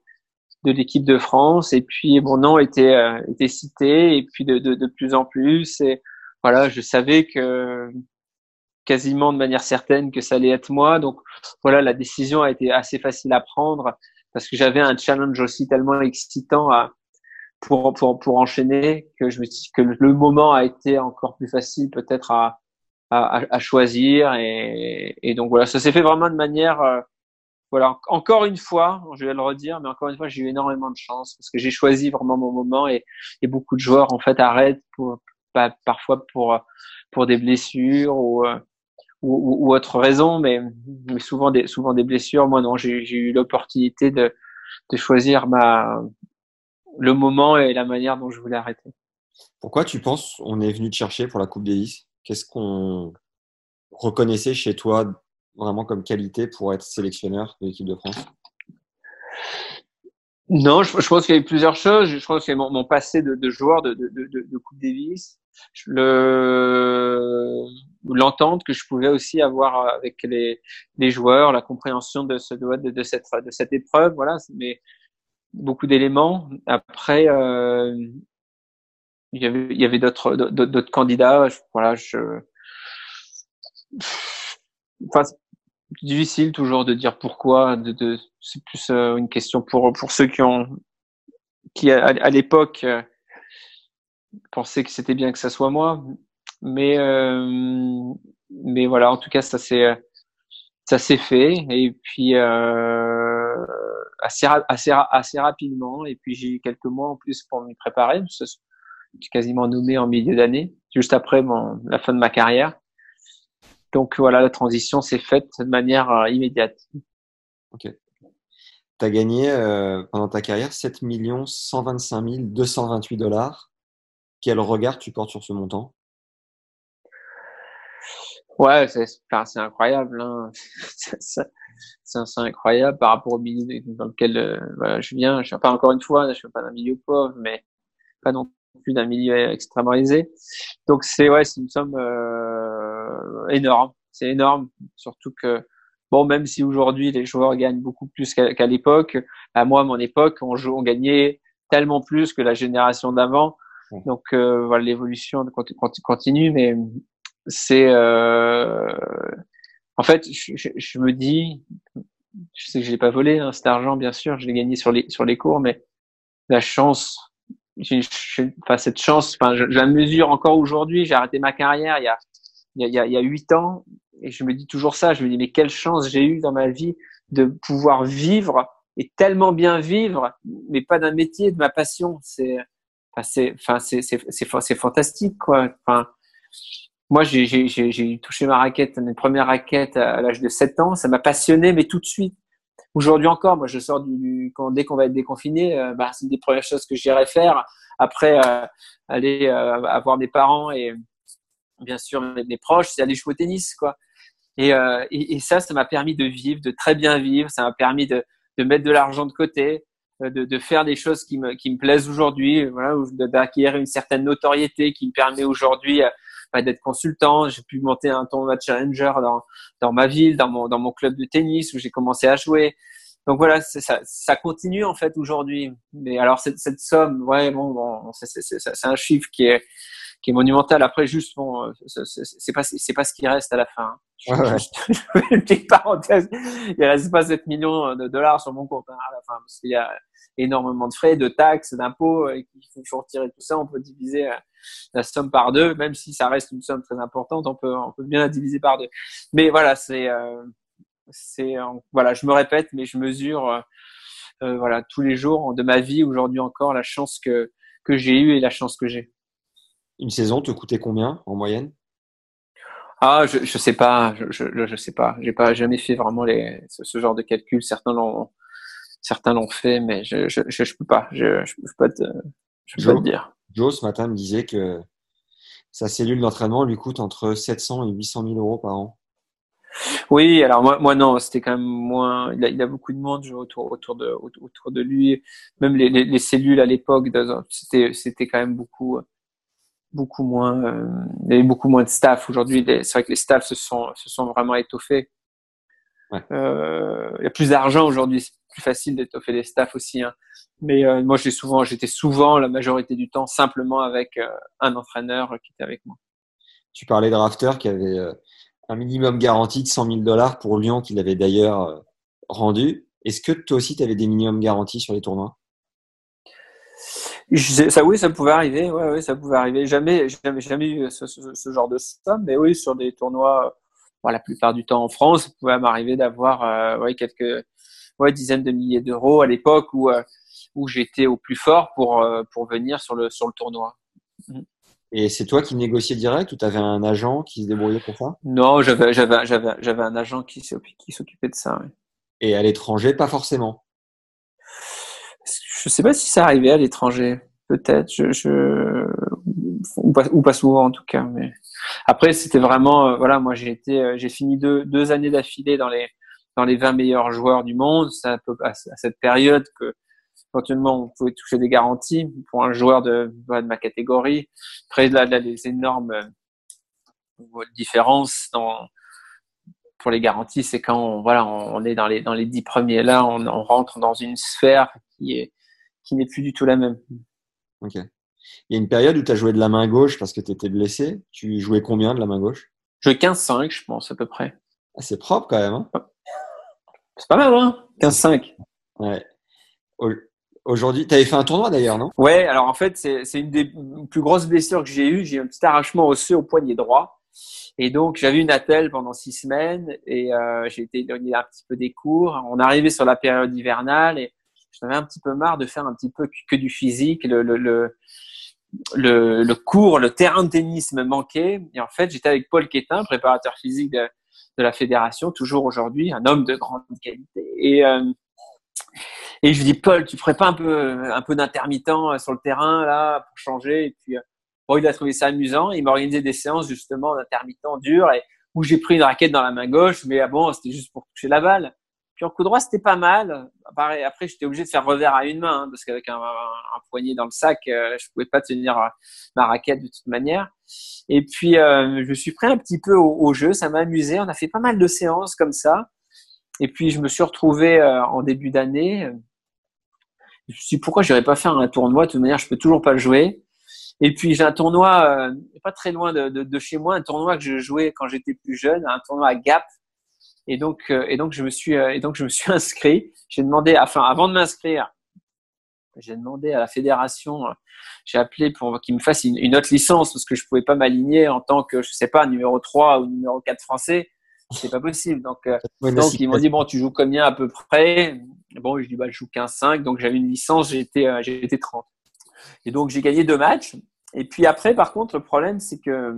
Speaker 2: de l'équipe de France. Et puis mon nom était, euh, était cité. Et puis de, de, de plus en plus. Et, voilà, je savais que quasiment de manière certaine que ça allait être moi. Donc voilà, la décision a été assez facile à prendre parce que j'avais un challenge aussi tellement excitant à, pour, pour, pour enchaîner que je me dis que le moment a été encore plus facile peut-être à, à, à, choisir et, et, donc voilà ça s'est fait vraiment de manière euh, voilà encore une fois je vais le redire mais encore une fois j'ai eu énormément de chance parce que j'ai choisi vraiment mon moment et, et beaucoup de joueurs en fait arrêtent pour pas, parfois pour pour des blessures ou euh, ou, ou, autre raison mais, mais souvent des souvent des blessures. Moi non j'ai eu l'opportunité de de choisir ma le moment et la manière dont je voulais arrêter.
Speaker 1: Pourquoi tu penses on est venu te chercher pour la Coupe Davis? Qu'est-ce qu'on reconnaissait chez toi vraiment comme qualité pour être sélectionneur de l'équipe de France?
Speaker 2: Non, je, pense qu'il y a eu plusieurs choses. Je pense qu'il y a mon, mon passé de, de joueur de, de, de, de, Coupe Davis, le l'entente que je pouvais aussi avoir avec les, les joueurs, la compréhension de ce de, de, cette de cette épreuve, voilà. Mais beaucoup d'éléments. Après, euh, il y avait, avait d'autres, d'autres candidats. voilà, je, enfin, difficile toujours de dire pourquoi. De, de c'est plus euh, une question pour pour ceux qui ont, qui à, à l'époque euh, pensaient que c'était bien que ça soit moi. Mais euh, mais voilà, en tout cas, ça s'est ça s'est fait. Et puis euh, assez, assez, assez rapidement. Et puis j'ai eu quelques mois en plus pour m'y préparer. J'ai quasiment nommé en milieu d'année, juste après mon, la fin de ma carrière. Donc voilà, la transition s'est faite de manière euh, immédiate.
Speaker 1: Ok. Tu as gagné euh, pendant ta carrière 7 125 228 dollars. Quel regard tu portes sur ce montant?
Speaker 2: Ouais, c'est incroyable. Hein. c'est incroyable par rapport au milieu dans lequel euh, je viens. Je suis pas encore une fois, je suis pas d'un milieu pauvre, mais pas non plus d'un milieu extrêmement aisé. Donc c'est ouais, c'est une somme euh, énorme. C'est énorme, surtout que bon, même si aujourd'hui les joueurs gagnent beaucoup plus qu'à l'époque, à moi, à mon époque, on, joue, on gagnait tellement plus que la génération d'avant. Donc euh, voilà, l'évolution continue, mais c'est euh, en fait, je, je, je, me dis, je sais que je l'ai pas volé hein, cet argent, bien sûr, je l'ai gagné sur les sur les cours, mais la chance, enfin cette chance, enfin, je, la mesure encore aujourd'hui. J'ai arrêté ma carrière il y a il y a il y a huit ans et je me dis toujours ça. Je me dis mais quelle chance j'ai eu dans ma vie de pouvoir vivre et tellement bien vivre, mais pas d'un métier, de ma passion. C'est enfin c'est enfin c'est c'est c'est fantastique quoi. Enfin moi, j'ai touché ma raquette, mes premières raquettes à l'âge de 7 ans. Ça m'a passionné, mais tout de suite. Aujourd'hui encore, moi, je sors du, quand, dès qu'on va être déconfiné, euh, bah, c'est une des premières choses que j'irai faire. Après, euh, aller euh, avoir mes parents et bien sûr mes, proches, c'est aller jouer au tennis, quoi. Et, et, et ça, ça m'a permis de vivre, de très bien vivre. Ça m'a permis de, de mettre de l'argent de côté, de, de, faire des choses qui me, qui me plaisent aujourd'hui, voilà, d'acquérir une certaine notoriété qui me permet aujourd'hui d'être consultant. J'ai pu monter un tournoi challenger dans, dans ma ville, dans mon, dans mon club de tennis où j'ai commencé à jouer. Donc voilà, ça, ça continue en fait aujourd'hui. Mais alors cette, cette somme, ouais, bon, bon c'est un chiffre qui est qui est monumental. Après, juste bon, c'est pas c'est pas ce qui reste à la fin. Hein. une petite parenthèse, il reste pas 7 millions de dollars sur mon compte hein, à la fin parce qu'il y a énormément de frais, de taxes, d'impôts et qu'il faut retirer tout ça. On peut diviser euh, la somme par deux, même si ça reste une somme très importante, on peut, on peut bien la diviser par deux. Mais voilà, c'est, euh, c'est, voilà, je me répète, mais je mesure, euh, euh, voilà, tous les jours de ma vie, aujourd'hui encore, la chance que, que j'ai eue et la chance que j'ai.
Speaker 1: Une saison te coûtait combien en moyenne?
Speaker 2: Ah, je, je sais pas, je, je, je sais pas. J'ai pas jamais fait vraiment les, ce, genre de calcul. Certains l'ont, certains l'ont fait, mais je, je, je, peux pas. Je, je peux pas te, je peux pas te dire.
Speaker 1: Joe, ce matin, me disait que sa cellule d'entraînement lui coûte entre 700 et 800 000 euros par an.
Speaker 2: Oui, alors moi, moi non, c'était quand même moins. Il a, il a beaucoup de monde autour, autour, de, autour de lui. Même les, les, les cellules à l'époque, c'était, c'était quand même beaucoup, beaucoup moins. Euh, il y avait beaucoup moins de staff. Aujourd'hui, c'est vrai que les staffs se sont, se sont vraiment étoffés. Ouais. Euh, il y a plus d'argent aujourd'hui, c'est plus facile d'étoffer les staffs aussi. Hein. Mais euh, moi, j'ai souvent, j'étais souvent la majorité du temps simplement avec euh, un entraîneur qui était avec moi.
Speaker 1: Tu parlais de Rafter qui avait un minimum garanti de 100 000 dollars pour Lyon, qu'il avait d'ailleurs rendu. Est-ce que toi aussi, tu avais des minimums garantis sur les tournois?
Speaker 2: Ça, oui, ça pouvait arriver. Ouais, ouais, ça pouvait arriver. Jamais, jamais, jamais eu ce, ce, genre de somme. Mais oui, sur des tournois, la plupart du temps en France, ça pouvait m'arriver d'avoir euh, ouais, quelques ouais, dizaines de milliers d'euros à l'époque où, euh, où j'étais au plus fort pour, euh, pour venir sur le, sur le tournoi.
Speaker 1: Mm. Et c'est toi qui négociais direct ou tu avais un agent qui se débrouillait pour ça?
Speaker 2: Non, j'avais, j'avais, j'avais, j'avais un agent qui, qui s'occupait de ça.
Speaker 1: Et à l'étranger, pas forcément?
Speaker 2: Je sais pas si ça arrivait à l'étranger. Peut-être. Ou, pas, ou pas souvent en tout cas. Mais après, c'était vraiment, euh, voilà, moi j'ai été, euh, j'ai fini deux, deux années d'affilée dans les dans les 20 meilleurs joueurs du monde. C'est à, à, cette période que éventuellement on pouvait toucher des garanties pour un joueur de, de ma catégorie. Après là, là les énormes euh, différences dans pour les garanties, c'est quand on, voilà, on est dans les dans les dix premiers là, on rentre dans une sphère qui est qui n'est plus du tout la même.
Speaker 1: Ok. Il y a une période où tu as joué de la main gauche parce que tu étais blessé. Tu jouais combien de la main gauche?
Speaker 2: Je jouais 15-5, je pense, à peu près.
Speaker 1: Ah, c'est propre quand même. Hein
Speaker 2: c'est pas mal, hein 15-5.
Speaker 1: Ouais. Aujourd'hui, tu avais fait un tournoi d'ailleurs, non?
Speaker 2: Ouais, alors en fait, c'est une des plus grosses blessures que j'ai eues. J'ai eu un petit arrachement osseux au poignet droit. Et donc, j'avais une attelle pendant six semaines et euh, j'ai été éloigné un petit peu des cours. On arrivait sur la période hivernale et j'en avais un petit peu marre de faire un petit peu que du physique. Le, le, le, le, le cours, le terrain de tennis me manquait. Et en fait, j'étais avec Paul Quétin, préparateur physique de, de la fédération, toujours aujourd'hui, un homme de grande qualité. Et, euh, et je lui dis, Paul, tu ferais pas un peu, un peu d'intermittent euh, sur le terrain, là, pour changer? Et puis, euh, bon, il a trouvé ça amusant. Il m'a organisé des séances, justement, d'intermittent dur et où j'ai pris une raquette dans la main gauche, mais ah bon, c'était juste pour toucher la balle. Puis en coup droit, c'était pas mal. Après, j'étais obligé de faire revers à une main, hein, parce qu'avec un, poignet dans le sac, euh, je pouvais pas tenir euh, ma raquette de toute manière. Et puis, euh, je me suis pris un petit peu au, jeu, ça m'a amusé. On a fait pas mal de séances comme ça. Et puis, je me suis retrouvé en début d'année. Je me suis dit, pourquoi je pas faire un tournoi? De toute manière, je peux toujours pas le jouer. Et puis, j'ai un tournoi pas très loin de, chez moi, un tournoi que je jouais quand j'étais plus jeune, un tournoi à Gap, et donc, euh, et donc je me suis, euh, et donc je me suis inscrit. J'ai demandé, enfin, avant de m'inscrire, j'ai demandé à la fédération, euh, j'ai appelé pour qu'ils me fassent une, autre licence parce que je pouvais pas m'aligner en tant que, je sais pas, numéro 3 ou numéro 4 français. C'est pas possible. Donc, donc ils m'ont dit, bon, tu joues combien à peu près? Bon, je dis, bah, je joue 15-5. Donc, j'avais une licence, j'étais, j'étais 30. Et donc, j'ai gagné deux matchs. Et puis après, par contre, le problème, c'est que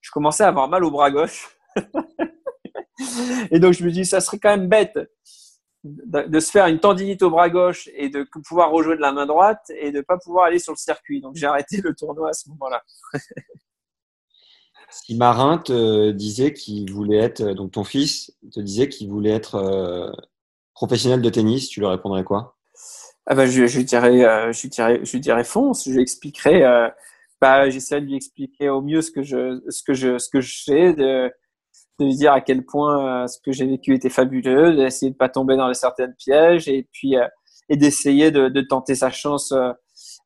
Speaker 2: je commençais à avoir mal au bras gauche. Et donc, je me dis, ça serait quand même bête de, se faire une tendinite au bras gauche et de pouvoir rejouer de la main droite et de ne pas pouvoir aller sur le circuit. Donc, j'ai arrêté le tournoi à ce moment-là.
Speaker 1: si Marin te disait qu'il voulait être, donc ton fils te disait qu'il voulait être euh, professionnel de tennis, tu lui répondrais quoi?
Speaker 2: Ah bah, je, je, dirais, euh, je, dirais, je dirais fonce. Je lui expliquerai. Euh, bah, j'essaie de lui expliquer au mieux ce que je, ce que je, ce que je sais, de, de lui dire à quel point euh, ce que j'ai vécu était fabuleux, d'essayer de pas tomber dans les certains pièges et puis euh, et d'essayer de, tenter sa chance euh,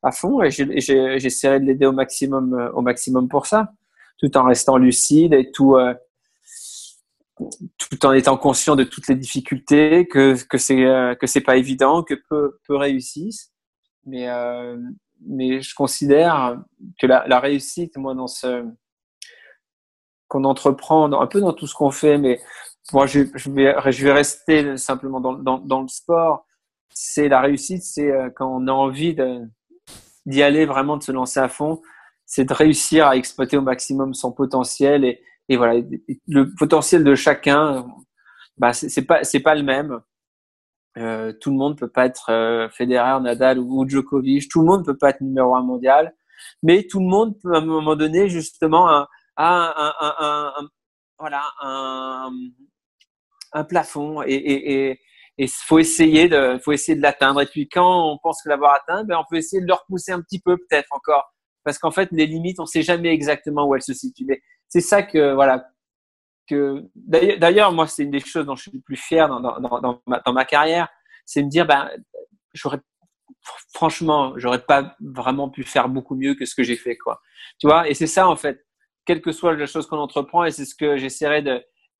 Speaker 2: à fond. Et j'essaierai de l'aider au maximum, au maximum pour ça, tout en restant lucide et tout, tout en étant conscient de toutes les difficultés, que que c'est que c'est pas évident, que peu peu réussissent, mais mais je considère que la réussite, moi, dans ce qu'on entreprend un peu dans tout ce qu'on fait, mais moi je, vais, je vais rester simplement dans, dans, le sport. C'est la réussite, c'est euh, quand on a envie d'y aller vraiment, de se lancer à fond, c'est de réussir à exploiter au maximum son potentiel et, et voilà le potentiel de chacun. Bah c'est pas c'est pas le même. Euh, tout le monde peut pas être euh, Federer, Nadal ou Djokovic. Tout le monde peut pas être numéro un mondial, mais tout le monde peut à un moment donné justement un, voilà, un, plafond et, et faut essayer de de l'atteindre. Et puis quand on pense l'avoir atteint ben on peut essayer de le repousser un petit peu peut-être encore. Parce qu'en fait les limites on sait jamais exactement où elles se situent. Mais c'est ça que voilà que d'ailleurs moi c'est une des choses dont je suis le plus fier dans, dans ma carrière. C'est me dire ben j'aurais franchement j'aurais pas vraiment pu faire beaucoup mieux que ce que j'ai fait quoi. Tu vois? Et c'est ça en fait quelle que soit la chose qu'on entreprend. Et c'est ce que j'essaierai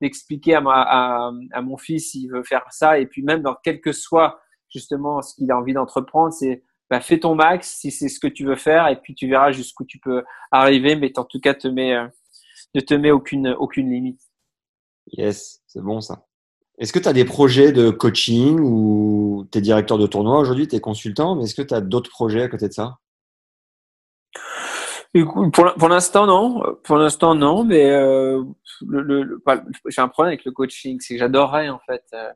Speaker 2: d'expliquer à, mon fils s'il veut faire ça. Et puis même dans quel que soit justement ce qu'il a envie d'entreprendre, c'est bah, fais ton max si c'est ce que tu veux faire et puis tu verras jusqu'où tu peux arriver, mais en tout cas, euh, ne te mets aucune, aucune limite.
Speaker 1: Yes, c'est bon ça. Est-ce que tu as des projets de coaching ou tu es directeur de tournoi aujourd'hui, tu es consultant, mais est-ce que tu as d'autres projets à côté de ça?
Speaker 2: Pour, pour l'instant, non. Pour l'instant, non. Mais euh, le, le, j'ai un problème avec le coaching, c'est que j'adorerais en fait. Euh,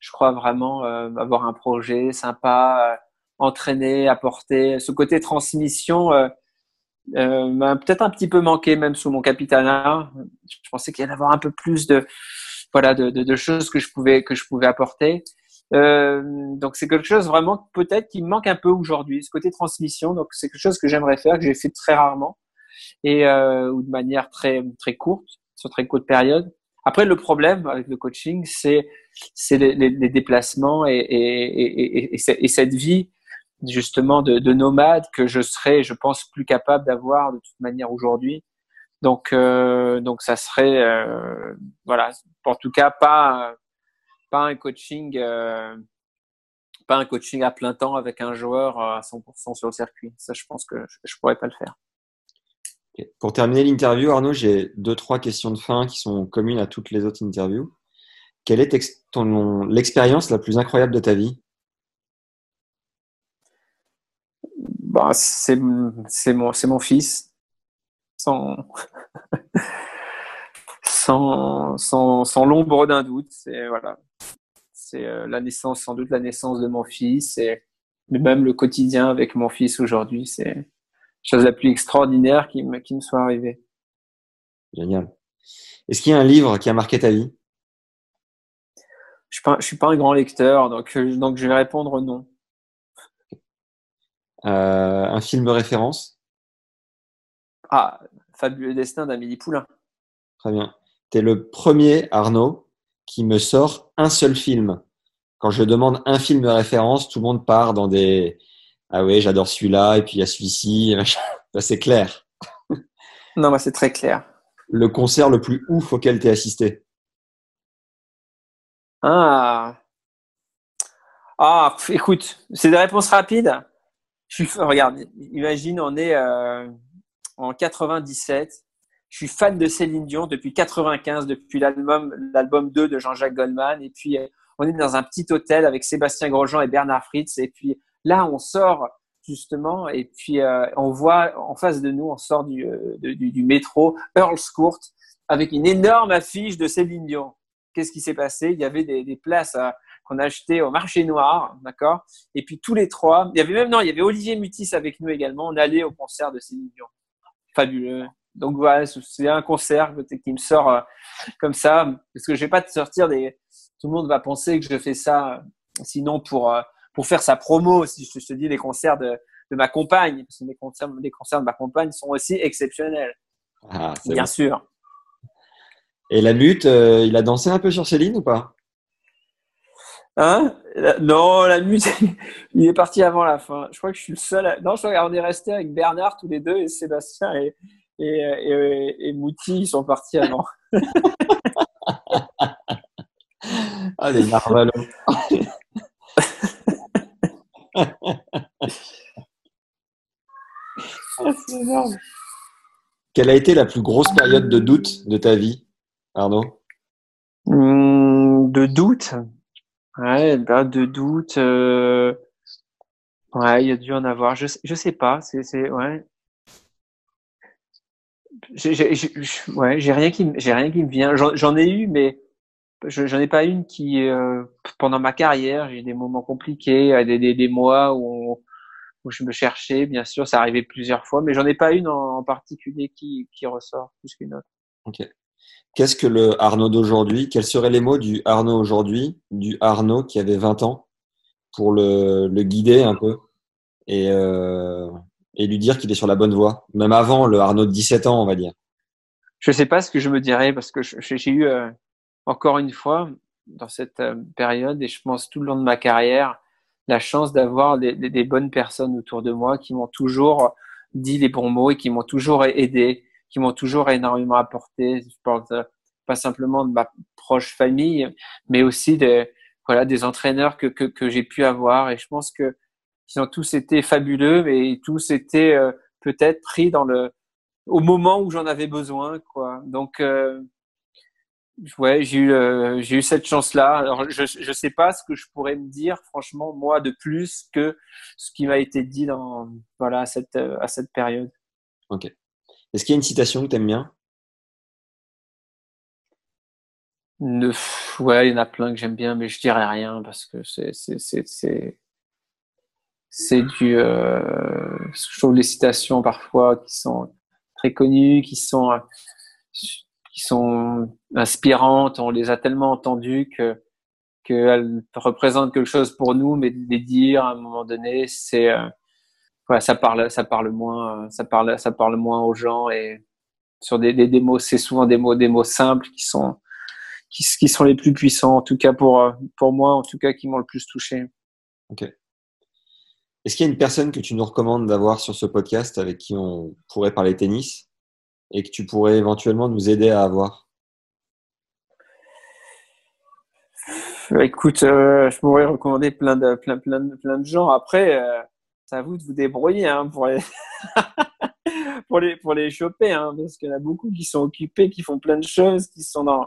Speaker 2: je crois vraiment euh, avoir un projet sympa, euh, entraîner, apporter. Ce côté transmission euh, m'a peut-être un petit peu manqué même sous mon capitana. Je pensais qu'il y allait avoir un peu plus de voilà de, de, choses que je pouvais que je pouvais apporter. Euh, donc c'est quelque chose vraiment peut-être qui me manque un peu aujourd'hui, ce côté transmission. Donc c'est quelque chose que j'aimerais faire, que j'ai fait très rarement et euh, ou de manière très très courte, sur très courte période. Après le problème avec le coaching, c'est c'est les, déplacements et, et, et, et, cette vie justement de, de, nomade que je serais, je pense, plus capable d'avoir de toute manière aujourd'hui. Donc euh, donc ça serait euh, voilà, en tout cas pas pas un coaching, euh, pas un coaching à plein temps avec un joueur à 100% sur le circuit. Ça, je pense que je, ne pourrais pas le faire.
Speaker 1: Pour terminer l'interview, Arnaud, j'ai deux trois questions de fin qui sont communes à toutes les autres interviews. Quelle est l'expérience la plus incroyable de ta vie?
Speaker 2: Bah, c'est mon, mon fils. Sans, sans, sans, sans l'ombre d'un doute. C'est voilà, c'est euh, la naissance, sans doute la naissance de mon fils, et même le quotidien avec mon fils aujourd'hui, c'est la chose la plus extraordinaire qui me, qui me soit arrivée.
Speaker 1: Génial. Est-ce qu'il y a un livre qui a marqué ta vie?
Speaker 2: Je ne suis, pas un grand lecteur, donc, euh, donc je vais répondre non.
Speaker 1: Euh, un film référence?
Speaker 2: Ah, Fabuleux Destin d'Amélie Poulain.
Speaker 1: Très bien. Tu es le premier, Arnaud, qui me sort un seul film. Quand je demande un film de référence, tout le monde part dans des ah oui, j'adore celui-là et puis il y a celui-ci. c'est clair.
Speaker 2: Non, moi c'est très clair.
Speaker 1: Le concert le plus ouf auquel tu es assisté
Speaker 2: Ah. Ah, écoute, c'est des réponses rapides. Je suis, regarde, imagine, on est euh, en 97 je suis fan de Céline Dion depuis 95, depuis l'album l'album 2 de Jean-Jacques Goldman. Et puis, euh, on est dans un petit hôtel avec Sébastien Grosjean et Bernard Fritz. Et puis là, on sort justement, et puis euh, on voit en face de nous, on sort du, euh, du, du, métro Earl's Court avec une énorme affiche de Céline Dion. Qu'est-ce qui s'est passé? Il y avait des, des places qu'on achetait au marché noir, d'accord? Et puis tous les trois, il y avait même non, il y avait Olivier Mutis avec nous également. On allait au concert de Céline Dion. Fabuleux donc voilà, c'est un concert qui me sort euh, comme ça, parce que je vais pas te sortir des. Tout le monde va penser que je fais ça, euh, sinon pour euh, pour faire sa promo. Si je te dis les concerts de, de ma compagne, parce que les concerts, les concerts de ma compagne sont aussi exceptionnels. Ah, Bien sûr.
Speaker 1: Et la lutte, il a dansé un peu sur Céline ou pas?
Speaker 2: Hein? Non, la lutte, il est parti avant la fin. Je crois que je suis le seul. Non, je crois qu'on est resté avec Bernard tous les deux et Sébastien et, et, et, et Mouti, ils sont partis avant.
Speaker 1: ah, les narvalos. C'est énorme. Quelle a été la plus grosse période de doute de ta vie, Arnaud?
Speaker 2: Mmh, De doute? Ouais, bah, de doute. Euh... Ouais, il y a dû en avoir. Je, je sais pas. C'est, ouais j'ai ouais, rien qui j'ai rien qui me vient. J'en ai eu, mais j'en ai pas une qui euh, pendant ma carrière j'ai eu des moments compliqués, euh, des, des, des mois où, où je me cherchais. Bien sûr, ça arrivait plusieurs fois, mais j'en ai pas une en, particulier qui qui ressort plus qu'une autre.
Speaker 1: Ok. Qu'est-ce que le Arnaud d'aujourd'hui? Quels seraient les mots du Arnaud aujourd'hui, du Arnaud qui avait 20 ans, pour le, le guider un peu et euh, et lui dire qu'il est sur la bonne voie, même avant le Arnaud de 17 ans, on va dire
Speaker 2: Je ne sais pas ce que je me dirais parce que j'ai eu euh, encore une fois dans cette euh, période et je pense tout le long de ma carrière la chance d'avoir des, bonnes personnes autour de moi qui m'ont toujours dit les bons mots et qui m'ont toujours aidé, qui m'ont toujours énormément apporté. Je parle pas simplement de ma proche famille, mais aussi des voilà des entraîneurs que que, que j'ai pu avoir et je pense que ils ont tous été fabuleux, mais tous étaient euh, peut-être pris dans le au moment où j'en avais besoin, quoi. Donc euh, ouais, j'ai eu euh, j'ai eu cette chance-là. Alors je je sais pas ce que je pourrais me dire, franchement, moi de plus que ce qui m'a été dit dans voilà à cette à cette période.
Speaker 1: Ok. Est-ce qu'il y a une citation que tu aimes bien
Speaker 2: ouais, il y en a plein que j'aime bien, mais je dirais rien parce que c'est c'est c'est c'est c'est du euh, je trouve les citations parfois qui sont très connues, qui sont qui sont inspirantes, on les a tellement entendues que qu'elles représentent quelque chose pour nous, mais de les dire à un moment donné, c'est euh, ouais, ça parle ça parle moins ça parle ça parle moins aux gens et sur des, des, mots c'est souvent des mots des mots simples qui sont qui, sont les plus puissants, en tout cas pour, pour moi, en tout cas qui m'ont le plus touché.
Speaker 1: Ok. Est-ce qu'il y a une personne que tu nous recommandes d'avoir sur ce podcast avec qui on pourrait parler tennis et que tu pourrais éventuellement nous aider à avoir?
Speaker 2: Écoute, euh, je pourrais recommander plein de, plein, plein, de gens. Après, euh, c'est à vous de vous débrouiller hein, pour. pour les pour les choper, hein, parce qu'il y en a beaucoup qui sont occupés, qui font plein de choses, qui sont dans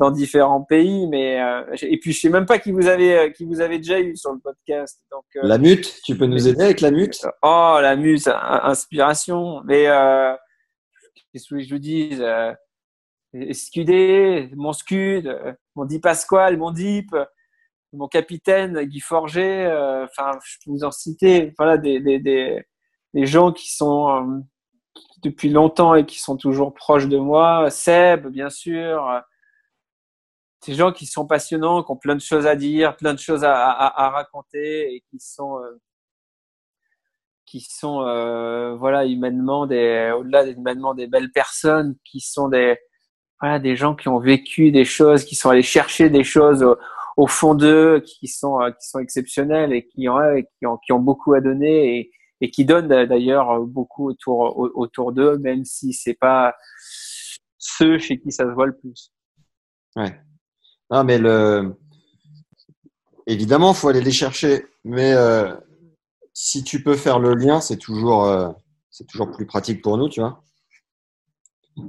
Speaker 2: dans différents pays, mais euh, et puis je sais même pas qui vous avez euh, qui vous avez déjà eu sur le podcast. Donc
Speaker 1: euh, la mute, tu peux nous aider avec la mute?
Speaker 2: Oh la mute, inspiration. Mais qu'est-ce que je vous dis Scudé, mon Scud, mon Di Pasquale, mon Dip, mon capitaine Guy Forger. Enfin, je peux vous en citer. Voilà des des des, des gens qui sont depuis longtemps et qui sont toujours proches de moi. Seb, bien sûr. Ces gens qui sont passionnants, qui ont plein de choses à dire, plein de choses à, raconter et qui sont, euh, qui sont, euh, voilà, humainement des, au-delà humainement des belles personnes, qui sont des, voilà, des gens qui ont vécu des choses, qui sont allés chercher des choses au, au fond d'eux, qui sont, euh, qui sont exceptionnels et qui ont, qui ont, qui ont beaucoup à donner et, et qui donnent d'ailleurs beaucoup autour autour d'eux, même si c'est pas ceux chez qui ça se voit le plus.
Speaker 1: Ouais. Non, mais le évidemment, faut aller les chercher, mais euh, si tu peux faire le lien, c'est toujours euh, c'est toujours plus pratique pour nous, tu vois.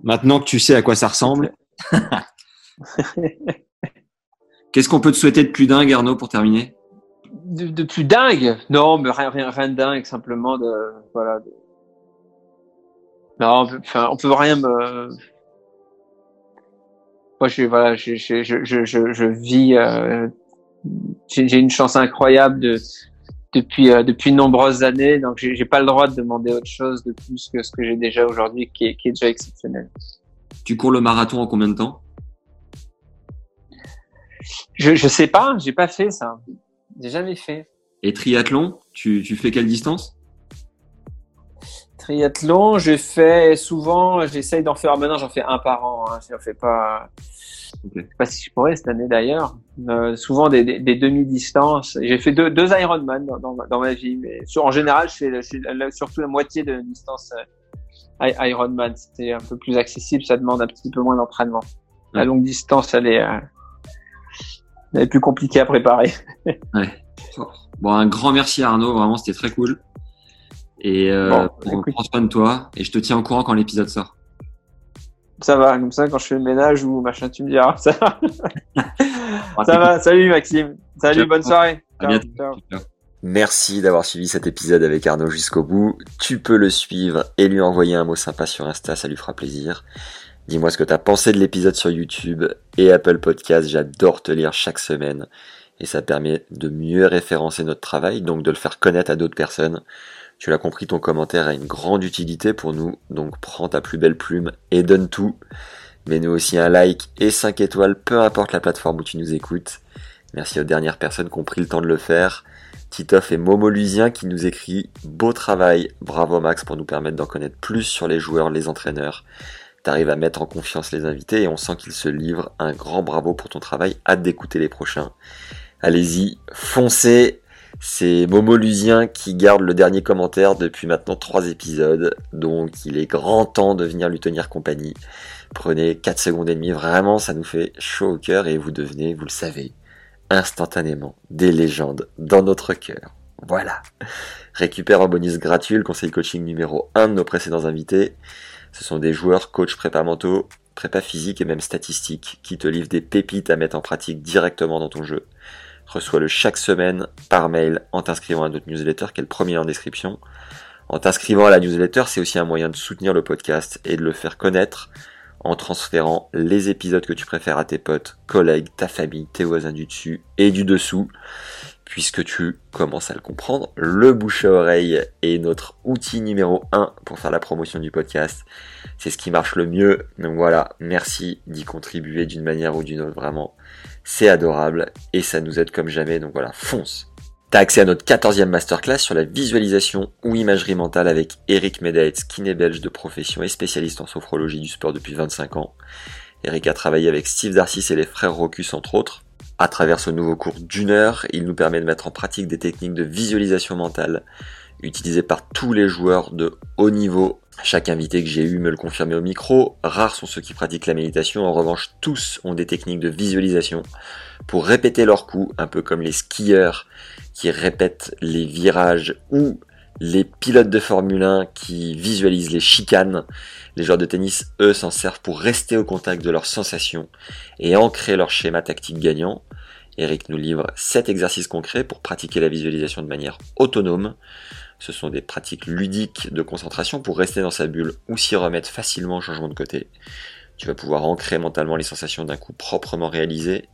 Speaker 1: Maintenant que tu sais à quoi ça ressemble. Qu'est-ce qu'on peut te souhaiter de plus dingue, Arnaud, pour terminer?
Speaker 2: De, plus dingue Non, mais rien, rien, rien de dingue, simplement de voilà. Non, enfin, on peut rien me. Moi, je voilà, je je je je, je vis. Euh... J'ai une chance incroyable de depuis euh, depuis de nombreuses années, donc j'ai pas le droit de demander autre chose de plus que ce que j'ai déjà aujourd'hui, qui est, qui est déjà exceptionnel.
Speaker 1: Tu cours le marathon en combien de temps?
Speaker 2: Je je sais pas, j'ai pas fait ça. J'ai jamais fait.
Speaker 1: Et triathlon, tu, tu fais quelle distance?
Speaker 2: Triathlon, je fais souvent, j'essaye d'en faire. Maintenant, j'en fais un par an. Hein, je fais pas. Okay. sais pas si je pourrais cette année d'ailleurs. Euh, souvent des, des, des demi-distances. J'ai fait deux, deux Ironman dans, dans, dans, ma vie, mais sur, en général, je fais, je fais, surtout la moitié de distance euh, Ironman. C'était un peu plus accessible, ça demande un petit peu moins d'entraînement. La longue distance, elle est, euh, elle plus compliqué à préparer.
Speaker 1: ouais. Bon, un grand merci Arnaud, vraiment c'était très cool. Et euh, bon, prends soin de toi et je te tiens au courant quand l'épisode sort.
Speaker 2: Ça va, comme ça quand je fais le ménage ou machin, tu me diras. Ça va. ça va. Salut Maxime. Salut, bonne soirée.
Speaker 1: Ciao, ciao. Merci d'avoir suivi cet épisode avec Arnaud jusqu'au bout. Tu peux le suivre et lui envoyer un mot sympa sur Insta, ça lui fera plaisir. Dis-moi ce que tu as pensé de l'épisode sur YouTube et Apple Podcast. J'adore te lire chaque semaine et ça permet de mieux référencer notre travail, donc de le faire connaître à d'autres personnes. Tu l'as compris, ton commentaire a une grande utilité pour nous, donc prends ta plus belle plume et donne tout. Mets-nous aussi un like et 5 étoiles, peu importe la plateforme où tu nous écoutes. Merci aux dernières personnes qui ont pris le temps de le faire. Titoff et Momo Lusien qui nous écrit Beau travail, bravo Max pour nous permettre d'en connaître plus sur les joueurs, les entraîneurs t'arrives à mettre en confiance les invités et on sent qu'ils se livrent. Un grand bravo pour ton travail. Hâte d'écouter les prochains. Allez-y, foncez. C'est Momo Lusien qui garde le dernier commentaire depuis maintenant trois épisodes. Donc il est grand temps de venir lui tenir compagnie. Prenez 4 secondes et demie. Vraiment, ça nous fait chaud au cœur et vous devenez, vous le savez, instantanément des légendes dans notre cœur. Voilà. Récupère en bonus gratuit le conseil coaching numéro 1 de nos précédents invités. Ce sont des joueurs, coachs prépa mentaux, prépa physique et même statistiques qui te livrent des pépites à mettre en pratique directement dans ton jeu. Reçois-le chaque semaine par mail en t'inscrivant à notre newsletter qui est le premier en description. En t'inscrivant à la newsletter, c'est aussi un moyen de soutenir le podcast et de le faire connaître en transférant les épisodes que tu préfères à tes potes, collègues, ta famille, tes voisins du dessus et du dessous puisque tu commences à le comprendre, le bouche à oreille est notre outil numéro 1 pour faire la promotion du podcast. C'est ce qui marche le mieux. Donc voilà, merci d'y contribuer d'une manière ou d'une autre, vraiment. C'est adorable et ça nous aide comme jamais. Donc voilà, fonce. T'as accès à notre 14e masterclass sur la visualisation ou imagerie mentale avec Eric Medaetz, kiné belge de profession et spécialiste en sophrologie du sport depuis 25 ans. Eric a travaillé avec Steve Darcis et les frères Rocus entre autres. À travers ce nouveau cours d'une heure, il nous permet de mettre en pratique des techniques de visualisation mentale utilisées par tous les joueurs de haut niveau. Chaque invité que j'ai eu me le confirmait au micro. Rares sont ceux qui pratiquent la méditation. En revanche, tous ont des techniques de visualisation pour répéter leurs coups, un peu comme les skieurs qui répètent les virages ou les pilotes de Formule 1 qui visualisent les chicanes. Les joueurs de tennis, eux, s'en servent pour rester au contact de leurs sensations et ancrer leur schéma tactique gagnant. Eric nous livre 7 exercices concrets pour pratiquer la visualisation de manière autonome. Ce sont des pratiques ludiques de concentration pour rester dans sa bulle ou s'y remettre facilement au changement de côté. Tu vas pouvoir ancrer mentalement les sensations d'un coup proprement réalisé.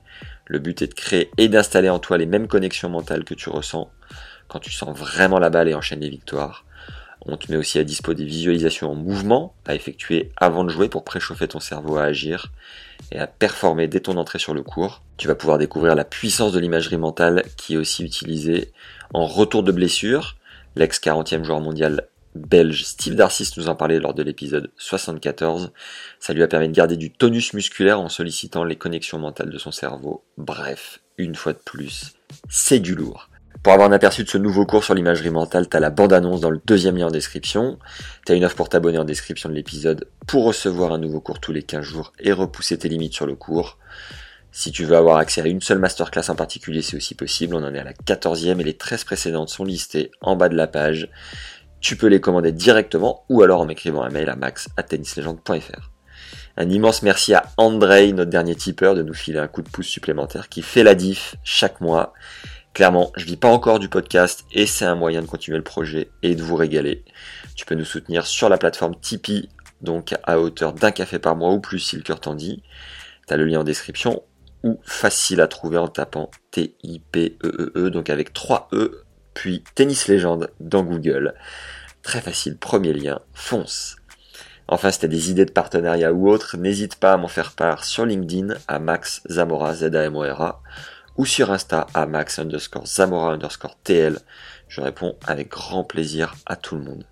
Speaker 1: Le but est de créer et d'installer en toi les mêmes connexions mentales que tu ressens quand tu sens vraiment la balle et enchaînes les victoires. On te met aussi à dispo des visualisations en mouvement à effectuer avant de jouer pour préchauffer ton cerveau à agir et à performer dès ton entrée sur le cours. Tu vas pouvoir découvrir la puissance de l'imagerie mentale qui est aussi utilisée en retour de blessure. L'ex 40e joueur mondial belge Steve Darcis nous en parlait lors de l'épisode 74. Ça lui a permis de garder du tonus musculaire en sollicitant les connexions mentales de son cerveau. Bref, une fois de plus, c'est du lourd. Pour avoir un aperçu de ce nouveau cours sur l'imagerie mentale, t'as la bande-annonce dans le deuxième lien en description. T'as une offre pour t'abonner en description de l'épisode pour recevoir un nouveau cours tous les 15 jours et repousser tes limites sur le cours. Si tu veux avoir accès à une seule masterclass en particulier, c'est aussi possible. On en est à la 14e et les 13 précédentes sont listées en bas de la page. Tu peux les commander directement ou alors en m'écrivant un mail à max Un immense merci à Andrei, notre dernier tipeur, de nous filer un coup de pouce supplémentaire qui fait la diff chaque mois. Clairement, je vis pas encore du podcast et c'est un moyen de continuer le projet et de vous régaler. Tu peux nous soutenir sur la plateforme Tipeee, donc à hauteur d'un café par mois ou plus si le cœur t'en dit. T'as le lien en description ou facile à trouver en tapant T-I-P-E-E-E, e e, donc avec 3 E, puis Tennis Légende dans Google. Très facile, premier lien, fonce. Enfin, si t'as des idées de partenariat ou autres, n'hésite pas à m'en faire part sur LinkedIn à Max Zamora, Z-A-M-O-R-A, ou sur Insta à max underscore zamora underscore tl. Je réponds avec grand plaisir à tout le monde.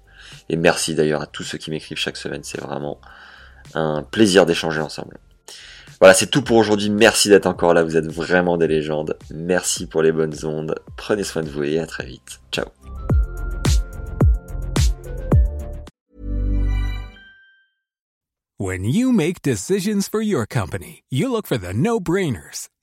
Speaker 1: Et merci d'ailleurs à tous ceux qui m'écrivent chaque semaine. C'est vraiment un plaisir d'échanger ensemble. Voilà, c'est tout pour aujourd'hui. Merci d'être encore là. Vous êtes vraiment des légendes. Merci pour les bonnes ondes. Prenez soin de vous et à très vite. Ciao.